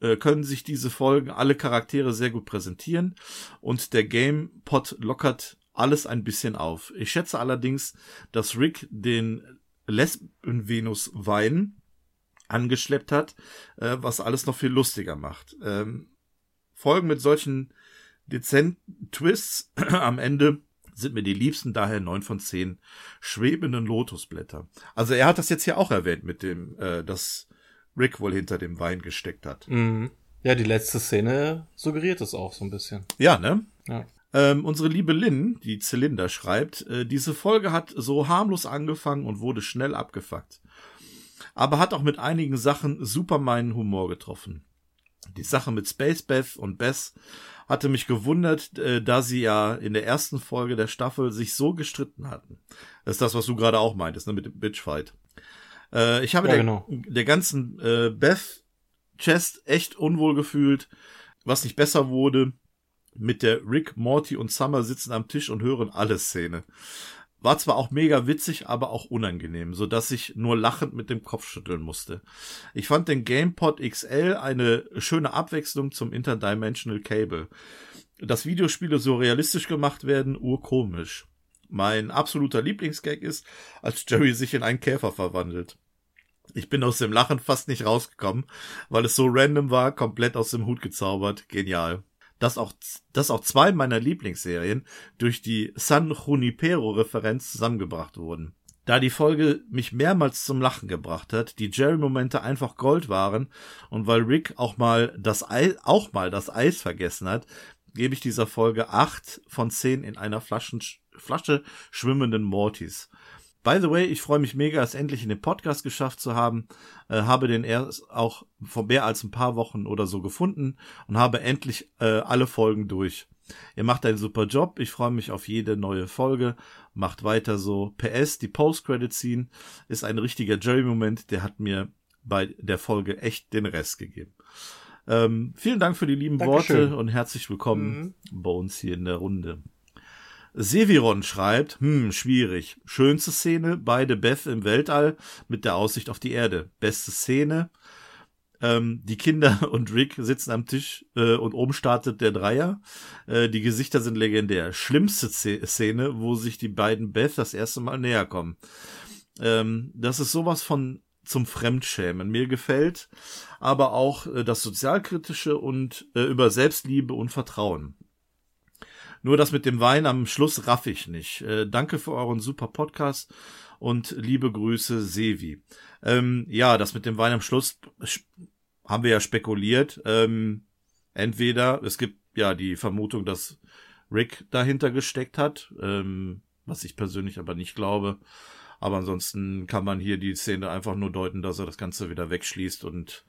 äh, können sich diese Folgen alle Charaktere sehr gut präsentieren und der Gamepod lockert alles ein bisschen auf. Ich schätze allerdings, dass Rick den Lesben-Venus-Wein angeschleppt hat, äh, was alles noch viel lustiger macht. Ähm, Folgen mit solchen dezenten Twists am Ende sind mir die liebsten, daher neun von zehn schwebenden Lotusblätter. Also er hat das jetzt hier auch erwähnt mit dem, äh, dass Rick wohl hinter dem Wein gesteckt hat. Mhm. Ja, die letzte Szene suggeriert es auch so ein bisschen. Ja, ne? Ja. Ähm, unsere liebe Lynn, die Zylinder schreibt, äh, diese Folge hat so harmlos angefangen und wurde schnell abgefuckt. Aber hat auch mit einigen Sachen super meinen Humor getroffen. Die Sache mit Space Beth und Bess hatte mich gewundert, äh, da sie ja in der ersten Folge der Staffel sich so gestritten hatten. Das ist das, was du gerade auch meintest, ne, mit dem Bitchfight. Äh, ich habe ja, der, genau. der ganzen äh, Beth Chest echt unwohl gefühlt, was nicht besser wurde mit der Rick, Morty und Summer sitzen am Tisch und hören alle Szene. War zwar auch mega witzig, aber auch unangenehm, so dass ich nur lachend mit dem Kopf schütteln musste. Ich fand den GamePod XL eine schöne Abwechslung zum Interdimensional Cable. Dass Videospiele so realistisch gemacht werden, urkomisch. Mein absoluter Lieblingsgag ist, als Jerry sich in einen Käfer verwandelt. Ich bin aus dem Lachen fast nicht rausgekommen, weil es so random war, komplett aus dem Hut gezaubert. Genial dass auch, dass auch zwei meiner Lieblingsserien durch die San Junipero-Referenz zusammengebracht wurden. Da die Folge mich mehrmals zum Lachen gebracht hat, die Jerry-Momente einfach Gold waren und weil Rick auch mal das Eis, auch mal das Eis vergessen hat, gebe ich dieser Folge acht von zehn in einer Flaschen, Flasche schwimmenden Mortys. By the way, ich freue mich mega, es endlich in den Podcast geschafft zu haben. Äh, habe den erst auch vor mehr als ein paar Wochen oder so gefunden und habe endlich äh, alle Folgen durch. Ihr macht einen super Job. Ich freue mich auf jede neue Folge. Macht weiter so. PS, die Post-Credit-Scene ist ein richtiger Jerry-Moment. Der hat mir bei der Folge echt den Rest gegeben. Ähm, vielen Dank für die lieben Dankeschön. Worte und herzlich willkommen mhm. bei uns hier in der Runde. Seviron schreibt, hm, schwierig. Schönste Szene, beide Beth im Weltall mit der Aussicht auf die Erde. Beste Szene, ähm, die Kinder und Rick sitzen am Tisch äh, und oben startet der Dreier. Äh, die Gesichter sind legendär. Schlimmste Szene, wo sich die beiden Beth das erste Mal näher kommen. Ähm, das ist sowas von zum Fremdschämen. Mir gefällt aber auch äh, das Sozialkritische und äh, über Selbstliebe und Vertrauen. Nur das mit dem Wein am Schluss raff ich nicht. Äh, danke für euren super Podcast und liebe Grüße, Sevi. Ähm, ja, das mit dem Wein am Schluss haben wir ja spekuliert. Ähm, entweder es gibt ja die Vermutung, dass Rick dahinter gesteckt hat, ähm, was ich persönlich aber nicht glaube. Aber ansonsten kann man hier die Szene einfach nur deuten, dass er das Ganze wieder wegschließt und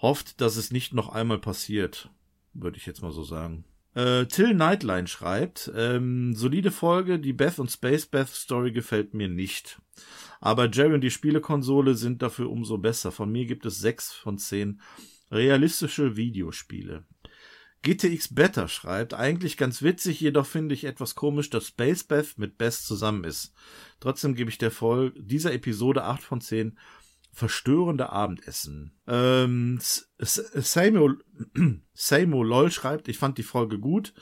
hofft, dass es nicht noch einmal passiert, würde ich jetzt mal so sagen. Äh, Till Nightline schreibt, ähm, solide Folge, die Beth und Space Beth Story gefällt mir nicht. Aber Jerry und die Spielekonsole sind dafür umso besser. Von mir gibt es sechs von zehn realistische Videospiele. GTX Better schreibt, eigentlich ganz witzig, jedoch finde ich etwas komisch, dass Space Beth mit Bess zusammen ist. Trotzdem gebe ich der Folge dieser Episode 8 von 10 verstörende Abendessen. Ähm, Samuel, Samuel LOL schreibt, ich fand die Folge gut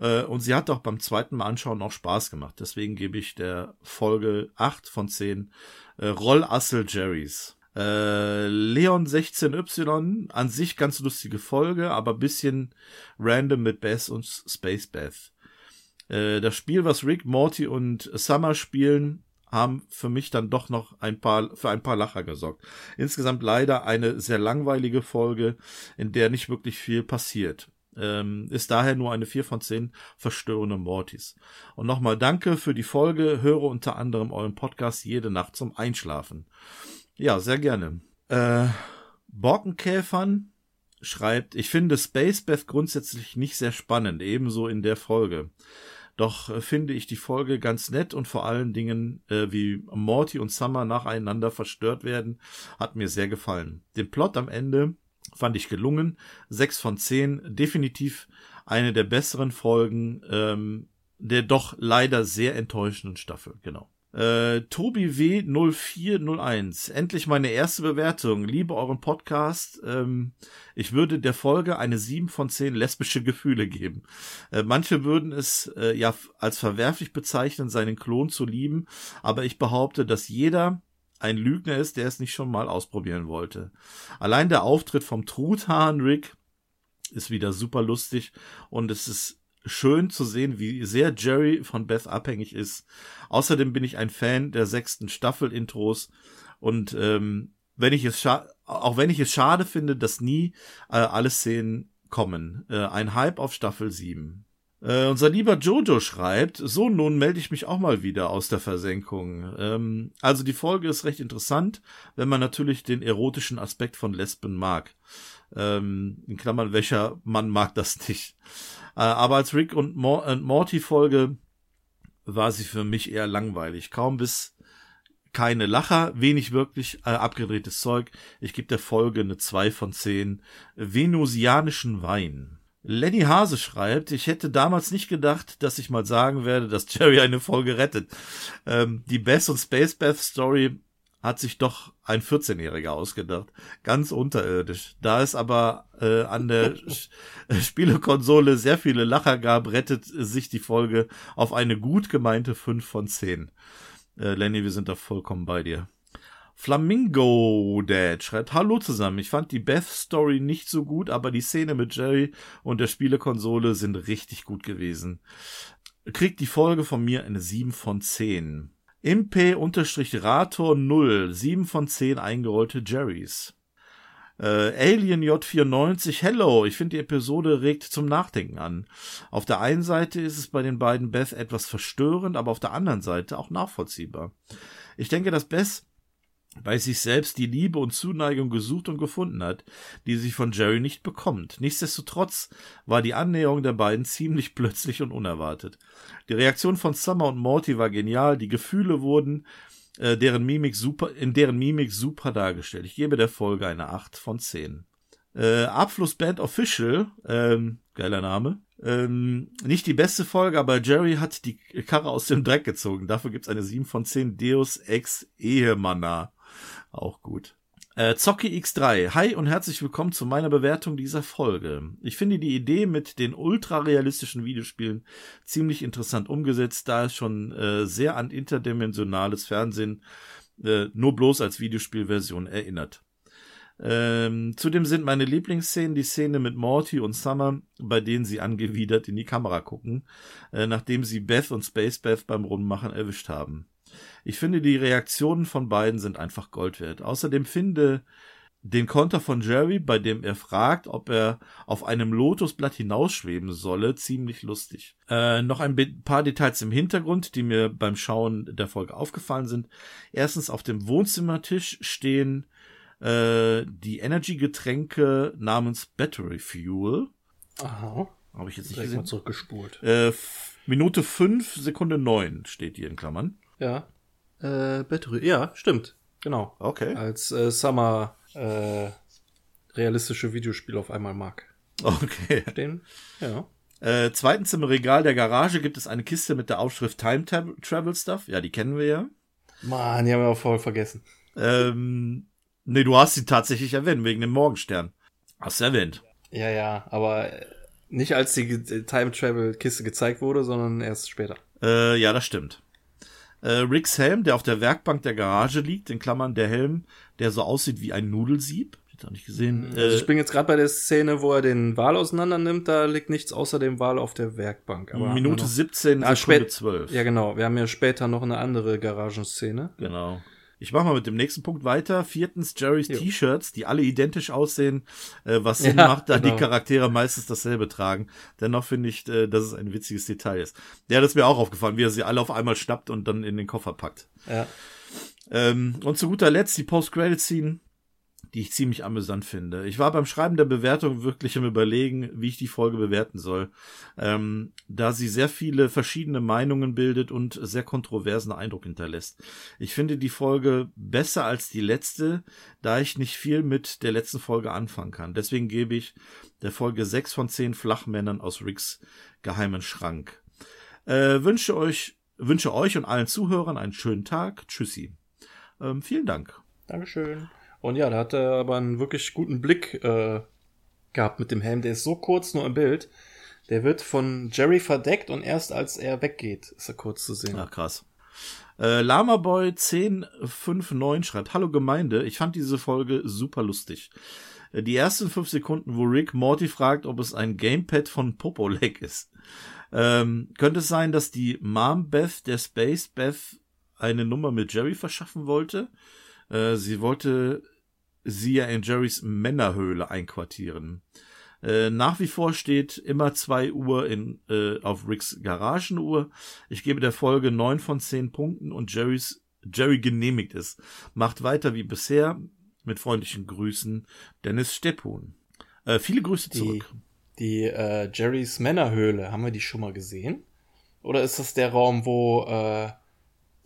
äh, und sie hat auch beim zweiten Mal anschauen auch Spaß gemacht. Deswegen gebe ich der Folge 8 von 10 äh, Rollassel Jerrys. Äh, Leon 16Y, an sich ganz lustige Folge, aber bisschen random mit Beth und Space Beth. Äh, das Spiel, was Rick, Morty und Summer spielen, haben für mich dann doch noch ein paar, für ein paar Lacher gesorgt. Insgesamt leider eine sehr langweilige Folge, in der nicht wirklich viel passiert. Ähm, ist daher nur eine 4 von 10 verstörende Mortis. Und nochmal danke für die Folge, höre unter anderem euren Podcast jede Nacht zum Einschlafen. Ja, sehr gerne. Äh, Borkenkäfern schreibt, ich finde Space Beth grundsätzlich nicht sehr spannend, ebenso in der Folge. Doch äh, finde ich die Folge ganz nett und vor allen Dingen, äh, wie Morty und Summer nacheinander verstört werden, hat mir sehr gefallen. Den Plot am Ende fand ich gelungen. Sechs von zehn, definitiv eine der besseren Folgen ähm, der doch leider sehr enttäuschenden Staffel, genau. Äh, Tobi W 0401. Endlich meine erste Bewertung. Liebe euren Podcast. Ähm, ich würde der Folge eine 7 von 10 lesbische Gefühle geben. Äh, manche würden es äh, ja als verwerflich bezeichnen, seinen Klon zu lieben, aber ich behaupte, dass jeder ein Lügner ist, der es nicht schon mal ausprobieren wollte. Allein der Auftritt vom Truthahn Rick ist wieder super lustig und es ist schön zu sehen, wie sehr Jerry von Beth abhängig ist. Außerdem bin ich ein Fan der sechsten Staffel-Intros und ähm, wenn ich es auch wenn ich es schade finde, dass nie äh, alle Szenen kommen. Äh, ein Hype auf Staffel 7. Äh, unser lieber Jojo schreibt, so nun melde ich mich auch mal wieder aus der Versenkung. Ähm, also die Folge ist recht interessant, wenn man natürlich den erotischen Aspekt von Lesben mag. Ähm, in Klammern, welcher Mann mag das nicht? Äh, aber als Rick und, und Morty Folge war sie für mich eher langweilig. Kaum bis keine Lacher, wenig wirklich äh, abgedrehtes Zeug. Ich gebe der Folge eine 2 von 10 venusianischen Wein. Lenny Hase schreibt, ich hätte damals nicht gedacht, dass ich mal sagen werde, dass Jerry eine Folge rettet. Ähm, die Bess und Space Bath Story hat sich doch ein 14-Jähriger ausgedacht. Ganz unterirdisch. Da es aber äh, an der Spielekonsole sehr viele Lacher gab, rettet sich die Folge auf eine gut gemeinte 5 von 10. Äh, Lenny, wir sind da vollkommen bei dir. Flamingo Dad schreibt, Hallo zusammen. Ich fand die Beth Story nicht so gut, aber die Szene mit Jerry und der Spielekonsole sind richtig gut gewesen. Kriegt die Folge von mir eine 7 von 10. Impe-Rator 0, 7 von 10 eingerollte Jerrys. Äh, Alien J94, hello, ich finde die Episode regt zum Nachdenken an. Auf der einen Seite ist es bei den beiden Beth etwas verstörend, aber auf der anderen Seite auch nachvollziehbar. Ich denke, dass Beth bei sich selbst die Liebe und Zuneigung gesucht und gefunden hat, die sie von Jerry nicht bekommt. Nichtsdestotrotz war die Annäherung der beiden ziemlich plötzlich und unerwartet. Die Reaktion von Summer und Morty war genial, die Gefühle wurden äh, deren Mimik super, in deren Mimik super dargestellt. Ich gebe der Folge eine 8 von 10. Äh, Abflussband Official, ähm, geiler Name. Ähm, nicht die beste Folge, aber Jerry hat die Karre aus dem Dreck gezogen. Dafür gibt's eine 7 von 10 Deus Ex Ehemanna. Auch gut. Äh, Zocki X3. Hi und herzlich willkommen zu meiner Bewertung dieser Folge. Ich finde die Idee mit den ultra-realistischen Videospielen ziemlich interessant umgesetzt, da es schon äh, sehr an interdimensionales Fernsehen äh, nur bloß als Videospielversion erinnert. Ähm, zudem sind meine Lieblingsszenen die Szene mit Morty und Summer, bei denen sie angewidert in die Kamera gucken, äh, nachdem sie Beth und Space Beth beim Rundmachen erwischt haben. Ich finde, die Reaktionen von beiden sind einfach Gold wert. Außerdem finde den Konter von Jerry, bei dem er fragt, ob er auf einem Lotusblatt hinausschweben solle, ziemlich lustig. Äh, noch ein paar Details im Hintergrund, die mir beim Schauen der Folge aufgefallen sind. Erstens, auf dem Wohnzimmertisch stehen äh, die Energy-Getränke namens Battery Fuel. Aha. Habe ich jetzt nicht Direkt gesehen. mal zurückgespult. Äh, Minute 5, Sekunde 9 steht hier in Klammern. Ja. Äh, Battery. Ja, stimmt. Genau. Okay. Als äh, Summer äh, realistische Videospiel auf einmal mag. Okay. Stehen. Ja. Äh, zweitens im Regal der Garage gibt es eine Kiste mit der Aufschrift Time Travel Stuff. Ja, die kennen wir ja. Mann, die haben wir auch voll vergessen. Ähm, nee, du hast sie tatsächlich erwähnt, wegen dem Morgenstern. Hast du erwähnt. Ja, ja, aber nicht als die Time Travel Kiste gezeigt wurde, sondern erst später. Äh, ja, das stimmt. Äh, Ricks Helm, der auf der Werkbank der Garage liegt, in Klammern der Helm, der so aussieht wie ein Nudelsieb. Ich auch nicht gesehen. Also ich bin jetzt gerade bei der Szene, wo er den Wal auseinander nimmt, da liegt nichts außer dem Wal auf der Werkbank. Aber Minute noch, 17, ah, Sekunde 12. Ja, genau. Wir haben ja später noch eine andere Garagenszene. Genau. Ich mache mal mit dem nächsten Punkt weiter. Viertens, Jerrys T-Shirts, die alle identisch aussehen, äh, was Sinn ja, macht, da genau. die Charaktere meistens dasselbe tragen. Dennoch finde ich, äh, dass es ein witziges Detail ist. Ja, das ist mir auch aufgefallen, wie er sie alle auf einmal schnappt und dann in den Koffer packt. Ja. Ähm, und zu guter Letzt die Post-Credit-Scene die ich ziemlich amüsant finde. Ich war beim Schreiben der Bewertung wirklich im Überlegen, wie ich die Folge bewerten soll, ähm, da sie sehr viele verschiedene Meinungen bildet und sehr kontroversen Eindruck hinterlässt. Ich finde die Folge besser als die letzte, da ich nicht viel mit der letzten Folge anfangen kann. Deswegen gebe ich der Folge sechs von zehn Flachmännern aus Ricks geheimen Schrank. Äh, wünsche euch, wünsche euch und allen Zuhörern einen schönen Tag. Tschüssi. Ähm, vielen Dank. Dankeschön. Und ja, da hat er aber einen wirklich guten Blick äh, gehabt mit dem Helm. Der ist so kurz nur im Bild. Der wird von Jerry verdeckt und erst als er weggeht, ist er kurz zu sehen. Ach, krass. Äh, Lamaboy 1059 schreibt, Hallo Gemeinde, ich fand diese Folge super lustig. Äh, die ersten fünf Sekunden, wo Rick Morty fragt, ob es ein Gamepad von Popoleg ist. Ähm, könnte es sein, dass die Mom Beth der Space Beth eine Nummer mit Jerry verschaffen wollte? Äh, sie wollte sie ja in Jerrys Männerhöhle einquartieren. Äh, nach wie vor steht immer zwei Uhr in, äh, auf Ricks Garagenuhr. Ich gebe der Folge neun von zehn Punkten und Jerrys, Jerry genehmigt es. Macht weiter wie bisher. Mit freundlichen Grüßen, Dennis Steppun. Äh, viele Grüße zurück. Die, die äh, Jerrys Männerhöhle, haben wir die schon mal gesehen? Oder ist das der Raum, wo äh,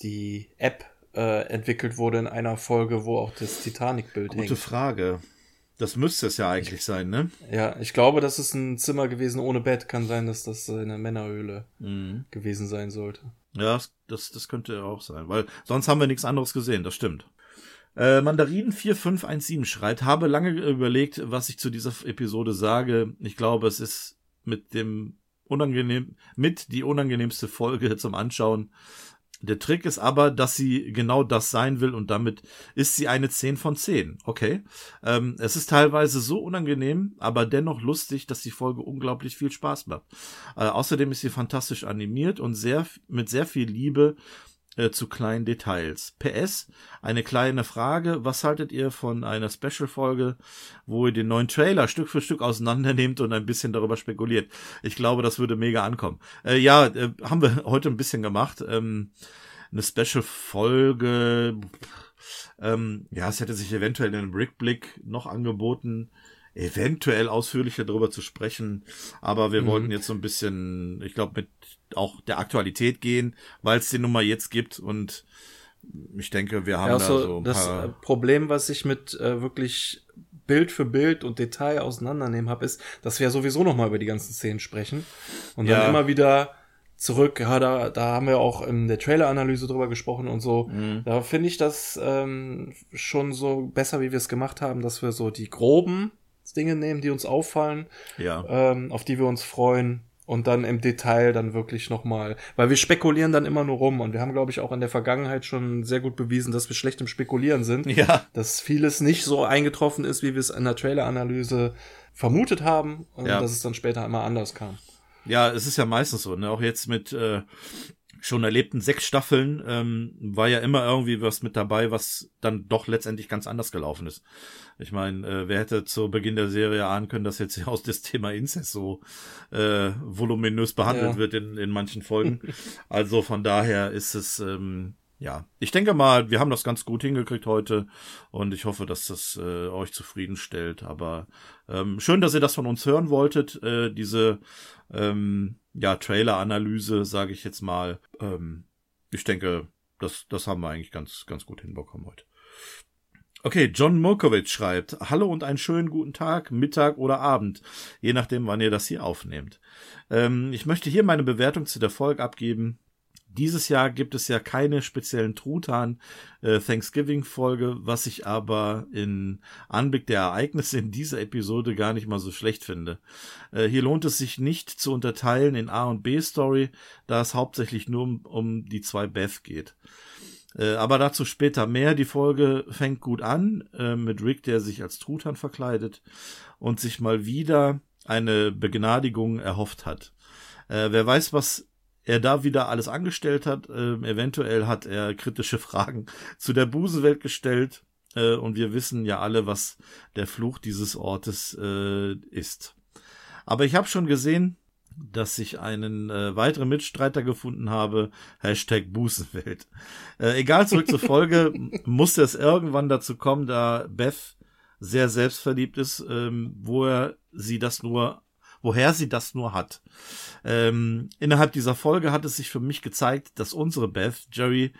die App äh, entwickelt wurde in einer Folge, wo auch das Titanic-Bild hängt. Gute Frage. Das müsste es ja eigentlich sein, ne? Ja, ich glaube, das ist ein Zimmer gewesen ohne Bett. Kann sein, dass das eine Männerhöhle mhm. gewesen sein sollte. Ja, das, das könnte auch sein, weil sonst haben wir nichts anderes gesehen, das stimmt. Äh, Mandarin 4517 schreibt, habe lange überlegt, was ich zu dieser Episode sage. Ich glaube, es ist mit dem unangenehm, mit die unangenehmste Folge zum Anschauen. Der Trick ist aber, dass sie genau das sein will und damit ist sie eine 10 von 10. Okay. Ähm, es ist teilweise so unangenehm, aber dennoch lustig, dass die Folge unglaublich viel Spaß macht. Äh, außerdem ist sie fantastisch animiert und sehr, mit sehr viel Liebe äh, zu kleinen Details. PS, eine kleine Frage, was haltet ihr von einer Special-Folge, wo ihr den neuen Trailer Stück für Stück auseinandernehmt und ein bisschen darüber spekuliert? Ich glaube, das würde mega ankommen. Äh, ja, äh, haben wir heute ein bisschen gemacht. Ähm, eine Special-Folge, ähm, ja, es hätte sich eventuell in einem Rückblick noch angeboten eventuell ausführlicher darüber zu sprechen. Aber wir mhm. wollten jetzt so ein bisschen, ich glaube, mit auch der Aktualität gehen, weil es die Nummer jetzt gibt und ich denke, wir haben ja, so, da so ein das paar Problem, was ich mit äh, wirklich Bild für Bild und Detail auseinandernehmen habe, ist, dass wir ja sowieso noch mal über die ganzen Szenen sprechen und ja. dann immer wieder zurück. Ja, da, da haben wir auch in der Trailer-Analyse drüber gesprochen und so. Mhm. Da finde ich das ähm, schon so besser, wie wir es gemacht haben, dass wir so die groben Dinge nehmen, die uns auffallen, ja. ähm, auf die wir uns freuen und dann im Detail dann wirklich nochmal, weil wir spekulieren dann immer nur rum und wir haben, glaube ich, auch in der Vergangenheit schon sehr gut bewiesen, dass wir schlecht im Spekulieren sind. Ja. Dass vieles nicht so eingetroffen ist, wie wir es in der Trailer-Analyse vermutet haben und ja. dass es dann später immer anders kam. Ja, es ist ja meistens so, ne? Auch jetzt mit äh, schon erlebten sechs Staffeln ähm, war ja immer irgendwie was mit dabei, was dann doch letztendlich ganz anders gelaufen ist. Ich meine, äh, wer hätte zu Beginn der Serie ahnen können, dass jetzt aus das Thema Inzest so äh, voluminös behandelt ja. wird in, in manchen Folgen. also von daher ist es ähm, ja, ich denke mal, wir haben das ganz gut hingekriegt heute und ich hoffe, dass das äh, euch zufriedenstellt. Aber ähm, schön, dass ihr das von uns hören wolltet, äh, diese ähm, ja, Trailer-Analyse, sage ich jetzt mal. Ähm, ich denke, das, das haben wir eigentlich ganz, ganz gut hinbekommen heute. Okay, John Murkovic schreibt, Hallo und einen schönen guten Tag, Mittag oder Abend, je nachdem, wann ihr das hier aufnehmt. Ähm, ich möchte hier meine Bewertung zu der Folge abgeben. Dieses Jahr gibt es ja keine speziellen Truthahn äh, Thanksgiving Folge, was ich aber in Anblick der Ereignisse in dieser Episode gar nicht mal so schlecht finde. Äh, hier lohnt es sich nicht zu unterteilen in A und B Story, da es hauptsächlich nur um, um die zwei Beth geht. Äh, aber dazu später mehr. Die Folge fängt gut an mit Rick, der sich als Truthahn verkleidet und sich mal wieder eine Begnadigung erhofft hat. Äh, wer weiß, was er da wieder alles angestellt hat. Äh, eventuell hat er kritische Fragen zu der Busenwelt gestellt. Äh, und wir wissen ja alle, was der Fluch dieses Ortes äh, ist. Aber ich habe schon gesehen, dass ich einen äh, weiteren Mitstreiter gefunden habe. Hashtag Busenwelt. Äh, egal, zurück zur Folge. musste es irgendwann dazu kommen, da Beth sehr selbstverliebt ist, ähm, wo er sie das nur woher sie das nur hat. Ähm, innerhalb dieser Folge hat es sich für mich gezeigt, dass unsere Beth Jerry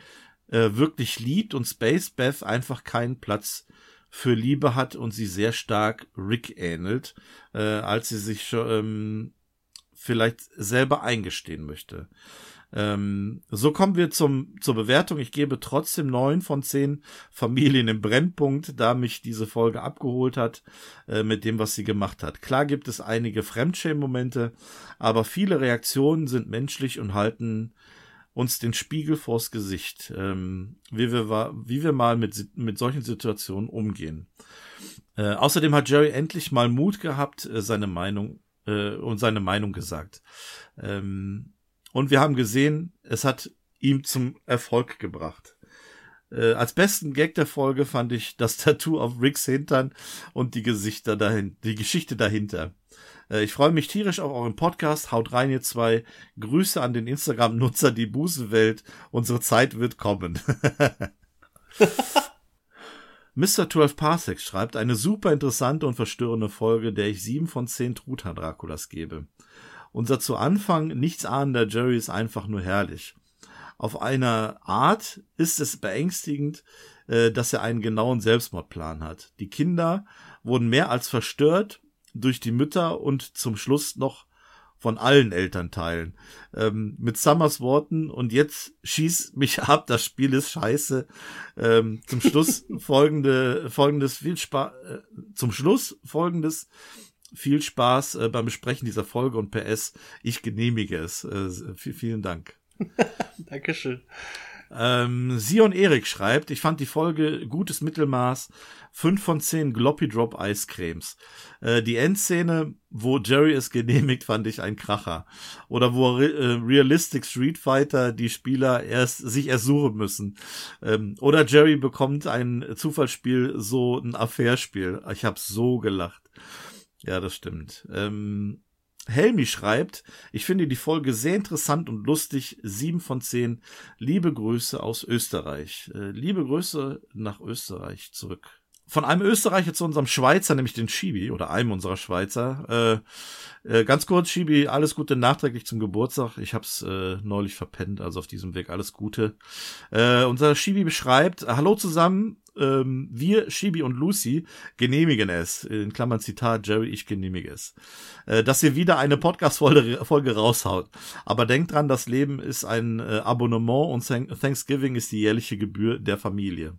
äh, wirklich liebt und Space Beth einfach keinen Platz für Liebe hat und sie sehr stark Rick ähnelt, äh, als sie sich ähm, vielleicht selber eingestehen möchte. Ähm, so kommen wir zum, zur Bewertung. Ich gebe trotzdem neun von zehn Familien im Brennpunkt, da mich diese Folge abgeholt hat äh, mit dem, was sie gemacht hat. Klar gibt es einige Fremdschämen-Momente, aber viele Reaktionen sind menschlich und halten uns den Spiegel vors Gesicht, ähm, wie, wir, wie wir mal mit, mit solchen Situationen umgehen. Äh, außerdem hat Jerry endlich mal Mut gehabt, äh, seine Meinung äh, und seine Meinung gesagt. Ähm, und wir haben gesehen, es hat ihm zum Erfolg gebracht. Äh, als besten Gag der Folge fand ich das Tattoo auf Ricks Hintern und die Gesichter dahin, die Geschichte dahinter. Äh, ich freue mich tierisch auf euren Podcast. Haut rein, ihr zwei. Grüße an den Instagram-Nutzer, die Busenwelt. Unsere Zeit wird kommen. Mr. 12 Parsecs schreibt eine super interessante und verstörende Folge, der ich sieben von zehn Truthahn Draculas gebe. Unser zu Anfang nichts ahnender Jerry ist einfach nur herrlich. Auf einer Art ist es beängstigend, äh, dass er einen genauen Selbstmordplan hat. Die Kinder wurden mehr als verstört durch die Mütter und zum Schluss noch von allen Elternteilen. Ähm, mit Summers Worten und jetzt schieß mich ab, das Spiel ist scheiße. Ähm, zum Schluss folgende, folgendes viel Spaß, äh, zum Schluss folgendes viel Spaß äh, beim Besprechen dieser Folge und PS, ich genehmige es. Äh, vielen Dank. Dankeschön. Ähm, Sion Erik schreibt, ich fand die Folge gutes Mittelmaß, 5 von 10 Gloppy Drop Eiscremes. Äh, die Endszene, wo Jerry es genehmigt, fand ich ein Kracher. Oder wo Re äh, Realistic Street Fighter die Spieler erst sich ersuchen müssen. Ähm, oder Jerry bekommt ein Zufallsspiel, so ein Affärspiel. Ich habe so gelacht. Ja, das stimmt. Ähm, Helmi schreibt, ich finde die Folge sehr interessant und lustig. Sieben von zehn. Liebe Grüße aus Österreich. Äh, liebe Grüße nach Österreich zurück. Von einem Österreicher zu unserem Schweizer, nämlich den Schibi, oder einem unserer Schweizer. Äh, äh, ganz kurz, Schibi, alles Gute nachträglich zum Geburtstag. Ich hab's äh, neulich verpennt, also auf diesem Weg alles Gute. Äh, unser Schibi beschreibt, Hallo zusammen, ähm, wir, Shibi und Lucy, genehmigen es. In Klammern Zitat, Jerry, ich genehmige es. Äh, dass ihr wieder eine Podcast-Folge Folge raushaut. Aber denkt dran, das Leben ist ein äh, Abonnement und Thanksgiving ist die jährliche Gebühr der Familie.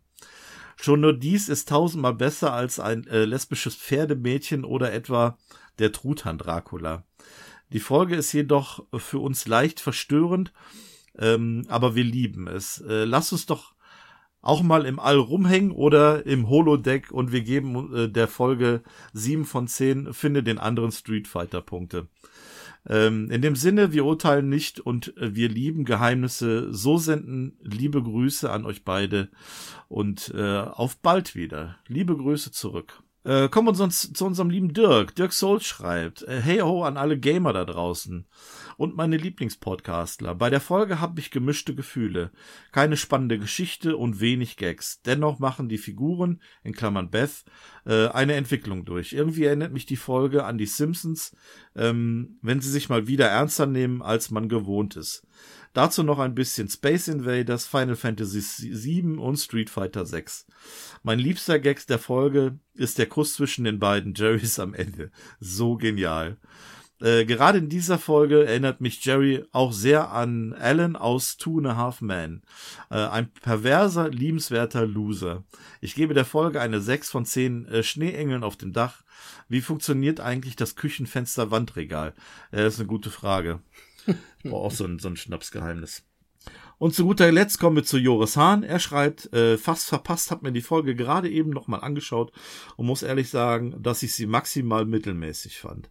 Schon nur dies ist tausendmal besser als ein äh, lesbisches Pferdemädchen oder etwa der Truthahn Dracula. Die Folge ist jedoch für uns leicht verstörend, ähm, aber wir lieben es. Äh, lass uns doch auch mal im All rumhängen oder im Holodeck und wir geben äh, der Folge sieben von zehn finde den anderen Street Fighter Punkte. Ähm, in dem Sinne, wir urteilen nicht und äh, wir lieben Geheimnisse. So senden liebe Grüße an euch beide und äh, auf bald wieder. Liebe Grüße zurück. Äh, kommen wir uns zu unserem lieben Dirk. Dirk Soul schreibt, äh, hey ho an alle Gamer da draußen und meine Lieblingspodcastler. Bei der Folge habe ich gemischte Gefühle. Keine spannende Geschichte und wenig Gags. Dennoch machen die Figuren, in Klammern Beth, äh, eine Entwicklung durch. Irgendwie erinnert mich die Folge an die Simpsons, ähm, wenn sie sich mal wieder ernster nehmen, als man gewohnt ist. Dazu noch ein bisschen Space Invaders, Final Fantasy VII und Street Fighter 6. Mein liebster Gag der Folge ist der Kuss zwischen den beiden Jerrys am Ende. So genial. Äh, gerade in dieser Folge erinnert mich Jerry auch sehr an Alan aus Two and a Half Men. Äh, ein perverser, liebenswerter Loser. Ich gebe der Folge eine 6 von 10 äh, Schneeengeln auf dem Dach. Wie funktioniert eigentlich das Küchenfenster-Wandregal? Äh, das ist eine gute Frage. War auch so ein, so ein Schnapsgeheimnis. Und zu guter Letzt kommen wir zu Joris Hahn. Er schreibt, äh, fast verpasst, hat mir die Folge gerade eben nochmal angeschaut und muss ehrlich sagen, dass ich sie maximal mittelmäßig fand.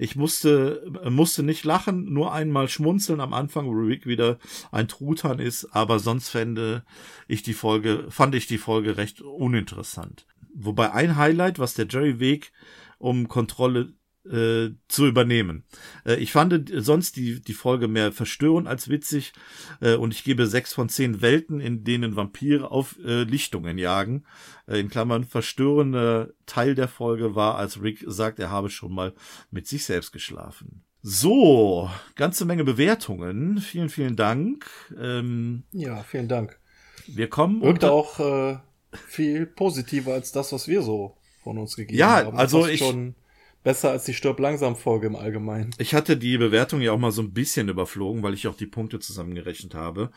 Ich musste, musste nicht lachen, nur einmal schmunzeln am Anfang, wo Rick wieder ein Truthahn ist, aber sonst fände ich die Folge, fand ich die Folge recht uninteressant. Wobei ein Highlight, was der Jerry Weg um Kontrolle äh, zu übernehmen. Äh, ich fand sonst die, die Folge mehr verstörend als witzig äh, und ich gebe sechs von zehn Welten, in denen Vampire auf äh, Lichtungen jagen. Äh, in Klammern verstörender Teil der Folge war, als Rick sagt, er habe schon mal mit sich selbst geschlafen. So, ganze Menge Bewertungen. Vielen, vielen Dank. Ähm, ja, vielen Dank. Wir kommen. Wirkte auch äh, viel positiver als das, was wir so von uns gegeben ja, haben. Ja, also ich. Schon besser als die Stirb langsam Folge im Allgemeinen. Ich hatte die Bewertung ja auch mal so ein bisschen überflogen, weil ich auch die Punkte zusammengerechnet habe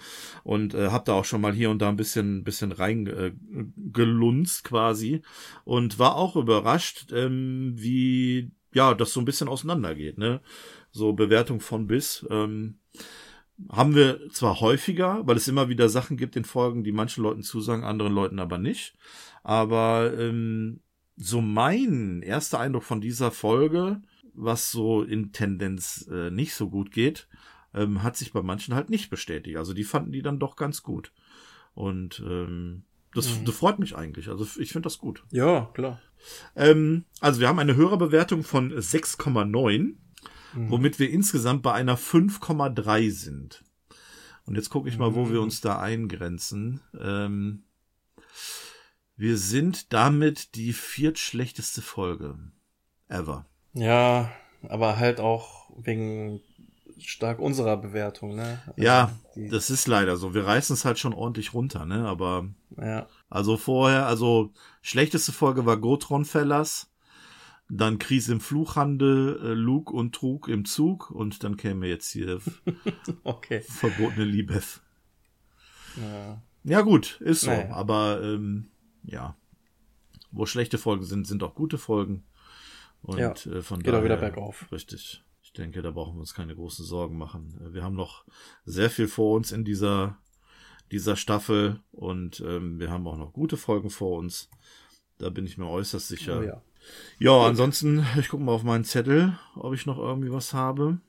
und äh, habe da auch schon mal hier und da ein bisschen bisschen rein äh, quasi und war auch überrascht, ähm, wie ja das so ein bisschen auseinandergeht, ne? So Bewertung von bis. Ähm, haben wir zwar häufiger, weil es immer wieder Sachen gibt in Folgen, die manchen Leuten zusagen, anderen Leuten aber nicht. Aber ähm, so mein erster Eindruck von dieser Folge, was so in Tendenz äh, nicht so gut geht, ähm, hat sich bei manchen halt nicht bestätigt. Also die fanden die dann doch ganz gut. Und ähm, das, mhm. das freut mich eigentlich. Also ich finde das gut. Ja, klar. Ähm, also wir haben eine Hörerbewertung von 6,9, mhm. womit wir insgesamt bei einer 5,3 sind. Und jetzt gucke ich mal, wo wir mhm. uns da eingrenzen. Ähm, wir sind damit die viertschlechteste Folge ever. Ja, aber halt auch wegen stark unserer Bewertung, ne? Also ja, das ist leider so. Wir reißen es halt schon ordentlich runter, ne? Aber ja. Also vorher, also schlechteste Folge war Gotron Fellers, dann Krise im Fluchhandel, äh, Luke und Trug im Zug und dann käme jetzt hier okay. verbotene Liebe. Ja. ja gut, ist so. Naja. Aber ähm, ja, wo schlechte Folgen sind, sind auch gute Folgen. Und ja, äh, von geht daher, auch wieder bergauf. Richtig. Ich denke, da brauchen wir uns keine großen Sorgen machen. Wir haben noch sehr viel vor uns in dieser, dieser Staffel und ähm, wir haben auch noch gute Folgen vor uns. Da bin ich mir äußerst sicher. Oh, ja. ja, ansonsten, ich gucke mal auf meinen Zettel, ob ich noch irgendwie was habe.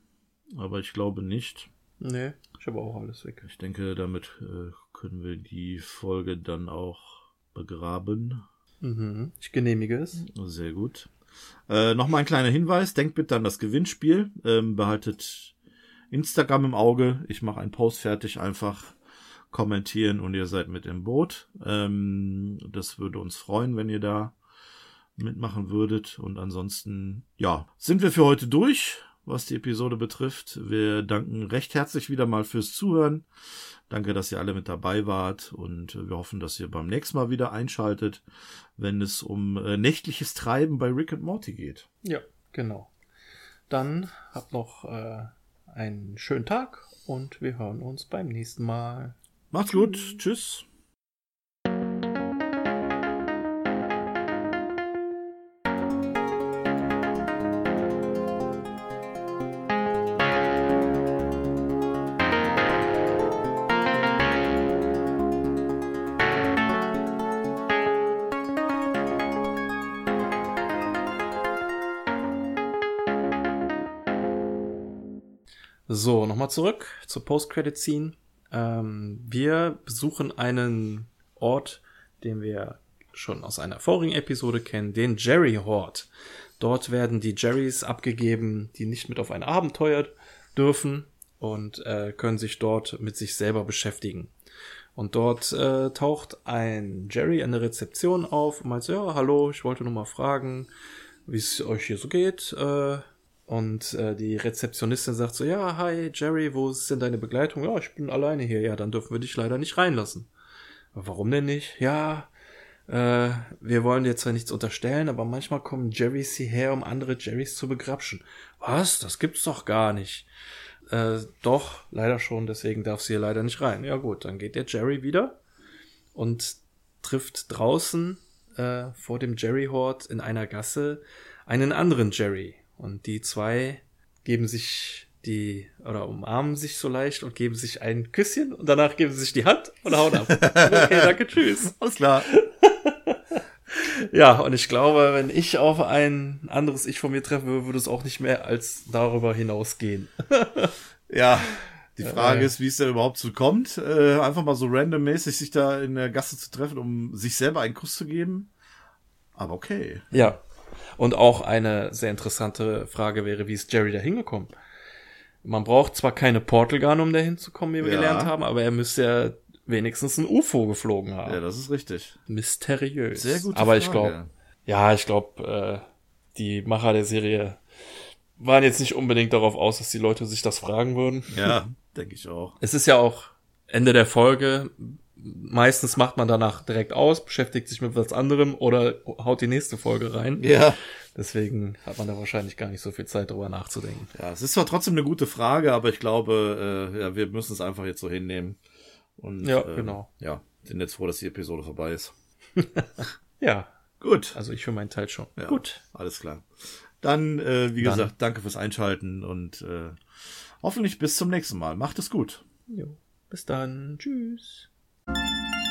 Aber ich glaube nicht. Nee, ich habe auch alles weg. Ich denke, damit äh, können wir die Folge dann auch begraben. Mhm, ich genehmige es. Sehr gut. Äh, Nochmal ein kleiner Hinweis. Denkt bitte an das Gewinnspiel. Ähm, behaltet Instagram im Auge. Ich mache einen Post fertig. Einfach kommentieren und ihr seid mit im Boot. Ähm, das würde uns freuen, wenn ihr da mitmachen würdet. Und ansonsten, ja, sind wir für heute durch, was die Episode betrifft. Wir danken recht herzlich wieder mal fürs Zuhören. Danke, dass ihr alle mit dabei wart und wir hoffen, dass ihr beim nächsten Mal wieder einschaltet, wenn es um äh, nächtliches Treiben bei Rick und Morty geht. Ja, genau. Dann habt noch äh, einen schönen Tag und wir hören uns beim nächsten Mal. Macht's gut. Tschüss. So, nochmal zurück zur Post-Credit-Scene. Ähm, wir besuchen einen Ort, den wir schon aus einer vorigen Episode kennen, den Jerry Hort. Dort werden die Jerrys abgegeben, die nicht mit auf ein Abenteuer dürfen und äh, können sich dort mit sich selber beschäftigen. Und dort äh, taucht ein Jerry an der Rezeption auf und meint so, ja, hallo, ich wollte nur mal fragen, wie es euch hier so geht. Äh, und äh, die Rezeptionistin sagt so, ja, hi Jerry, wo ist denn deine Begleitung? Ja, ich bin alleine hier. Ja, dann dürfen wir dich leider nicht reinlassen. Warum denn nicht? Ja, äh, wir wollen dir zwar nichts unterstellen, aber manchmal kommen Jerrys hierher, um andere Jerrys zu begrapschen. Was? Das gibt's doch gar nicht. Äh, doch, leider schon, deswegen darf sie hier leider nicht rein. Ja gut, dann geht der Jerry wieder und trifft draußen äh, vor dem Jerry-Hort in einer Gasse einen anderen Jerry. Und die zwei geben sich die oder umarmen sich so leicht und geben sich ein Küsschen und danach geben sie sich die Hand und hauen ab. Okay, danke, tschüss. Alles klar. ja, und ich glaube, wenn ich auf ein anderes Ich von mir treffen würde, würde es auch nicht mehr als darüber hinausgehen. ja, die Frage äh, ist, wie es denn überhaupt so kommt. Äh, einfach mal so randommäßig sich da in der Gasse zu treffen, um sich selber einen Kuss zu geben. Aber okay. Ja. Und auch eine sehr interessante Frage wäre, wie ist Jerry da hingekommen? Man braucht zwar keine Portal Gun, um da hinzukommen, wie wir ja. gelernt haben, aber er müsste ja wenigstens ein UFO geflogen haben. Ja, das ist richtig. Mysteriös. Sehr gut. Aber Frage. ich glaube, ja, ich glaube, äh, die Macher der Serie waren jetzt nicht unbedingt darauf aus, dass die Leute sich das fragen würden. Ja, denke ich auch. Es ist ja auch Ende der Folge. Meistens macht man danach direkt aus, beschäftigt sich mit was anderem oder haut die nächste Folge rein. Ja. Deswegen hat man da wahrscheinlich gar nicht so viel Zeit, darüber nachzudenken. Ja, es ist zwar trotzdem eine gute Frage, aber ich glaube, äh, ja, wir müssen es einfach jetzt so hinnehmen. Und, ja, äh, genau. Ja, sind jetzt froh, dass die Episode vorbei ist. ja. Gut. Also ich für meinen Teil schon. Ja, Gut. Alles klar. Dann, äh, wie Dann. gesagt, danke fürs Einschalten und äh, hoffentlich bis zum nächsten Mal. Macht es gut. Jo. Bis dann. Tschüss. Música